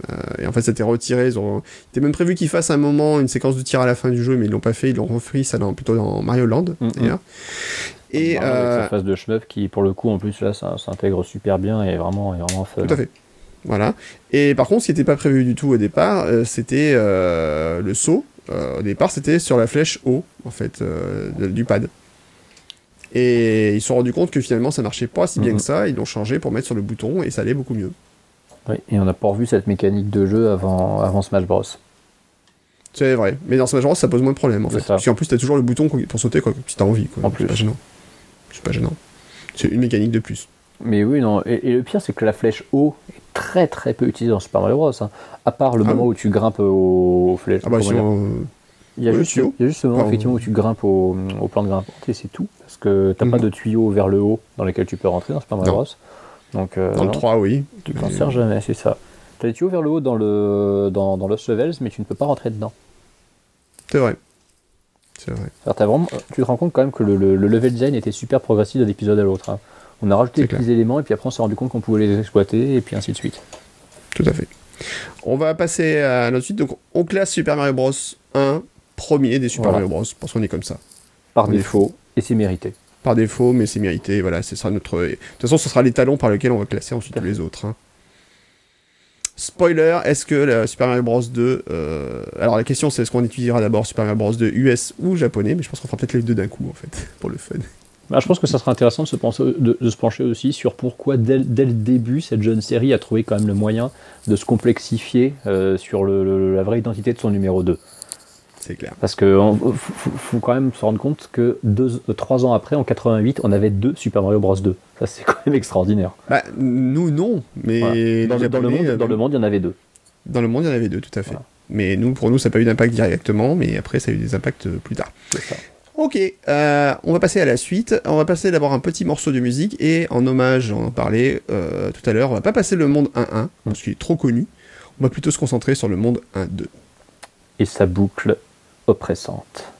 Euh, et en fait, ça a été retiré. Ils ont... Il était même prévu qu'ils fassent un moment une séquence de tir à la fin du jeu, mais ils l'ont pas fait. Ils l'ont refait ça dans, plutôt dans Mario Land. Mhm. d'ailleurs. Et avec euh, sa phase de shmup qui, pour le coup, en plus, là, ça s'intègre super bien et est vraiment, est vraiment fun. Tout à fait. Voilà. Et par contre, ce qui n'était pas prévu du tout au départ, euh, c'était euh, le saut. Euh, au départ, c'était sur la flèche haut, en fait, euh, de- du pad. Et ils se sont rendus compte que finalement, ça marchait pas si bien Mhm. que ça. Ils l'ont changé pour mettre sur le bouton et ça allait beaucoup mieux. Oui, et on n'a pas revu cette mécanique de jeu avant, avant Smash Bros. C'est vrai. Mais dans Smash Bros, ça pose moins de problèmes, en C'est fait. ça. Parce qu'en plus, t'as toujours le bouton pour sauter, quoi, si t'as envie, quoi. En C'est plus. pas gênant. C'est pas gênant. C'est une mécanique de plus. Mais oui, non. Et, et le pire, c'est que la flèche haut est très très peu utilisée dans Super Mario Bros. hein. À part le Ah moment oui. où tu grimpes aux, aux flèches. Ah bah, si on- Il y a juste, il y a juste ce moment Pardon. effectivement où tu grimpes au, au plan de grimpante et c'est tout. Parce que t'as Mhm. pas de tuyau vers le haut dans lequel tu peux rentrer dans Super Mario. Bros. Donc, euh, Dans le non, 3, oui. tu t'en sers jamais, c'est ça. T'as des tuyaux vers le haut dans, le, dans, dans Lost Levels, mais tu ne peux pas rentrer dedans. C'est vrai. C'est vrai. Vraiment, tu te rends compte quand même que le, le- le level design était super progressif d'un épisode à l'autre. hein. On a rajouté des petits éléments et puis après on s'est rendu compte qu'on pouvait les exploiter et puis ainsi de suite. Tout à fait. On va passer à notre suite. Donc, on classe Super Mario Bros 1 premier des Super Voilà. Mario Bros. Parce qu'on est comme ça. Par On est défaut, et c'est mérité. Par défaut, mais c'est mérité. Voilà, ce sera notre. De toute façon, ce sera les talons par lesquels on va classer ensuite tous les autres. hein. Spoiler, est-ce que la Super Mario Bros 2. euh, Alors, la question, c'est est-ce qu'on étudiera d'abord Super Mario Bros 2 US ou japonais Mais je pense qu'on fera peut-être les deux d'un coup, en fait, *laughs* pour le fun. Bah, je pense que ça serait intéressant de se, penser, de, de se pencher aussi sur pourquoi dès, dès le début cette jeune série a trouvé quand même le moyen de se complexifier euh, sur le- le- la vraie identité de son numéro 2. C'est clair. Parce que on- faut, quand même se rendre compte que deux, euh, trois ans après, en 88, on avait deux Super Mario Bros 2. Ça c'est quand même extraordinaire. Bah, nous, non. Mais Voilà. Dans, le- dans le Japonais, monde, euh, dans le monde, il y en avait deux. dans le monde, il y en avait deux, tout à fait. Voilà. Mais nous, pour nous, ça n'a pas eu d'impact directement, mais après, ça a eu des impacts euh, plus tard. C'est ça. Ok, euh, on va passer à la suite. On va passer d'abord un petit morceau de musique et en hommage, on en parlait euh, tout à l'heure, on va pas passer le monde 1-1 parce qu'il est trop connu. On va plutôt se concentrer sur le monde 1-2. Et sa boucle oppressante.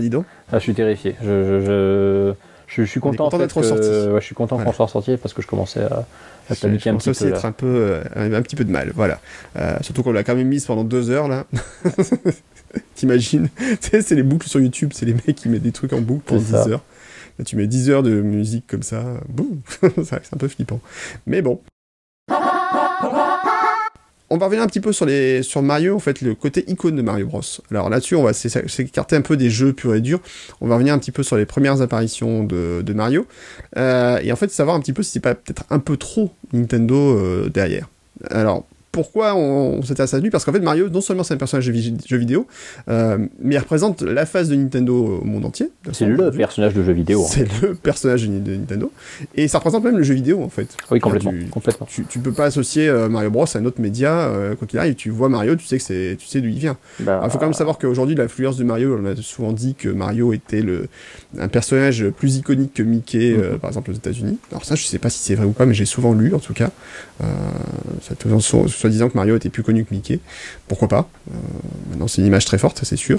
Dis donc. Ah, je suis terrifié. Je, je, je, je- suis content, content d'être ressorti. ouais, je suis content Voilà. qu'on soit ressorti parce que je commençais à, à paniquer un petit aussi peu. à être là. un peu, euh, un, un petit peu de mal, voilà. Euh, surtout qu'on l'a quand même mise pendant deux heures, là. *laughs* T'imagines? *laughs* C'est les boucles sur YouTube, c'est les mecs qui mettent des trucs en boucle pendant C'est ça. 10 heures. Là, tu mets 10 heures de musique comme ça, boum *laughs* C'est un peu flippant. Mais bon. On va revenir un petit peu sur, les, sur Mario, en fait, le côté icône de Mario Bros. Alors là-dessus, on va s'é- s'écarter un peu des jeux purs et durs. On va revenir un petit peu sur les premières apparitions de, de Mario. Euh, et en fait, savoir un petit peu si c'est pas peut-être un peu trop Nintendo euh, derrière. Alors, pourquoi on, on s'intéresse à lui Parce qu'en fait, Mario, non seulement c'est un personnage de jeu vidéo, euh, mais il représente la face de Nintendo au monde entier. C'est le personnage de jeu vidéo. hein. C'est le personnage de Nintendo. Et ça représente même le jeu vidéo, en fait. Oui, complètement. Tu- complètement. Tu, tu peux pas associer euh, Mario Bros à un autre média, euh, quoi qu'il arrive. Tu vois Mario, tu sais que c'est, tu sais d'où il vient. Bah, Il faut quand même savoir qu'aujourd'hui, l'influence de Mario, on a souvent dit que Mario était le, un personnage plus iconique que Mickey, euh, Mhm. par exemple aux États-Unis. Alors ça, je sais pas si c'est vrai ou pas, mais j'ai souvent lu, en tout cas, ça soi-disant que Mario était plus connu que Mickey. Pourquoi pas? Euh, Maintenant, c'est une image très forte, c'est sûr.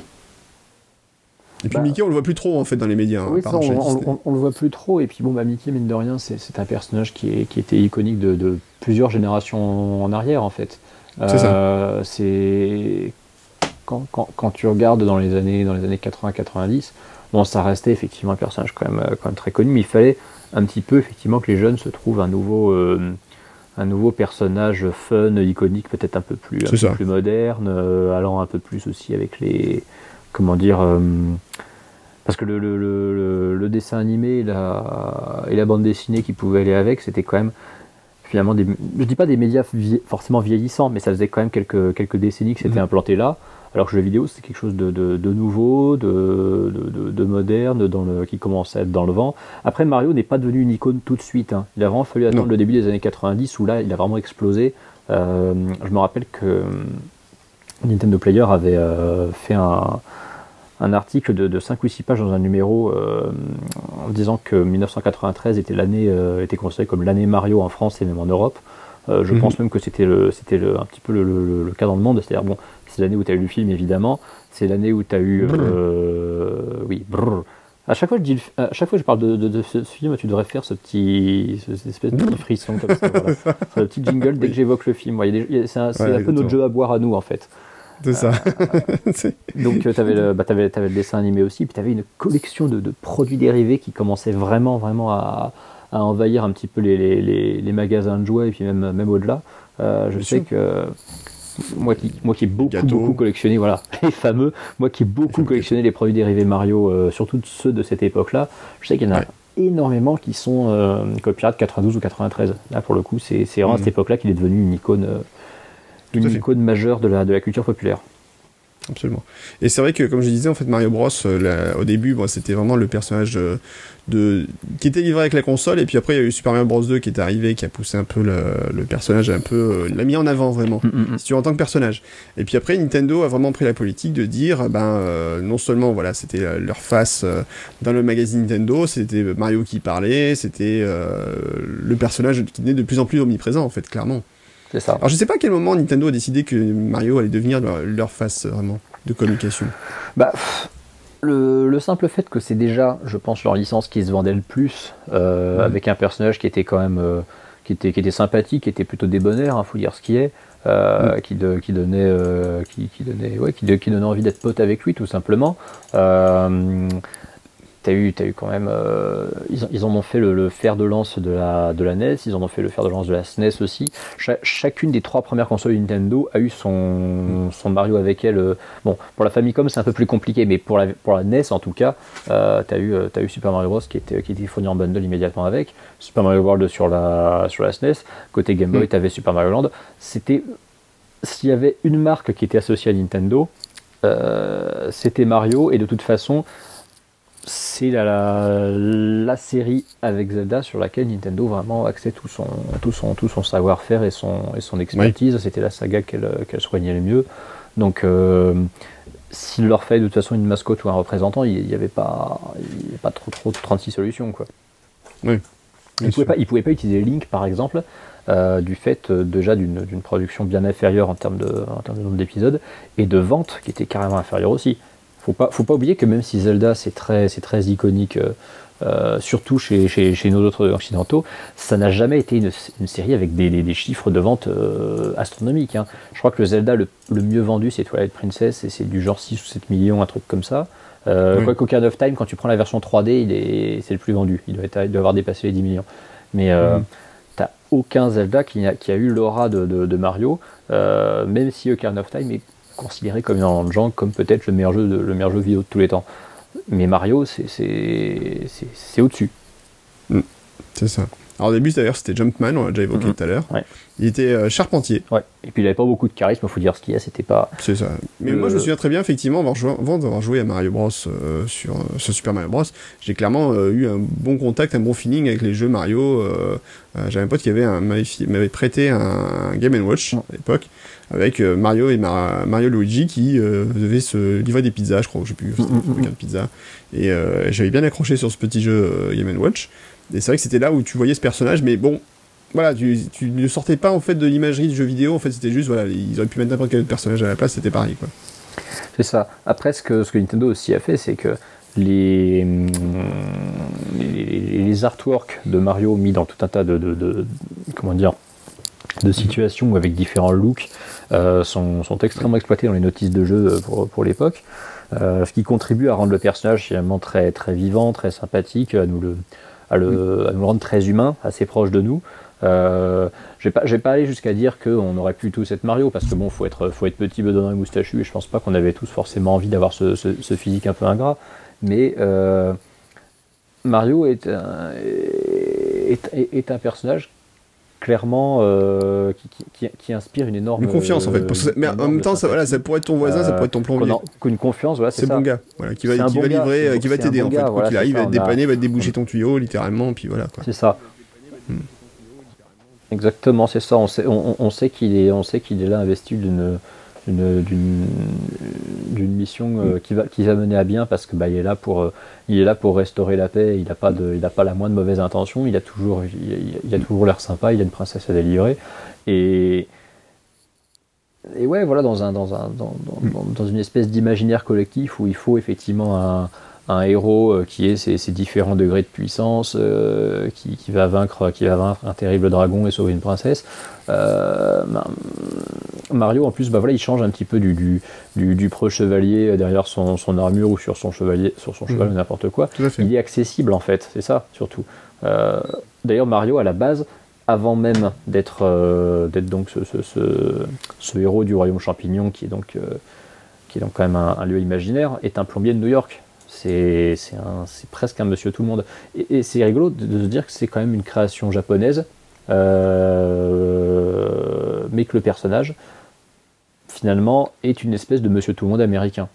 Et puis Bah, Mickey, on le voit plus trop en fait dans les médias. hein, Oui, ça, on, le voit plus trop. Et puis bon, bah, Mickey, mine de rien, c'est un personnage qui, est, qui était iconique de, de plusieurs générations en arrière, en fait. c'est quand, quand, quand, tu regardes dans les années dans les années 80-90, bon, ça restait effectivement un personnage quand même, quand même très connu, mais il fallait un petit peu effectivement que les jeunes se trouvent un nouveau un nouveau personnage fun, iconique, peut-être un peu plus, plus moderne, euh, allant un peu plus aussi avec les. Comment dire. Euh, parce que le, le, le, dessin animé et la, et la bande dessinée qui pouvait aller avec, c'était quand même finalement des. Je dis pas des médias forcément vieillissants, mais ça faisait quand même quelques, quelques décennies que c'était mmh. implanté là. Alors que le jeu vidéo, c'est quelque chose de, de, de nouveau, de, de, moderne, dans le, qui commence à être dans le vent. Après, Mario n'est pas devenu une icône tout de suite. Hein. Il a vraiment fallu attendre le début des années 90 où là, il a vraiment explosé. Euh, je me rappelle que euh, Nintendo Player avait euh, fait un, un, article de, 5 ou 6 pages dans un numéro en disant que 1993 était l'année était considéré comme l'année Mario en France et même en Europe. je mhm. pense même que c'était le, c'était un petit peu le, le, le, cas dans le monde. C'est-à-dire, bon, c'est l'année où tu as eu le film, évidemment. C'est l'année où tu as eu. Euh, oui, brrr. À chaque, fois je dis, à chaque fois que je parle de, ce film, tu devrais faire ce petit, ce, espèce de petit frisson comme ça. Voilà. *laughs* le petit jingle dès que j'évoque le film. c'est un, peu notre jeu à boire à nous, en fait. C'est ça. Euh, *laughs* donc, tu avais, le, bah, avais, avais le dessin animé aussi, puis tu avais une collection de, de, produits dérivés qui commençait vraiment, vraiment à, à envahir un petit peu les, les, les, magasins de jouets et puis même, même au-delà. Euh, je sais que moi qui, moi qui ai beaucoup, beaucoup collectionné, voilà, *laughs* les fameux, moi qui ai beaucoup collectionné les produits dérivés Mario, euh, surtout ceux de cette époque-là, je sais qu'il y en a énormément qui sont euh, copyright 92 ou 93. Là, pour le coup, c'est vraiment à cette mhm. époque-là qu'il est devenu une icône, euh, une icône majeure de la, de la culture populaire. Absolument. Et c'est vrai que, comme je disais, en fait, Mario Bros, euh, au début, bon, c'était vraiment le personnage de, qui était livré avec la console, et puis après, il y a eu Super Mario Bros 2 qui est arrivé, qui a poussé un peu le, personnage, un peu, euh, l'a mis en avant vraiment, mm, mm, mm. si tu veux, en tant que personnage. Et puis après, Nintendo a vraiment pris la politique de dire, ben, euh, non seulement, voilà, c'était leur face dans le magazine Nintendo, c'était Mario qui parlait, c'était le personnage qui est de plus en plus omniprésent, en fait, clairement. C'est ça. Alors je sais pas à quel moment Nintendo a décidé que Mario allait devenir leur, face vraiment de communication. Bah le, simple fait que c'est déjà, je pense, leur licence qui se vendait le plus, euh, avec un personnage qui était quand même euh, qui était, qui était sympathique, qui était plutôt débonnaire, il faut dire ce qui est, euh, qui, qui, donnait, qui, qui, donnait, ouais, qui, qui, donnait envie d'être pote avec lui tout simplement t'as eu, as eu quand même, euh, ils, ils, en ont fait le, fer de lance de la, de la NES, ils en ont fait le fer de lance de la SNES aussi. chacune des trois premières consoles Nintendo a eu son, son Mario avec elle. Euh, bon, pour la Famicom c'est un peu plus compliqué, mais pour la, pour la NES en tout cas, euh, t'as eu, as eu Super Mario Bros qui était, qui était fourni en bundle immédiatement avec, Super Mario World sur la, sur la SNES, côté Game Boy, mm. t'avais Super Mario Land. C'était, s'il y avait une marque qui était associée à Nintendo, euh, c'était Mario, et de toute façon, c'est la, la, série avec Zelda sur laquelle Nintendo vraiment axait tout son, tout son, tout son savoir-faire et son, et son expertise. C'était la saga qu'elle soignait le mieux. Donc, euh, s'il leur fait de toute façon une mascotte ou un représentant, il n'y avait pas, pas trop, trop de 36 solutions. Quoi. Oui. Il ne pouvait, pas, pouvait pas utiliser Link, par exemple, euh, du fait euh, déjà d'une production bien inférieure en termes de, en termes de nombre d'épisodes et de vente qui était carrément inférieure aussi faut pas, faut pas oublier que même si Zelda c'est très, c'est très iconique, euh, euh, surtout chez, chez, chez, nos autres occidentaux, ça n'a jamais été une, une, série avec des, des, chiffres de vente euh, astronomiques. Hein. Je crois que le Zelda le, le mieux vendu c'est Twilight Princess et c'est du genre 6 ou 7 millions, un truc comme ça. Euh, oui. Quoi of Time, quand tu prends la version 3D, il est, c'est le plus vendu. Il doit, être, il doit avoir dépassé les 10 millions. Mais euh, mm. t'as aucun Zelda qui a, qui a eu l'aura de, de, de, Mario, même si Ocarina of Time est considéré comme un genre comme peut-être le meilleur jeu de, le meilleur jeu vidéo de tous les temps. Mais Mario, c'est au-dessus. Mm. c'est ça. Alors au début d'ailleurs c'était Jumpman, on l'a déjà évoqué mm-hmm. tout à l'heure. Il était euh, charpentier. Ouais. Et puis il avait pas beaucoup de charisme, il faut dire ce qu'il y a, c'était pas. C'est ça. Mais moi je me souviens très bien effectivement avant d'avoir joué à Mario Bros euh, sur, sur, Super Mario Bros, j'ai clairement euh, eu un bon contact, un bon feeling avec les jeux Mario. J'avais un pote qui avait m'avait prêté un, Game Watch à l'époque avec euh, Mario et Mario Luigi qui euh, devaient se livrer des pizzas, je crois, je sais plus, c'était mm, mm, mm. de pizza. Et euh, j'avais bien accroché sur ce petit jeu Game Watch. Et c'est vrai que c'était là où tu voyais ce personnage, mais bon, voilà, tu, ne sortais pas en fait de l'imagerie du jeu vidéo, en fait c'était juste, voilà, ils auraient pu mettre n'importe quel autre personnage à la place, c'était pareil, quoi. C'est ça. Après, ce que, Nintendo aussi a fait, c'est que les, les, artworks de Mario mis dans tout un tas de, de comment dire, de situations avec différents looks sont, sont, extrêmement exploités dans les notices de jeu pour, pour l'époque. ce qui contribue à rendre le personnage finalement très, très vivant, très sympathique, à nous le, à, nous rendre très humain, assez proche de nous. Euh, je vais pas, pas aller jusqu'à dire qu'on aurait pu tous être Mario, parce que bon, faut être, faut être petit, bedonnant et moustachu, et je pense pas qu'on avait tous forcément envie d'avoir ce, physique un peu ingrat. Mais euh, Mario est, un personnage clairement euh, qui, inspire une énorme une confiance en fait. Mais en même temps ça, voilà, ça pourrait être ton voisin ça pourrait être ton plombier. une confiance voilà, c'est bon gars voilà, qui va, qui va livrer qui va t'aider en fait. Quoi qu'il arrive va te dépanner va te déboucher ton tuyau littéralement puis voilà c'est ça. Hmm. Exactement, c'est ça. On sait, on, sait qu'il est, on sait qu'il est là investi d'une d'une mission euh, qui va qui va mener à bien parce que bah, il est là pour euh, il est là pour restaurer la paix. Il n'a pas de il a pas la moindre mauvaise intention. Il a toujours il, a toujours l'air sympa. Il a une princesse à délivrer et et ouais voilà dans un dans un dans, dans, dans une espèce d'imaginaire collectif où il faut effectivement un un héros euh, qui ait ses, différents degrés de puissance, euh, qui, va vaincre, qui va vaincre un terrible dragon et sauver une princesse. Euh, Mario, en plus, bah voilà, il change un petit peu du, du, du, chevalier derrière son, armure ou sur son chevalier, sur son cheval ou n'importe quoi. Il est accessible en fait, c'est ça surtout. D'ailleurs, Mario, à la base, avant même d'être d'être donc ce, héros du royaume champignon, qui est donc qui est donc quand même un lieu imaginaire, est un plombier de New York. C'est presque un monsieur tout le monde. Et, c'est rigolo de, se dire que c'est quand même une création japonaise, euh, mais que le personnage, finalement, est une espèce de monsieur tout le monde américain.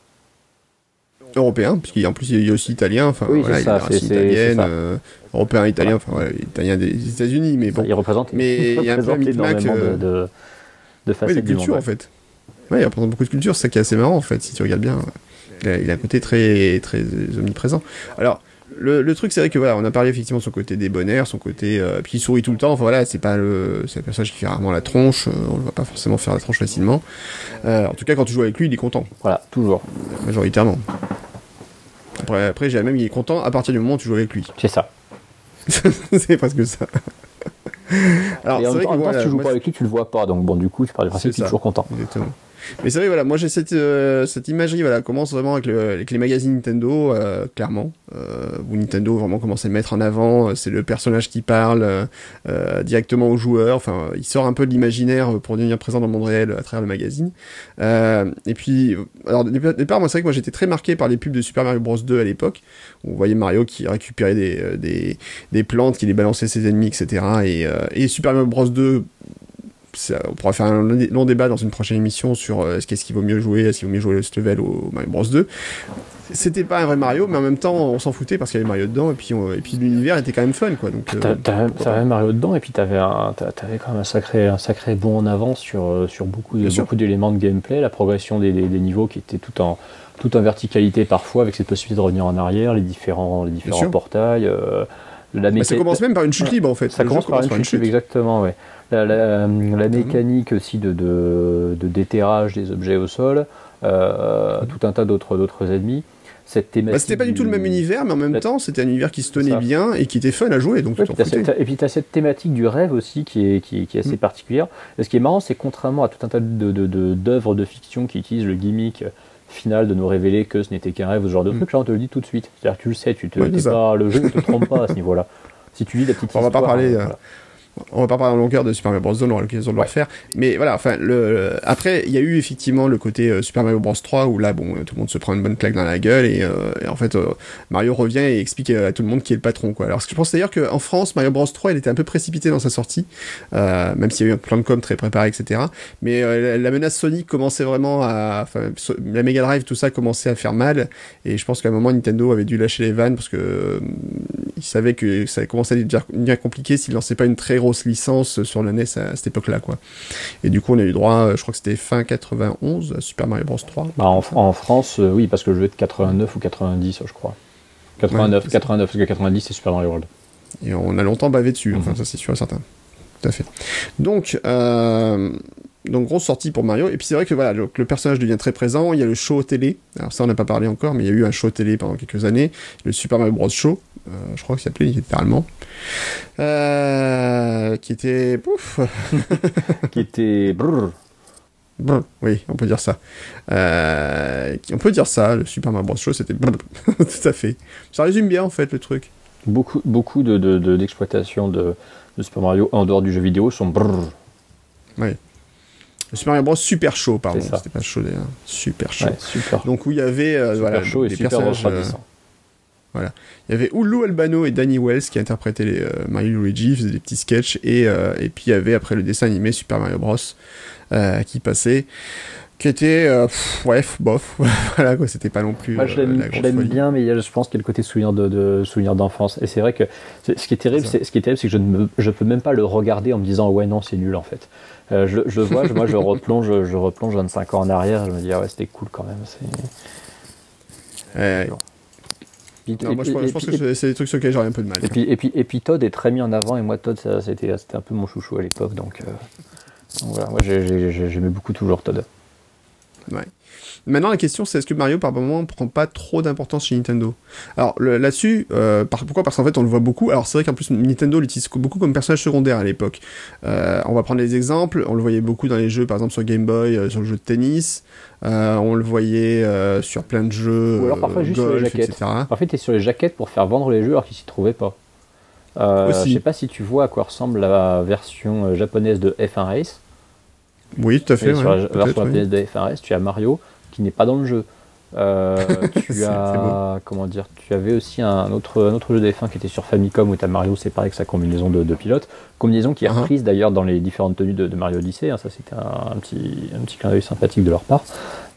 Européen, puisqu'en plus il est aussi italien, enfin oui, voilà, ça, il italienne, euh, européen, italien, enfin voilà, italien des États-Unis, mais bon. il représente, mais il, y a *laughs* un peu de, de, de facettes culture en fait. Ouais, il représente beaucoup de culture, c'est ça qui est assez marrant en fait, si tu regardes bien. Il a, un côté très, très omniprésent. Alors, le, truc, c'est vrai que voilà, on a parlé effectivement de son côté débonnaire, son côté. Euh, puis il sourit tout le temps. Enfin voilà, c'est pas le, c'est un personnage qui fait rarement la tronche. Euh, on ne va pas forcément faire la tronche facilement. Euh, en tout cas, quand tu joues avec lui, il est content. Voilà, toujours. Majoritairement. Après, après j'ai même, il est content à partir du moment où tu joues avec lui. C'est ça. *laughs* c'est presque ça. Alors, et en, même temps, si tu joues pas avec lui, tu le vois pas. Donc bon, du coup, tu parles du principe qu'il est toujours content. Exactement. Mais c'est vrai, voilà, moi j'ai cette, euh, cette imagerie, voilà, commence vraiment avec, les magazines Nintendo, euh, clairement, euh, où Nintendo vraiment commence à le mettre en avant, c'est le personnage qui parle directement aux joueurs, enfin, il sort un peu de l'imaginaire pour devenir présent dans le monde réel à travers le magazine. et puis, alors, au départ, moi c'est vrai que moi j'étais très marqué par les pubs de Super Mario Bros 2 à l'époque, où on voyait Mario qui récupérait des, des, des plantes, qui les balançait ses ennemis, etc. Et, et Super Mario Bros 2 on pourra faire un long débat dans une prochaine émission sur euh, est-ce qu'il vaut mieux jouer, est-ce qu'il vaut mieux jouer le level au Mario Bros 2. C'était pas un vrai Mario, mais en même temps, on s'en foutait parce qu'il y avait Mario dedans, et puis, et puis l'univers était quand même fun, quoi. Donc, euh, t'avais Mario dedans, et puis t'avais avais quand même un sacré, un sacré bond en avant sur, euh, sur beaucoup, beaucoup d'éléments de gameplay, la progression des, des, niveaux qui était tout en, tout en verticalité parfois, avec cette possibilité de revenir en arrière, les différents, les différents portails. la bah, ça commence même par une chute libre en fait. Ça commence par, une, chute, libre, exactement, ouais la, mécanique aussi de, de, déterrage des objets au sol, euh, tout un tas d'autres ennemis. Cette thématique. Bah, c'était pas du tout le même univers, mais en même temps, c'était un univers qui se tenait bien et qui était fun à jouer. Donc et puis tu as cette thématique du rêve aussi qui est, qui, est assez mm. particulière. Et ce qui est marrant, c'est contrairement à tout un tas d'œuvres de, de, fiction qui utilisent le gimmick final de nous révéler que ce n'était qu'un rêve ou ce genre de mm. truc, là on te le dit tout de suite. C'est-à-dire tu le sais, tu te, pas, le jeu ne te trompe pas à ce *laughs* niveau-là. Si tu lis la petite on va pas parler. Euh, on va pas parler en longueur de Super Mario Bros. 2, on aura l'occasion de le refaire. Mais voilà, enfin, le, après, il y a eu effectivement le côté euh, Super Mario Bros. 3 où là, bon, tout le monde se prend une bonne claque dans la gueule et, euh, en fait, euh, Mario revient et explique à tout le monde qui est le patron, quoi. Alors, je pense d'ailleurs qu'en France, Mario Bros. 3, il était un peu précipité dans sa sortie, même s'il y a eu un plan de com très préparé, etc. Mais la menace Sonic commençait vraiment à, enfin, la Mega Drive, tout ça commençait à faire mal et je pense qu'à un moment, Nintendo avait dû lâcher les vannes parce que il savait que ça commençait à devenir compliqué s'il lançait pas une très grosse licence sur la NES à, cette époque-là, quoi. Et du coup, on a eu droit, je crois que c'était fin 91, à Super Mario Bros 3. Bah, en, France, euh, oui, parce que je vais de 89 ou 90, je crois. 89, 89, parce que 90, c'est Super Mario World. Et on a longtemps bavé dessus, enfin, mhm. ça c'est sûr et certain. Tout à fait. Donc, euh, donc grosse sortie pour Mario. Et puis c'est vrai que voilà, le, le, personnage devient très présent. Il y a le show télé. Alors ça, on n'a pas parlé encore, mais il y a eu un show télé pendant quelques années, le Super Mario Bros Show. Euh, je crois qu'il s'appelait littéralement, euh, qui était, pouf, *laughs* qui était, brrr. Brr, oui, on peut dire ça. Euh, on peut dire ça. Le Super Mario Bros Show, c'était *laughs* tout à fait. Ça résume bien en fait le truc. Beaucoup, beaucoup de, d'exploitation de, de, Super Mario en dehors du jeu vidéo sont brrr. Oui. Super Mario Bros Super Show, pardon. C'était pas chaud d'ailleurs. Super Show. Ouais, super. Donc où il y avait euh, super voilà, chaud et des personnages. euh, voilà. Il y avait Ulu Albano et Danny Wells qui interprétaient les euh, Mario Luigi, faisaient des petits sketchs et, euh, et puis il y avait après le dessin animé Super Mario Bros euh, qui passait qui était pff, bref bof *laughs* voilà quoi c'était pas non plus Moi, je l'aime, bien, mais il y a, je pense qu'il y a le côté souvenir de, de souvenir d'enfance. Et c'est vrai que ce qui est terrible, C'est ce qui est terrible, c'est que je ne me- je peux même pas le regarder en me disant ouais non c'est nul en fait. Euh, je, je le vois, je- moi je replonge, je replonge 25 ans en arrière, je me dis ah ouais c'était cool quand même. C'est... Ouais. Puis- Non, et moi je, puis- pense- et je pense puis- que c'est- des trucs sur lesquels j'aurais un peu de mal Et puis, et, puis, et puis Todd est très mis en avant, et moi Todd ça, c'était, c'était un peu mon chouchou à l'époque, donc, euh, donc voilà, moi j'ai- j'ai- j'ai- j'aimais beaucoup toujours Todd. Ouais. Maintenant, la question, c'est est-ce que Mario, par moment, prend pas trop d'importance chez Nintendo? Alors, là-dessus, euh, pourquoi? Parce qu'en fait, on le voit beaucoup. Alors, c'est vrai qu'en plus, Nintendo l'utilise beaucoup comme personnage secondaire à l'époque. Euh, on va prendre des exemples. On le voyait beaucoup dans les jeux, par exemple, sur Game Boy, euh, sur le jeu de tennis. On le voyait sur plein de jeux. Ou alors parfois juste sur les jaquettes. etc. En fait, tu es sur les jaquettes pour faire vendre les jeux alors qu'ils s'y trouvaient pas. Je sais pas si tu vois à quoi ressemble la version japonaise de F1 Race. Oui, tout à fait. Ouais, la version oui. japonaise de F1 Race, tu as Mario qui n'est pas dans le jeu. Euh, *laughs* tu as comment dire Tu avais aussi un autre, un autre jeu de F1 qui était sur Famicom où tu as Mario séparé avec sa combinaison de, de pilote. Combinaison qui est Uh-huh. reprise d'ailleurs dans les différentes tenues de, de Mario Odyssey. hein, ça, c'était un, un petit, un petit clin d'œil sympathique de leur part.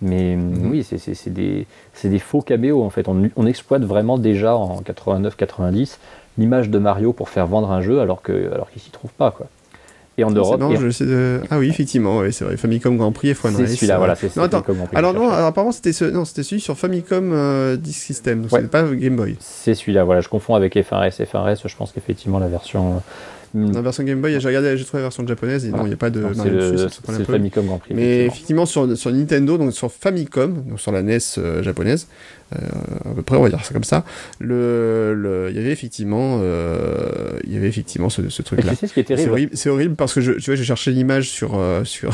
Mais Mhm. oui, c'est- des, des faux caméos en fait. On, on exploite vraiment déjà en 89-90 l'image de Mario pour faire vendre un jeu alors que alors qu'il s'y trouve pas quoi. Et en Europe, marrant, et- je sais de- Ah oui, effectivement, ouais, c'est vrai. Famicom Grand Prix et F1 c'est Race. celui-là, voilà, c'est Non, attends. Alors non, alors, apparemment c'était ce... non, c'était celui sur Famicom euh, Disk System, donc Ouais. pas Game Boy. C'est celui-là, voilà, je confonds avec F1RS. F1RS, je pense qu'effectivement la version. Euh, Dans la version Game Boy, j'ai regardé, j'ai trouvé la version japonaise et non, il n'y a pas de non, c'est Mario dessus, le, ça c'est se prend un le peu. Famicom Grand Prix. Mais effectivement. sur, sur Nintendo, donc sur Famicom, donc sur la NES euh, japonaise, euh, à peu près on va dire ça comme ça, le, le- il y avait effectivement, euh, il y avait effectivement ce, ce truc-là. tu sais ce qui est C'est terrible horrible, c'est horrible parce que je, tu vois, j'ai cherché l'image sur, euh, sur,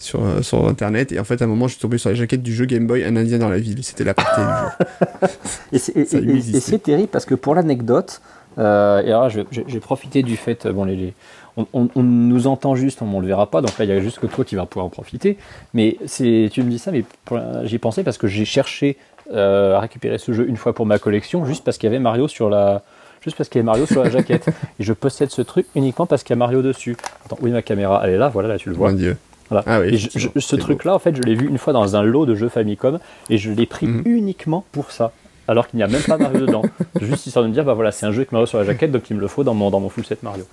sur, sur internet et en fait à un moment je suis tombé sur la jaquette du jeu Game Boy Un Indien dans la ville. C'était la partie du jeu. *laughs* Et c'est terrible parce que pour l'anecdote, euh, et alors j'ai profité du fait, euh, bon, les, les- on, on- on nous entend juste, on ne le verra pas, donc là il y a juste que toi qui vas pouvoir en profiter. Mais c'est, tu me dis ça, mais j'y pensais parce que j'ai cherché euh, à récupérer ce jeu une fois pour ma collection, juste parce qu'il y avait Mario sur la, juste parce qu'il y avait Mario sur la jaquette. *laughs* et je possède ce truc uniquement parce qu'il y a Mario dessus. Attends, où est ma caméra Elle est là, voilà, là tu le vois. Mon Dieu. Voilà. Ah oui, Et je- je- effectivement, ce truc-là, en fait, je l'ai vu une fois dans un lot de jeux Famicom et je l'ai pris Mhm. uniquement pour ça. Alors qu'il n'y a même pas Mario dedans. *laughs* Juste histoire de me dire, bah voilà, c'est un jeu avec Mario sur la jaquette, donc il me le faut dans mon, dans mon full set Mario.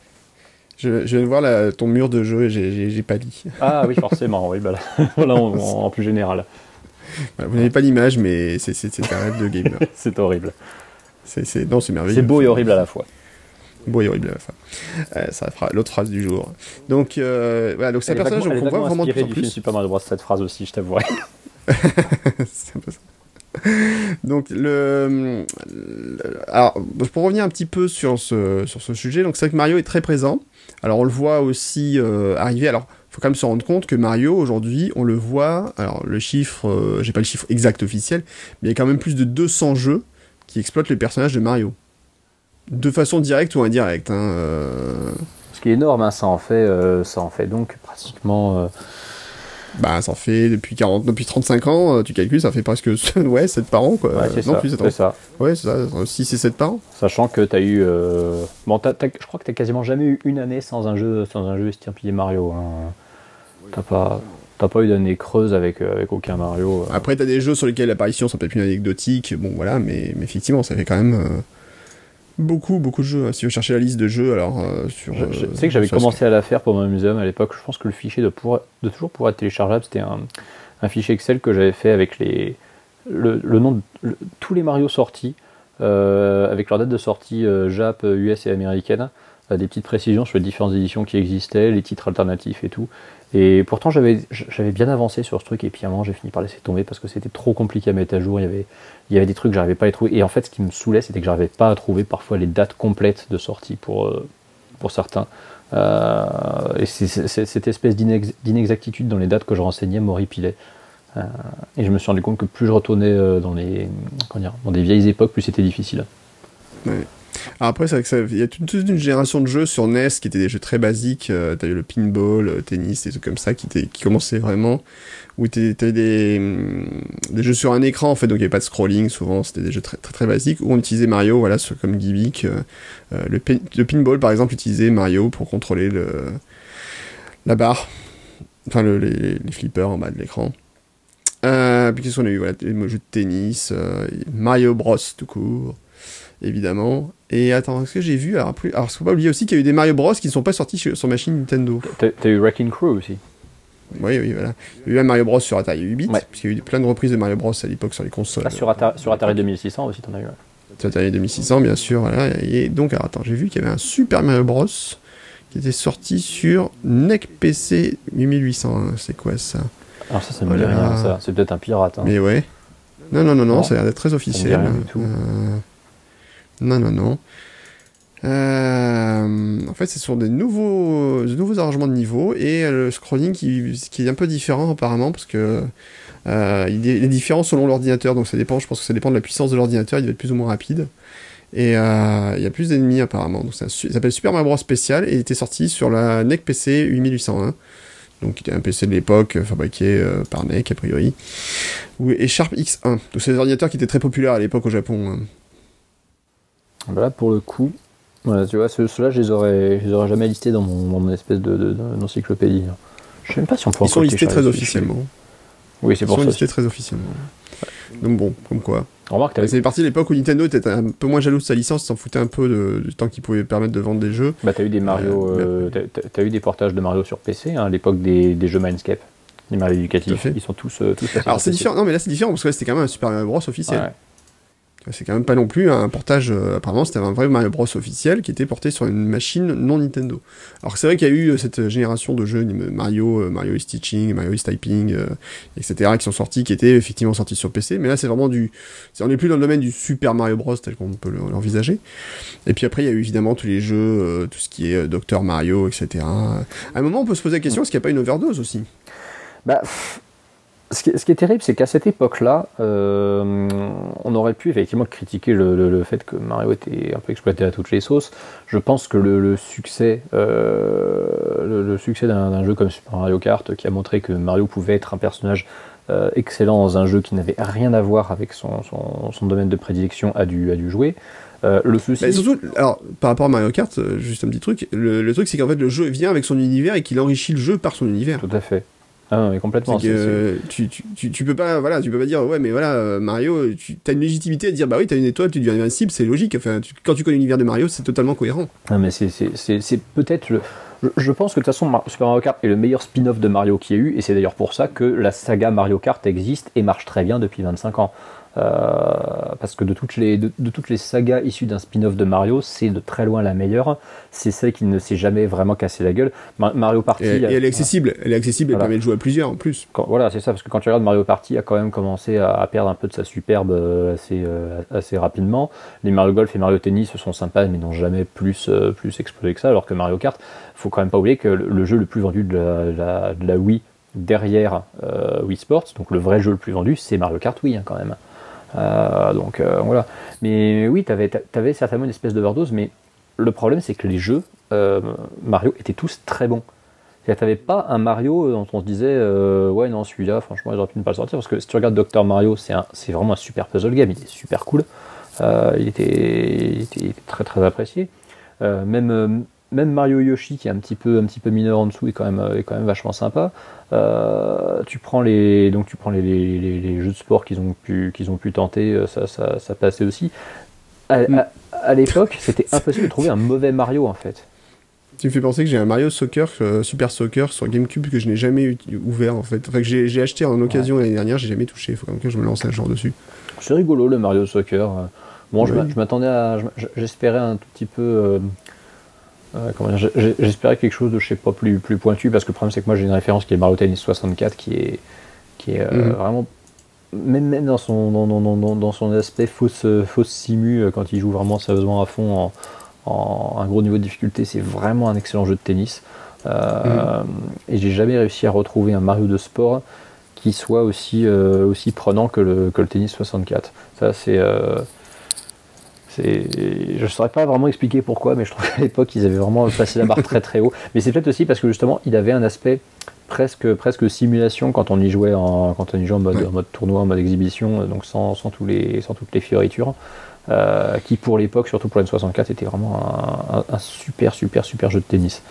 Je, je viens de voir la- ton mur de jeu et j'ai- pas dit. Ah oui, forcément, oui, bah là, *laughs* voilà, en, en- en plus général. Voilà, vous n'avez pas l'image, mais c'est un rêve de gamer. *laughs* C'est horrible. C'est non, c'est merveilleux. C'est beau et horrible à la fois. Beau et horrible à la fin. Euh, ça fera l'autre phrase du jour. Donc euh, voilà, donc c'est un personnage qu'on voit vraiment de plus en du film plus. Super Mario Bros. cette phrase aussi, je t'avouerai. c'est un peu ça. *laughs* Donc le, alors pour revenir un petit peu sur ce sur ce sujet, donc c'est vrai que Mario est très présent. Alors on le voit aussi euh, arriver. Alors faut quand même se rendre compte que Mario aujourd'hui, on le voit. Alors le chiffre, euh, j'ai pas le chiffre exact officiel, mais il y a quand même plus de 200 jeux qui exploitent le personnage de Mario. De façon directe ou indirecte. Hein, euh, Ce qui est énorme, hein, ça, en fait, ça en fait donc pratiquement. Bah ça en fait depuis 40, depuis 35 ans, euh, tu calcules, ça fait presque *laughs* ouais 7 par an quoi. ouais, c'est non ça. c'est ça. Ouais, c'est ça, 6 et 7 par an. Sachant que tu as eu. euh, Bon, t'as- t'as- je crois que tu quasiment jamais eu une année sans un jeu, sans un jeu estampillé Mario. Hein. T'as pas. T'as pas eu d'année creuse avec, euh, avec aucun Mario. euh. Après, t'as des jeux sur lesquels l'apparition sont peut-être plus anecdotiques, bon voilà, mais, mais effectivement, ça fait quand même beaucoup, beaucoup de jeux. Si tu veux chercher la liste de jeux, alors euh, sur. Je, je euh, sais que j'avais commencé à la faire pour mon muséum à l'époque. Je pense que le fichier de, pour, de toujours pouvoir être téléchargeable, c'était un, un fichier Excel que j'avais fait avec les, le, le nom de le- tous les Mario sortis, euh, avec leur date de sortie euh, Jap, US et américaine, des petites précisions sur les différentes éditions qui existaient, les titres alternatifs et tout. Et pourtant, j'avais, bien avancé sur ce truc, et puis à un moment, j'ai fini par laisser tomber parce que c'était trop compliqué à mettre à jour. Il y avait, il y avait des trucs que j'arrivais pas à les trouver. Et en fait, ce qui me saoulait, c'était que j'arrivais pas à trouver parfois les dates complètes de sortie pour, euh, pour certains. Euh, et cette espèce d'inexactitude dans les dates que je renseignais m'horripilait. Euh, et je me suis rendu compte que plus je retournais dans, les, dire, dans des vieilles époques, plus c'était difficile. Après, c'est y a toute, une génération de jeux sur NES qui étaient des jeux très basiques. Euh, t'as eu le pinball, le tennis, des trucs comme ça qui, qui commençaient vraiment. Où t'avais des, hum, des jeux sur un écran en fait, donc il n'y avait pas de scrolling. Souvent, c'était des jeux très, très, basiques où on utilisait Mario, voilà, comme gimmick. Euh, euh, le, le, pinball, par exemple, utilisait Mario pour contrôler le, la barre, enfin le, les, flippers en bas de l'écran. Euh, puis qu'est-ce qu'on a eu? Voilà, Les jeux de tennis, Mario Bros tout court évidemment. Et attends, est-ce que j'ai vu Alors, plus... alors faut pas oublier aussi qu'il y a eu des Mario Bros qui ne sont pas sortis sur, machine Nintendo. T'as eu Wrecking Crew aussi. Oui, oui, voilà. Il y a eu un Mario Bros sur Atari 8 bits, parce qu'il y a eu plein de reprises de Mario Bros à l'époque sur les consoles. Ah, sur, Atari, sur Atari 2600 aussi, t'en as eu. Sur Atari 2600, bien sûr. Voilà. Et donc, alors, attends, j'ai vu qu'il y avait un Super Mario Bros qui était sorti sur NEC PC 8800. C'est quoi ça? Alors, ça, ça me dit rien, ça. C'est peut-être un pirate. Hein. Mais ouais. Non, non, non, non, ça a l'air d'être très officiel. Rien du tout. Euh, non, non, non. Euh, en fait, c'est sur des nouveaux, nouveaux arrangements de niveau et le scrolling qui, est un peu différent apparemment parce que euh, il, est, différent selon l'ordinateur, donc ça dépend. Je pense que ça dépend de la puissance de l'ordinateur. Il va être plus ou moins rapide et euh, il y a plus d'ennemis apparemment. Donc ça, s'appelle Super Mario Bros Spécial et il était sorti sur la NEC PC 8801. Donc, il était un PC de l'époque, fabriqué par NEC a priori. Et Sharp X1. Donc, c'est des ordinateurs qui étaient très populaires à l'époque au Japon. Hein. Là, pour le coup, voilà, tu vois, ceux-là, je les aurais, je les aurais jamais listés dans mon, espèce de, d'encyclopédie. Je sais même pas si on peut Ils sont listés très officiellement. Oui, c'est pour ça. Ils sont listés très officiellement. Donc bon, comme quoi. Remarque, c'est parti de l'époque où Nintendo était un peu moins jaloux de sa licence, s'en foutait un peu de, du temps qu'il pouvait permettre de vendre des jeux. Bah t'as eu des Mario, euh, euh t'as, eu des portages de Mario sur PC hein, à l'époque des, des, jeux Mindscape, les Mario éducatifs, ils sont tous, euh, tous Alors c'est différent, non mais là c'est différent parce que là c'était quand même un Super Mario Bros officiel. Ouais. C'est quand même pas non plus un portage. Euh, apparemment, c'était un vrai Mario Bros officiel qui était porté sur une machine non Nintendo. Alors c'est vrai qu'il y a eu euh, cette génération de jeux Mario, euh, Mario is Teaching, Mario is Typing, etc. qui sont sortis, qui étaient effectivement sortis sur PC. Mais là, c'est vraiment du. On n'est plus dans le domaine du Super Mario Bros tel qu'on peut l'envisager. Et puis après, il y a eu évidemment tous les jeux, tout ce qui est Dr Mario, etc. À un moment, on peut se poser la question est-ce qu'il n'y a pas une overdose aussi? Bah ce qui, est terrible, c'est qu'à cette époque-là, euh, on aurait pu effectivement critiquer le, fait que Mario était un peu exploité à toutes les sauces. Je pense que le, succès, euh, le, succès d'un jeu comme Super Mario Kart, qui a montré que Mario pouvait être un personnage euh, excellent dans un jeu qui n'avait rien à voir avec son, domaine de prédilection, a dû, a dû jouer. le souci. surtout, alors, par rapport à Mario Kart, juste un petit truc. Le, le truc, c'est qu'en fait, le jeu vient avec son univers et qu'il enrichit le jeu par son univers. Tout à fait. Ah mais complètement. Que, tu, tu, tu, peux pas, voilà, tu peux pas dire, ouais, mais voilà, euh, Mario, tu as une légitimité à dire, bah oui, t'as une étoile, tu deviens invincible, c'est logique. Enfin, quand tu connais l'univers de Mario, c'est totalement cohérent. Ah, mais c'est peut-être le. Je, pense que de toute façon, Super Mario Kart est le meilleur spin-off de Mario qui y a eu, et c'est d'ailleurs pour ça que la saga Mario Kart existe et marche très bien depuis 25 ans. Euh, parce que de toutes les, de, toutes les sagas issues d'un spin-off de Mario, c'est de très loin la meilleure. C'est celle qui ne s'est jamais vraiment cassé la gueule. Mario Party. Et, elle est accessible. Elle est accessible. Elle permet de jouer à plusieurs en plus. voilà, c'est ça. Parce que quand tu regardes Mario Party, a quand même commencé à, perdre un peu de sa superbe euh, assez, euh, assez rapidement. Les Mario Golf et Mario Tennis sont sympas, mais n'ont jamais plus, plus explosé que ça. Alors que Mario Kart, faut quand même pas oublier que le, jeu le plus vendu de la, de la, Wii derrière Wii Sports, donc le vrai jeu le plus vendu, c'est Mario Kart Wii hein, quand même. Euh, donc euh, voilà. Mais oui, tu avais, certainement une espèce d'overdose, mais le problème c'est que les jeux euh, Mario étaient tous très bons. Tu n'avais pas un Mario dont on se disait ouais non celui-là franchement il aurait pu ne pas le sortir parce que si tu regardes Dr Mario c'est vraiment un super puzzle game, il est super cool, il était, il, était, très très apprécié. même même Mario Yoshi qui est un petit peu un petit peu mineur en dessous est quand même est quand même vachement sympa. Euh, tu prends les donc tu prends les, les, les, jeux de sport qu'ils ont pu qu'ils ont pu tenter, euh, ça, ça, ça passait aussi. À, mm. l'époque, c'était impossible de trouver un mauvais Mario en fait. Tu me fais penser que j'ai un Mario Soccer, euh, Super Soccer sur GameCube que je n'ai jamais ouvert en fait. Enfin que j'ai acheté en occasion l'année dernière, j'ai jamais touché. Il faut quand même que je me lance un jour dessus. C'est rigolo le Mario Soccer. Bon, je m'attendais à, j'espérais un tout petit peu J'espérais quelque chose de, je sais pas, plus, plus pointu, parce que le problème, c'est que moi, j'ai une référence qui est Mario Tennis 64, qui est, qui est mhm. vraiment même, même dans, son, dans, dans, dans, son aspect fausse, fausse simu, quand il joue vraiment sérieusement à fond en, un gros niveau de difficulté, c'est vraiment un excellent jeu de tennis. Euh, mhm. Et j'ai jamais réussi à retrouver un Mario de sport qui soit aussi, euh, aussi prenant que le, que le tennis 64. Ça, c'est. Euh, je ne saurais pas vraiment expliquer pourquoi, mais je trouve qu'à l'époque, ils avaient vraiment passé la barre très très haut. Mais c'est peut-être aussi parce que justement, il avait un aspect presque, presque simulation quand on y jouait en, quand on y jouait en mode, en mode tournoi, en mode exhibition, donc sans, sans, tous les, sans toutes les fioritures. Euh, qui pour l'époque, surtout pour N64, était vraiment un, super, super, super jeu de tennis.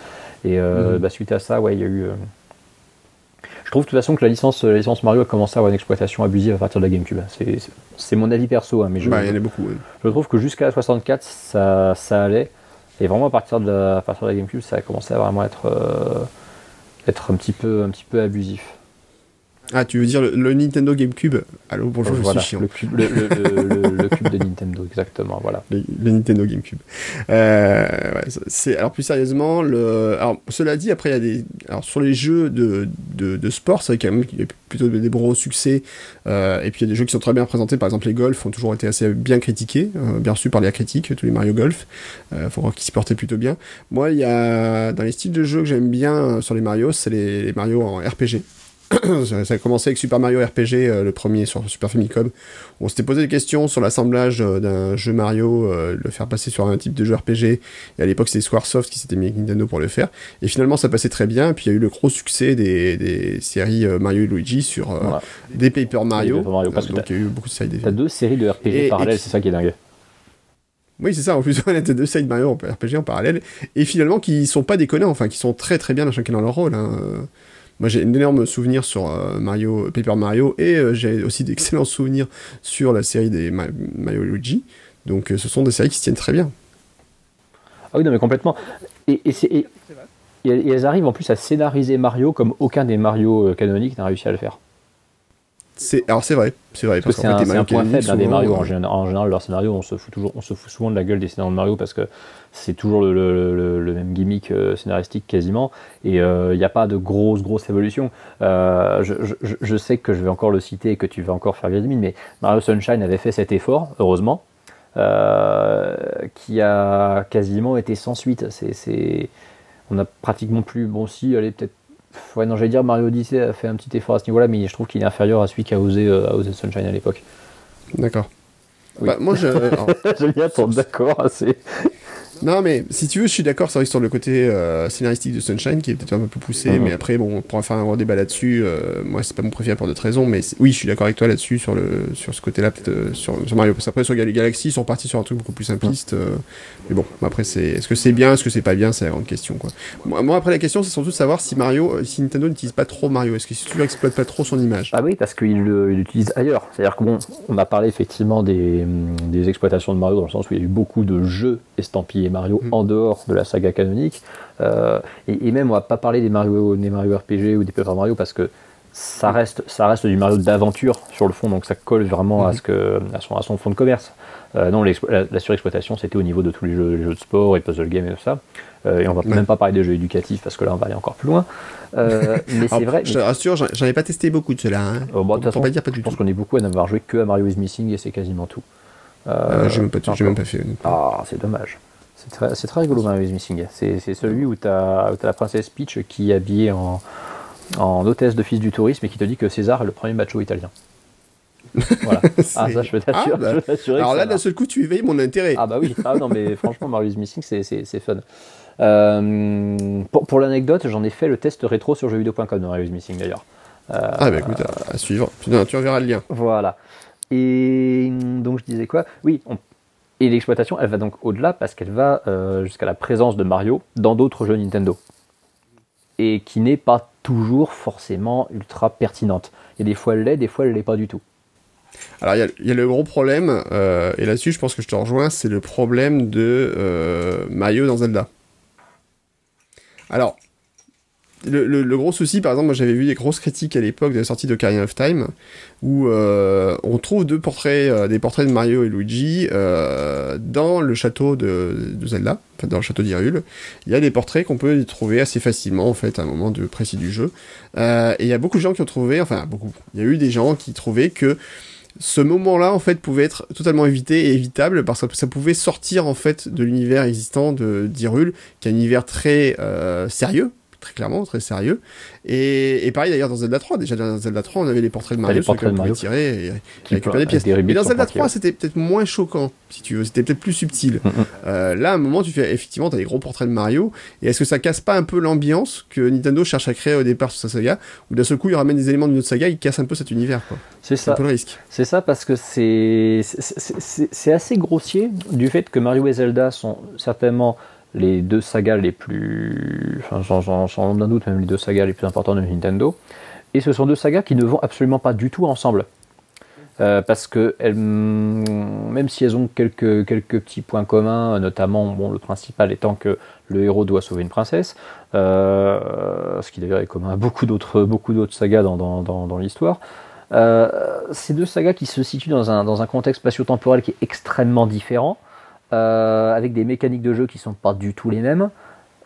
Et euh, mhm. bah, suite à ça, ouais, il y a eu. Euh, je trouve de toute façon que la licence, la licence Mario a commencé à avoir une exploitation abusive à partir de la GameCube. C'est mon avis perso, hein, mais je, bah, il y en a beaucoup, je trouve que jusqu'à la 64, ça, ça allait. Et vraiment à partir de la, à partir de la GameCube, ça a commencé à vraiment être, être un petit peu, un petit peu abusif. Ah, tu veux dire le, Nintendo GameCube Allô, bonjour, je suis chiant. Le cube, le, cube de Nintendo, exactement, voilà. Le, Nintendo GameCube. Euh, c'est alors plus sérieusement, le, alors cela dit, après il y a des, alors sur les jeux de, de, de sport, c'est quand même qu'il y a plutôt des gros succès, euh, et puis il y a des jeux qui sont très bien présentés. Par exemple, les Golf ont toujours été assez bien critiqués, euh, bien reçus par les critiques, tous les Mario Golf. Euh, faut voir qu'ils s'y portaient plutôt bien. Moi, il y a dans les styles de jeux que j'aime bien sur les Mario, c'est les, les Mario en RPG. *coughs* ça a commencé avec Super Mario RPG, euh, le premier sur Super Famicom. On s'était posé des questions sur l'assemblage euh, d'un jeu Mario, euh, le faire passer sur un type de jeu RPG. Et à l'époque, c'était Squaresoft qui s'était mis avec Nintendo pour le faire. Et finalement, ça passait très bien. Et puis il y a eu le gros succès des, des séries Mario et Luigi sur des Paper Mario. parce donc il y a eu beaucoup de séries. T'as deux séries de RPG parallèles, c'est ça qui est dingue. Oui, c'est ça. En plus, *laughs* on a deux séries de Mario RPG en parallèle. Et finalement, qui sont pas déconnants, enfin, qui sont très très bien chacun dans leur rôle. Hein. Moi, j'ai énorme souvenir sur euh, Mario, Paper Mario, et euh, j'ai aussi d'excellents *laughs* souvenirs sur la série des Mario Luigi. Donc, euh, ce sont des séries qui se tiennent très bien. Ah oui, non, mais complètement. Et, et, et elles arrivent en plus à scénariser Mario comme aucun des Mario canoniques n'a réussi à le faire. alors c'est vrai, c'est vrai. Parce, que c'est un, point faible des Mario. En, général, leur scénario, on se fout toujours, on se fout souvent de la gueule des scénarios de Mario parce que c'est toujours le, même gimmick euh, scénaristique quasiment, et euh, il n'y a pas de grosse grosse évolution. Euh, je, sais que je vais encore le citer et que tu vas encore faire Vladimir, mais Mario Sunshine avait fait cet effort, heureusement, qui a quasiment été sans suite. C'est, on a pratiquement plus, bon si, allez peut-être Ouais, non, j'allais dire Mario Odyssey a fait un petit effort à ce niveau-là, mais je trouve qu'il est inférieur à celui qui a osé, osé Sunshine à l'époque. D'accord. Bah, moi, je. *laughs* J'aime bien d'accord. assez... Non, mais si tu veux, je suis d'accord, c'est vrai sur le côté euh, scénaristique de Sunshine qui est peut-être un peu poussé, mhm. mais après, bon, on pourra faire un débat là-dessus. Euh, moi, c'est pas mon préféré pour d'autres raisons, mais oui, je suis d'accord avec toi là-dessus, sur, le, sur ce côté-là, euh, sur, sur, Mario. Parce qu'après, sur Galaxy, ils sont partis sur un truc beaucoup plus simpliste. mais bon, après, c'est est-ce que c'est bien, est-ce que c'est pas bien, c'est la grande question, quoi. Moi, après, la question, c'est surtout de savoir si Mario, si Nintendo n'utilise pas trop Mario, est-ce que tu exploite pas trop son image? Ah oui, parce qu'il l'utilise ailleurs. C'est-à-dire qu'on on a parlé effectivement des, des exploitations de Mario dans le sens où il y a eu beaucoup de jeux estampillés Mario mm. en dehors de la saga canonique. Euh, et, même, on va pas parler des Mario, des Mario RPG ou des Paper Mario parce que ça reste, ça reste du Mario d'aventure sur le fond, donc ça colle vraiment à, mhm. ce que, à, son, à son fond de commerce. Euh, non, la, surexploitation, c'était au niveau de tous les jeux, de sport et puzzle games et tout ça. Euh, et on va même pas parler des jeux éducatifs parce que là, on va aller encore plus loin. *laughs* mais c'est vrai. Je te rassure, j'en ai pas testé beaucoup de cela. Hein. Oh, on, pas dire pas du je pense qu'on est beaucoup à n'avoir joué que à Mario is Missing et c'est quasiment tout. j'ai même, même, pas fait. Ah, c'est dommage. C'est très, rigolo Mario is Missing. C'est celui où tu as, la princesse Peach qui est habillée en, en hôtesse de fils du tourisme et qui te dit que César est le premier macho italien. voilà. *laughs* Ah, ça, je peux t'assurer. Ah, bah. Alors là, d'un seul coup, tu éveilles mon intérêt. Ah, bah oui. Ah, non, mais *laughs* franchement, Mario is Missing, c'est fun. Euh, pour, pour l'anecdote, j'en ai fait le test rétro sur jeuxvideo.com de Mario is Missing d'ailleurs. Euh, ah, bah écoute, à, suivre. Tu, tu reverras le lien. Voilà. Et donc, je disais quoi? Oui, on, et l'exploitation, elle va donc au-delà parce qu'elle va euh, jusqu'à la présence de Mario dans d'autres jeux Nintendo. Et qui n'est pas toujours forcément ultra pertinente. Et des fois elle l'est, des fois elle l'est pas du tout. Alors il y, a le gros problème, euh, et là-dessus je pense que je te rejoins, c'est le problème de euh, Mario dans Zelda. Alors, le, gros souci, par exemple, moi j'avais vu des grosses critiques à l'époque de la sortie de Ocarina of Time, où euh, on trouve deux portraits, euh, des portraits de Mario et Luigi euh, dans le château de, Zelda, enfin dans le château d'Hyrule. Il y a des portraits qu'on peut trouver assez facilement en fait à un moment de précis du jeu. et il y a beaucoup de gens qui ont trouvé, enfin beaucoup, il y a eu des gens qui trouvaient que ce moment-là en fait pouvait être totalement évité et évitable parce que ça pouvait sortir en fait de l'univers existant de d'Hyrule, qui est un univers très sérieux très clairement, très sérieux. Et, et pareil d'ailleurs dans Zelda 3, déjà dans Zelda 3, on avait les portraits de Mario, sur lesquels on pouvait tirer et, récupérer des pièces. Mais dans Zelda 3, c'était peut-être moins choquant, si tu veux, c'était peut-être plus subtil. Mm, mm. euh, là, à un moment, tu fais effectivement, t'as des gros portraits de Mario, et est-ce que ça casse pas un peu l'ambiance que Nintendo cherche à créer au départ sur sa saga, où d'un seul coup, il ramène des éléments d'une autre saga, il casse un peu cet univers, C'est ça. un peu le risque. C'est ça parce que c'est c'est assez grossier du fait que Mario et Zelda sont certainement les deux sagas les plus, enfin, sans, doute même les deux sagas les plus importantes de Nintendo. Et ce sont deux sagas qui ne vont absolument pas du tout ensemble. Euh, parce que même si elles ont quelques, petits points communs, notamment bon, le principal étant que le héros doit sauver une princesse, euh, ce qui d'ailleurs est commun à beaucoup d'autres, beaucoup d'autres sagas dans, l'histoire, euh, ces deux sagas qui se situent dans un, dans un contexte spatio-temporel qui est extrêmement différent, avec des mécaniques de jeu qui sont pas du tout les mêmes,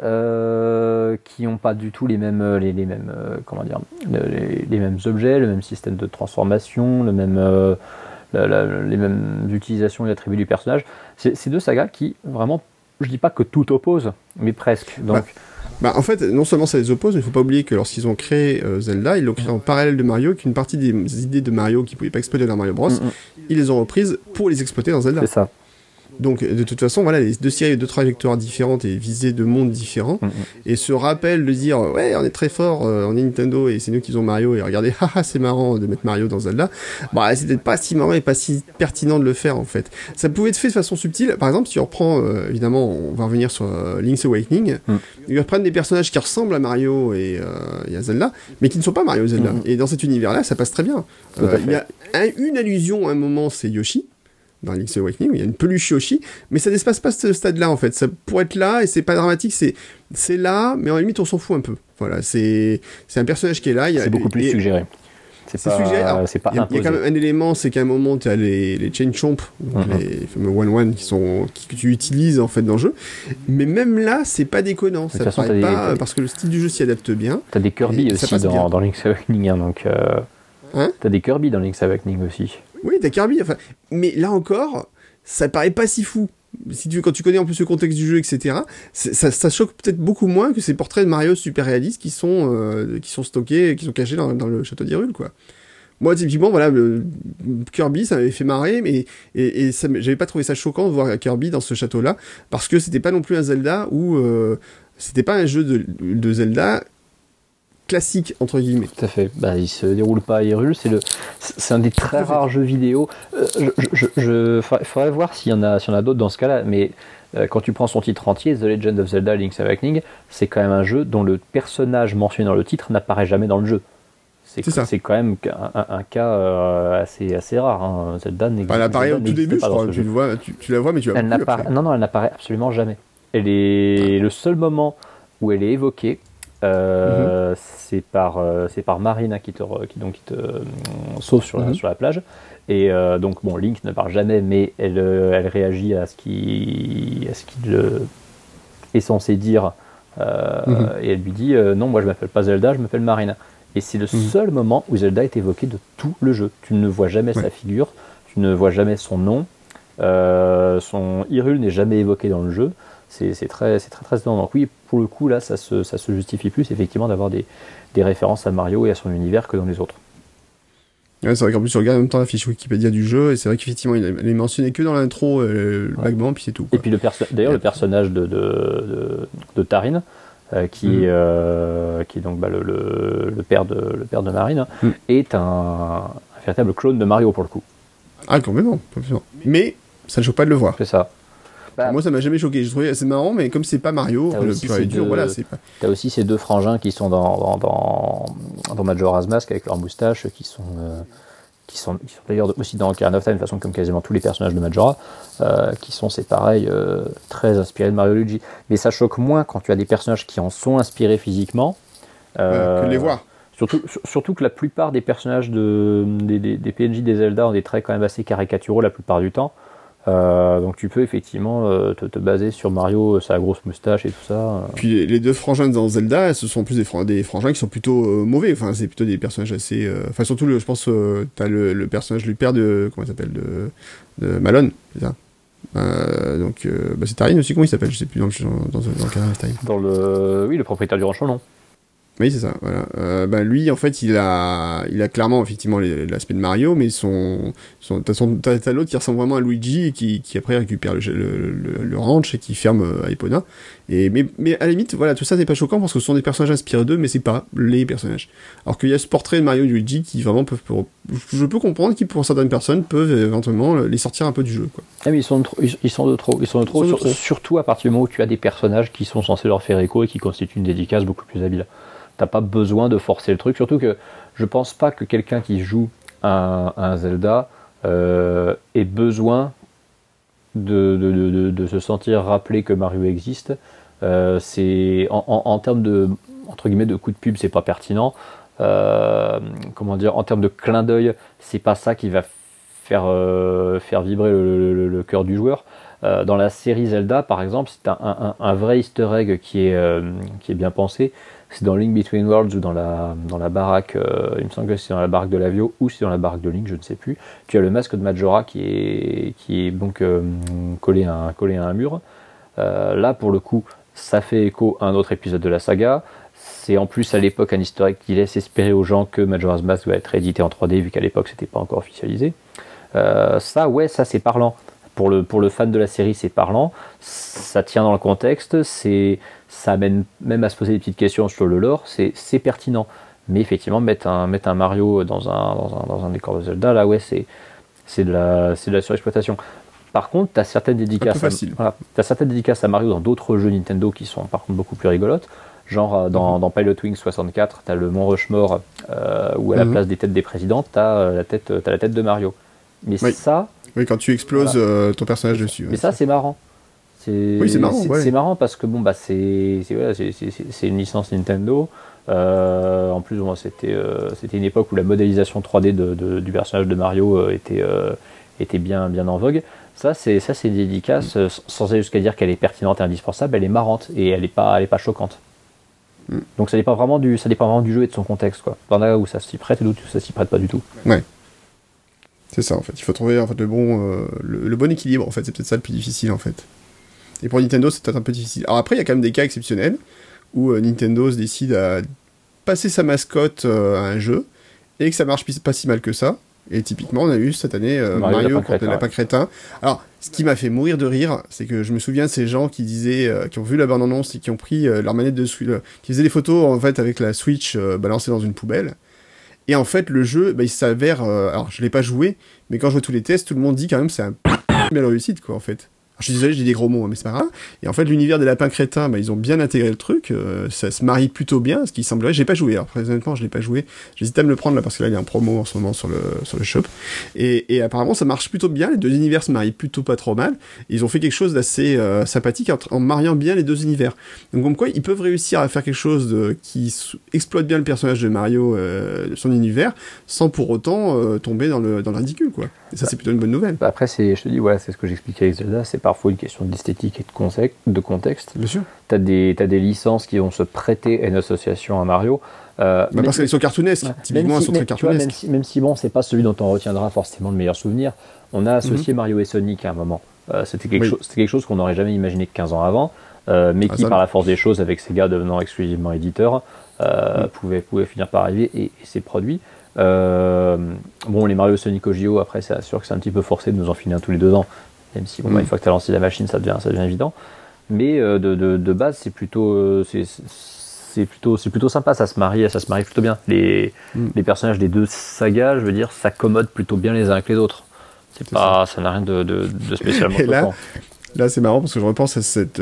euh, qui n'ont pas du tout les mêmes, euh, les, mêmes, comment dire, les, mêmes objets, le même système de transformation, le même, les mêmes utilisations et attributs du personnage. C'est ces deux sagas qui vraiment, je dis pas que tout oppose, mais presque. Donc bah, bah, en fait, non seulement ça les oppose, mais il faut pas oublier que lorsqu'ils ont créé Zelda, ils l'ont créé en parallèle de Mario, qu'une partie des idées de Mario qui pouvaient pas exploiter dans Mario Bros, mm, mm. ils les ont reprises pour les exploiter dans Zelda. C'est ça. Donc de toute façon, voilà, les deux séries, deux trajectoires différentes et visées de mondes différents. Mm, mm. Et ce rappel de dire ouais, on est très fort, euh, on est Nintendo et c'est nous qui faisons Mario et regardez, *laughs* haha, c'est marrant de mettre Mario dans Zelda. Bah, peut-être pas si marrant et pas si pertinent de le faire en fait. Ça pouvait être fait de façon subtile. Par exemple, si on reprend, euh, évidemment, on va revenir sur euh, Link's Awakening, mm. ils reprennent des personnages qui ressemblent à Mario et, à Zelda, mais qui ne sont pas Mario et Zelda. Et dans cet univers-là, ça passe très bien. Il y a une allusion à un moment, c'est Yoshi dans Link's Awakening, il y a une peluche Yoshi, mais ça n'espace pas ce stade-là en fait. Ça pourrait être là et c'est pas dramatique, c'est c'est là, mais en limite on s'en fout un peu. Voilà, c'est c'est un personnage qui est là. C'est beaucoup plus suggéré. C'est pas, suggéré. pas il y, a quand même un élément, c'est qu'à un moment tu as les les chain chomp, mm-hmm. les fameux one one qui sont qui, que tu utilises en fait dans le jeu. Mais même là, c'est pas déconnant. Ça paraît pas parce que le style du jeu s'y adapte bien. T'as des Kirby aussi dans, dans Link's Awakening, hein, donc. Euh... Hein? T'as des Kirby dans Link's Awakening aussi. Oui, t'as Kirby. Enfin, mais là encore, ça paraît pas si fou. Si tu, quand tu connais en plus le contexte du jeu, etc., ça, ça, choque peut-être beaucoup moins que ces portraits de Mario super réalistes qui sont, euh, qui sont stockés, qui sont cachés dans, le château d'Hyrule, quoi. Moi, typiquement, voilà, le, Kirby, ça m'avait fait marrer, mais et, et j'avais pas trouvé ça choquant de voir Kirby dans ce château-là, parce que c'était pas non plus un Zelda où euh, c'était pas un jeu de Zelda classique entre guillemets. Tout à fait. Bah, il se déroule pas à Hyrule. C'est le, c'est un des très rares jeux vidéo. Euh, je, je, faudrait voir s'il y en a, s'il y en a d'autres dans ce cas-là. Mais euh, quand tu prends son titre entier, The Legend of Zelda: Link's Awakening, c'est quand même un jeu dont le personnage mentionné dans le titre n'apparaît jamais dans le jeu. C'est, c'est quand même un, cas euh, assez, assez rare. Hein. Zelda n'existe pas. Elle apparaît au tout début, je crois. Tu, vois, tu, la vois, mais tu elle Non, non, elle n'apparaît absolument jamais. Elle est le seul moment où elle est évoquée, euh, mhm. C'est par, euh, c'est par Marine qui te, qui, donc, qui te euh, sauve sur, la, mhm. sur la plage. Et donc, bon, Link ne parle jamais, mais elle, elle réagit à ce qu'il est censé dire. Mhm. Et elle lui dit Non, moi je m'appelle pas Zelda, je m'appelle Marine. Et c'est le seul moment où Zelda est évoqué de tout le jeu. Tu ne vois jamais sa figure, tu ne vois jamais son nom. son Hyrule n'est jamais évoqué dans le jeu c'est très, très, très étonnant. Donc oui, pour le coup, là, ça se, ça se justifie plus, effectivement, d'avoir des, des, références à Mario et à son univers que dans les autres. Ouais, c'est vrai qu'en plus, tu regardes en même temps la fiche Wikipédia du jeu, et c'est vrai qu'effectivement, il est mentionné que dans l'intro, euh, vaguement, puis c'est tout. Et puis, d'ailleurs, le personnage de, de, de, Tarine, euh, qui, mm. euh, qui est donc bah, le, le, père de, le père de Marine, mm. est un, un, véritable clone de Mario, pour le coup. Ah, complètement, complètement. Mais ça ne choque pas de le voir. C'est ça. Bah, moi, ça m'a jamais choqué. Je trouvais assez marrant, mais comme c'est pas Mario, le pur et dur, voilà, c'est pas. T'as aussi ces deux frangins qui sont dans, dans, dans, Majora's Mask avec leurs moustaches, qui sont. Euh, qui sont, qui sont d'ailleurs aussi dans Ocarina of Time, de façon comme quasiment tous les personnages de Majora, euh, qui sont, c'est pareil, euh, très inspirés de Mario Luigi. Mais ça choque moins quand tu as des personnages qui en sont inspirés physiquement, que de les voir. Surtout, surtout que la plupart des personnages de, des, des, PNJ des Zelda ont des traits quand même assez caricaturaux la plupart du temps. Euh, donc tu peux effectivement euh, te, te, baser sur Mario, euh, sa grosse moustache et tout ça. Puis les deux frangins dans Zelda, ce sont plus des, des frangins qui sont plutôt mauvais. Enfin, c'est plutôt des personnages assez. Enfin, surtout, le, je pense, t'as le, le personnage du père de comment il s'appelle de, de Malone, c'est ça? donc, bah, c'est Tarine aussi, comment il s'appelle? Je sais plus dans le, dans, dans, le Dans le, oui, le propriétaire du ranch, non oui, c'est ça. Voilà. Euh, ben lui, en fait, il a, il a clairement effectivement l'aspect de Mario, mais son, son, t'as, t'as l'autre qui ressemble vraiment à Luigi et qui, qui après récupère le, le, le, ranch et qui ferme euh, à Epona. Et mais, mais à la limite, voilà, tout ça n'est pas choquant parce que ce sont des personnages inspirés d'eux, mais c'est pas les personnages. Alors qu'il y a ce portrait de Mario et Luigi qui vraiment peuvent, je peux comprendre qu'ils pour certaines personnes peuvent éventuellement les sortir un peu du jeu. Quoi. Ah mais ils sont de trop, ils, sont de trop, ils sont de trop, surtout à partir du moment où tu as des personnages qui sont censés leur faire écho et qui constituent une dédicace beaucoup plus habile. T'as pas besoin de forcer le truc. Surtout que je pense pas que quelqu'un qui joue un, un Zelda euh, ait besoin de, de, de, se sentir rappelé que Mario existe. Euh, c'est en, termes de entre guillemets de coup de pub, c'est pas pertinent. Euh, comment dire, en termes de clin d'œil, c'est pas ça qui va faire faire vibrer le, cœur du joueur. dans la série Zelda, par exemple, c'est un, un, un, vrai Easter egg qui est qui est bien pensé c'est dans Link Between Worlds ou dans la, dans la baraque, euh, il me semble que c'est dans la baraque de Lavio ou c'est dans la baraque de Link, je ne sais plus. Tu as le masque de Majora qui est, qui est donc euh, collé, à un, collé à un mur. Euh, là, pour le coup, ça fait écho à un autre épisode de la saga. C'est en plus à l'époque un historique qui laisse espérer aux gens que Majora's Mask va être édité en 3D vu qu'à l'époque c'était pas encore officialisé. ça, ouais, ça c'est parlant. Pour le, pour le fan de la série, c'est parlant. Ça tient dans le contexte. C'est ça amène même à se poser des petites questions sur le lore, c'est pertinent. Mais effectivement, mettre un, mettre un Mario dans un, dans, un, dans un décor de Zelda, là, ouais, c'est de, la, de la surexploitation. Par contre, tu as certaines dédicaces, à, as certaines dédicaces à Mario dans d'autres jeux Nintendo qui sont par contre beaucoup plus rigolotes. Genre euh, dans, mhm. dans Pilot Wing 64, tu as le Mont Rushmore euh, où à la mhm. place des têtes des présidents, tu as, euh, la tête, as la tête de Mario. Mais ça. Oui, quand tu exploses euh, ton personnage dessus. Mais ça, c'est marrant. Oui, c'est marrant. C'est marrant parce que bon, bah, c'est voilà, une licence Nintendo. Euh, en plus, c'était euh, c'était une époque où la modélisation 3D de, du personnage de Mario était, était bien, bien en vogue. Ça, c'est ça, c'est dédicace, mm. sans aller jusqu'à dire qu'elle est pertinente et indispensable. Elle est marrante et elle n'est pas, elle est pas choquante. Mm. Donc ça dépend vraiment du, ça dépend vraiment du jeu et de son contexte, quoi. Dans là où ça s'y prête et où ça s'y prête pas du tout. Ouais. C'est ça en fait. Il faut trouver en fait le bon, le, le bon équilibre. En fait, c'est peut-être ça le plus difficile en fait. Et pour Nintendo, c'est peut-être un peu difficile. Alors après, il y a quand même des cas exceptionnels où euh, Nintendo se décide à passer sa mascotte euh, à un jeu et que ça marche pas si mal que ça. Et typiquement, on a eu cette année euh, Mario, contre le lapin crétin. Alors, ce qui m'a fait mourir de rire, c'est que je me souviens de ces gens qui disaient, qui ont vu la bande-annonce et qui ont pris leur manette de Switch, qui faisaient des photos en fait avec la Switch balancée dans une poubelle. Et en fait, le jeu, bah, il s'avère, alors je l'ai pas joué, mais quand je vois tous les tests, tout le monde dit quand même c'est un *clears throat* belle réussite quoi en fait je suis désolé, je dis des gros mots, mais c'est pas grave. Et en fait, l'univers des lapins crétins, bah, ils ont bien intégré le truc. Euh, ça se marie plutôt bien, ce qui semblerait. J'ai pas joué. Alors, honnêtement, je l'ai pas joué. J'hésite à me le prendre là parce que là, il y a un promo en ce moment sur le sur le shop. Et, et apparemment, ça marche plutôt bien. Les deux univers se marient plutôt pas trop mal. ils ont fait quelque chose d'assez euh, sympathique en, mariant bien les deux univers. Donc, comme quoi, ils peuvent réussir à faire quelque chose de, qui exploite bien le personnage de Mario, euh, son univers, sans pour autant tomber dans le dans le ridicule, quoi. Et ça, c'est plutôt une bonne nouvelle. Bah, après, c'est, je te dis, ouais, c'est ce que j'expliquais avec Zelda. C'est parfois une question d'esthétique et de, contexte, de contexte. Bien sûr. Tu as des, as des licences qui vont se prêter à une association à Mario. Euh, bah parce qu'elles sont cartoonesques. Typiquement, elles sont très cartoonesques. même, si, même si, bon, c'est pas celui dont on retiendra forcément le meilleur souvenir, on a associé mhm. Mario et Sonic à un moment. Euh, c'était quelque, chose, quelque chose qu'on n'aurait jamais imaginé que 15 ans avant, euh, mais ah, qui, par la force des choses, avec Sega devenant exclusivement éditeur, mhm. pouvait, pouvait finir par arriver et, et ses produits. Bon, les Mario Sonic Ogio, après, c'est sûr que c'est un petit peu forcé de nous en filer un tous les deux ans. Même si, bon, bah, une fois que tu as lancé la machine, ça devient, ça devient évident. Mais euh, de, de, de, base, c'est plutôt, euh, c'est plutôt, c'est plutôt sympa. Ça se marie, ça se marie plutôt bien. Les, mm. les personnages des deux sagas, je veux dire, s'accommodent plutôt bien les uns avec les autres. C'est pas, ça n'a rien de, de, de spécialement. Et là, là, c'est marrant parce que je repense à cette,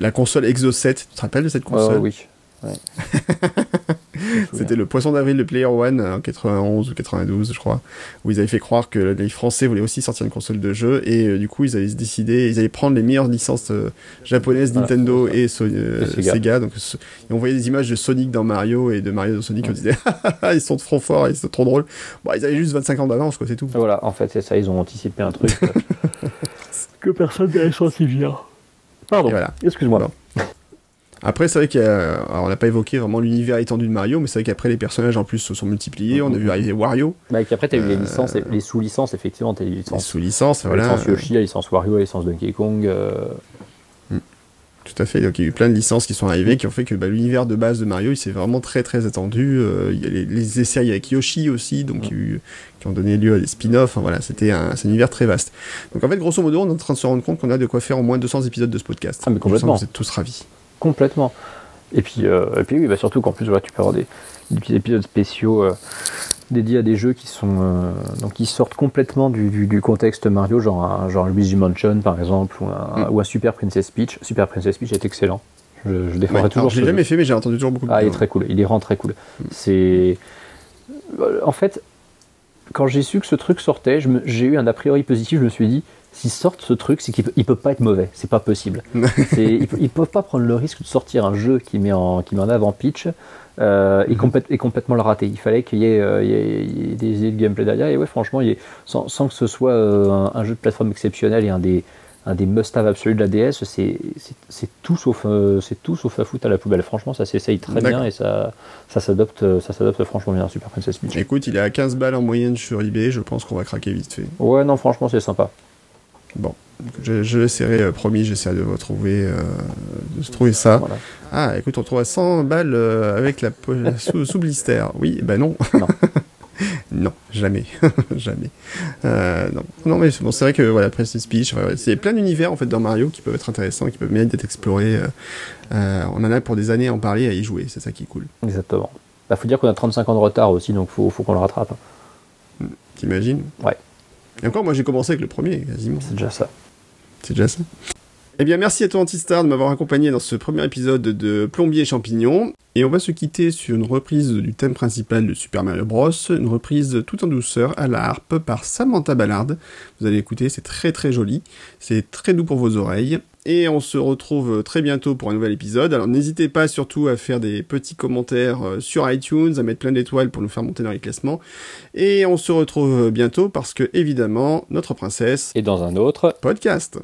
la, console Exo 7. Tu te rappelles de cette console? Oui. Ouais. *laughs* *laughs* C'était le poisson d'avril de Player One en 91 ou 92, je crois, où ils avaient fait croire que les Français voulaient aussi sortir une console de jeu et euh, du coup ils avaient décidé, ils allaient prendre les meilleures licences euh, japonaises Nintendo et, euh, Sega. Donc on voyait des images de Sonic dans Mario et de Mario dans Sonic, on disait *laughs* ils sont trop forts, ils sont trop drôles. Bon, ils avaient juste 25 ans d'avance, quoi, c'est tout. Voilà, en fait c'est ça, ils ont anticipé un truc *laughs* que personne n'avait senti venir. Pardon. Voilà. Excuse-moi. Après, c'est vrai qu'on n'a pas évoqué vraiment l'univers étendu de Mario, mais c'est vrai qu'après, les personnages en plus se sont multipliés. On a vu arriver Wario. Bah, et puis après, tu as eu les licences, les sous-licences, effectivement. As les licences. Les sous-licences, voilà. La licence Yoshi, la licence Wario, la licence Donkey Kong. Euh. Hmm. Tout à fait. Donc il y a eu plein de licences qui sont arrivées qui ont fait que bah, l'univers de base de Mario il s'est vraiment très très attendu. Euh, il y a les, les, essais avec Yoshi aussi, donc qui ont donné lieu à des spin-offs. voilà, c'était un, un, univers très vaste. Donc en fait, grosso modo, on est en train de se rendre compte qu'on a de quoi faire au moins 200 épisodes de ce podcast. Ah mais complètement. Vous êtes tous ravis. Complètement. Et puis, euh, et puis oui, bah surtout qu'en plus, voilà, tu peux avoir des, petits épisodes spéciaux euh, dédiés à des jeux qui sont euh, donc qui sortent complètement du, du, contexte Mario, genre un, genre Luigi Mansion par exemple, ou un, mm. ou un Super Princess Peach. Super Princess Peach est excellent. Je, je défendrai toujours. Je l'ai jamais fait, mais j'ai entendu toujours beaucoup de Ah, il est très cool. Il est vraiment très cool. Mm. C'est en fait quand j'ai su que ce truc sortait, j'ai eu un a priori positif. Je me suis dit, s'ils sortent ce truc, c'est qu'il peut, peut pas être mauvais. C'est pas possible. *laughs* ils, ils, peuvent pas prendre le risque de sortir un jeu qui met en, qui met en avant pitch euh, et, mhm. et, complètement le rater. Il fallait qu'il y, euh, y, ait des idées de gameplay derrière. Et ouais, franchement, il sans, sans, que ce soit euh, un, jeu de plateforme exceptionnel et un des, un des must-have absolus de la DS, c'est tout sauf euh, c'est tout sauf à foutre à la poubelle. Franchement, ça s'essaye très bien et ça ça s'adopte ça s'adopte franchement bien Super Princess Peach. Écoute, il est à 15 balles en moyenne sur eBay, je pense qu'on va craquer vite fait. Ouais, non, franchement, c'est sympa. Bon, je, je l'essaierai, euh, promis, j'essaierai de retrouver, euh, de trouver ça. Ah, écoute, on trouve à 100 balles euh, avec la *laughs* sous, sous, blister. Oui, ben non. Non, *laughs* non jamais, *laughs* jamais. non. non, mais bon, c'est vrai que voilà, Prestige Speech, c'est plein d'univers en fait dans Mario qui peuvent être intéressants, qui peuvent mériter d'être explorés. on en a pour des années à en parler, à y jouer, c'est ça qui est cool. Exactement. Bah, faut dire qu'on a 35 ans de retard aussi, donc faut, faut qu'on le rattrape. T'imagines? Ouais. Et encore, moi j'ai commencé avec le premier, quasiment. C'est déjà ça. C'est déjà ça. Eh bien, merci à toi, Antistar, de m'avoir accompagné dans ce premier épisode de Plombier et Champignons. Et on va se quitter sur une reprise du thème principal de Super Mario Bros. Une reprise tout en douceur à la harpe par Samantha Ballard. Vous allez écouter, c'est très très joli. C'est très doux pour vos oreilles. Et on se retrouve très bientôt pour un nouvel épisode. Alors n'hésitez pas surtout à faire des petits commentaires euh, sur iTunes, à mettre plein d'étoiles pour nous faire monter dans les classements. Et on se retrouve bientôt parce que évidemment, notre princesse est dans un autre podcast.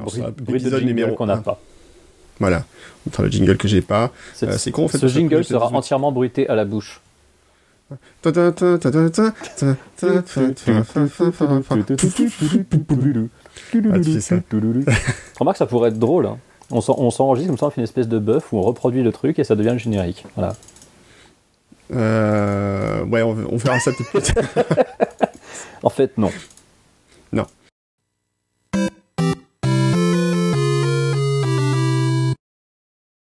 bruit, bruit numéro qu'on n'a pas. Voilà. Enfin, le jingle que j'ai pas. Euh, c'est con, en fait. Ce jingle sera entièrement bruité à la bouche. Ah, ça. *laughs* Remarque, ça pourrait être drôle. Hein. On s'enregistre comme ça, on fait une espèce de bœuf où on reproduit le truc et ça devient le générique. Voilà. Euh, ouais, on, on verra ça peut-être. *laughs* en fait, non. Non.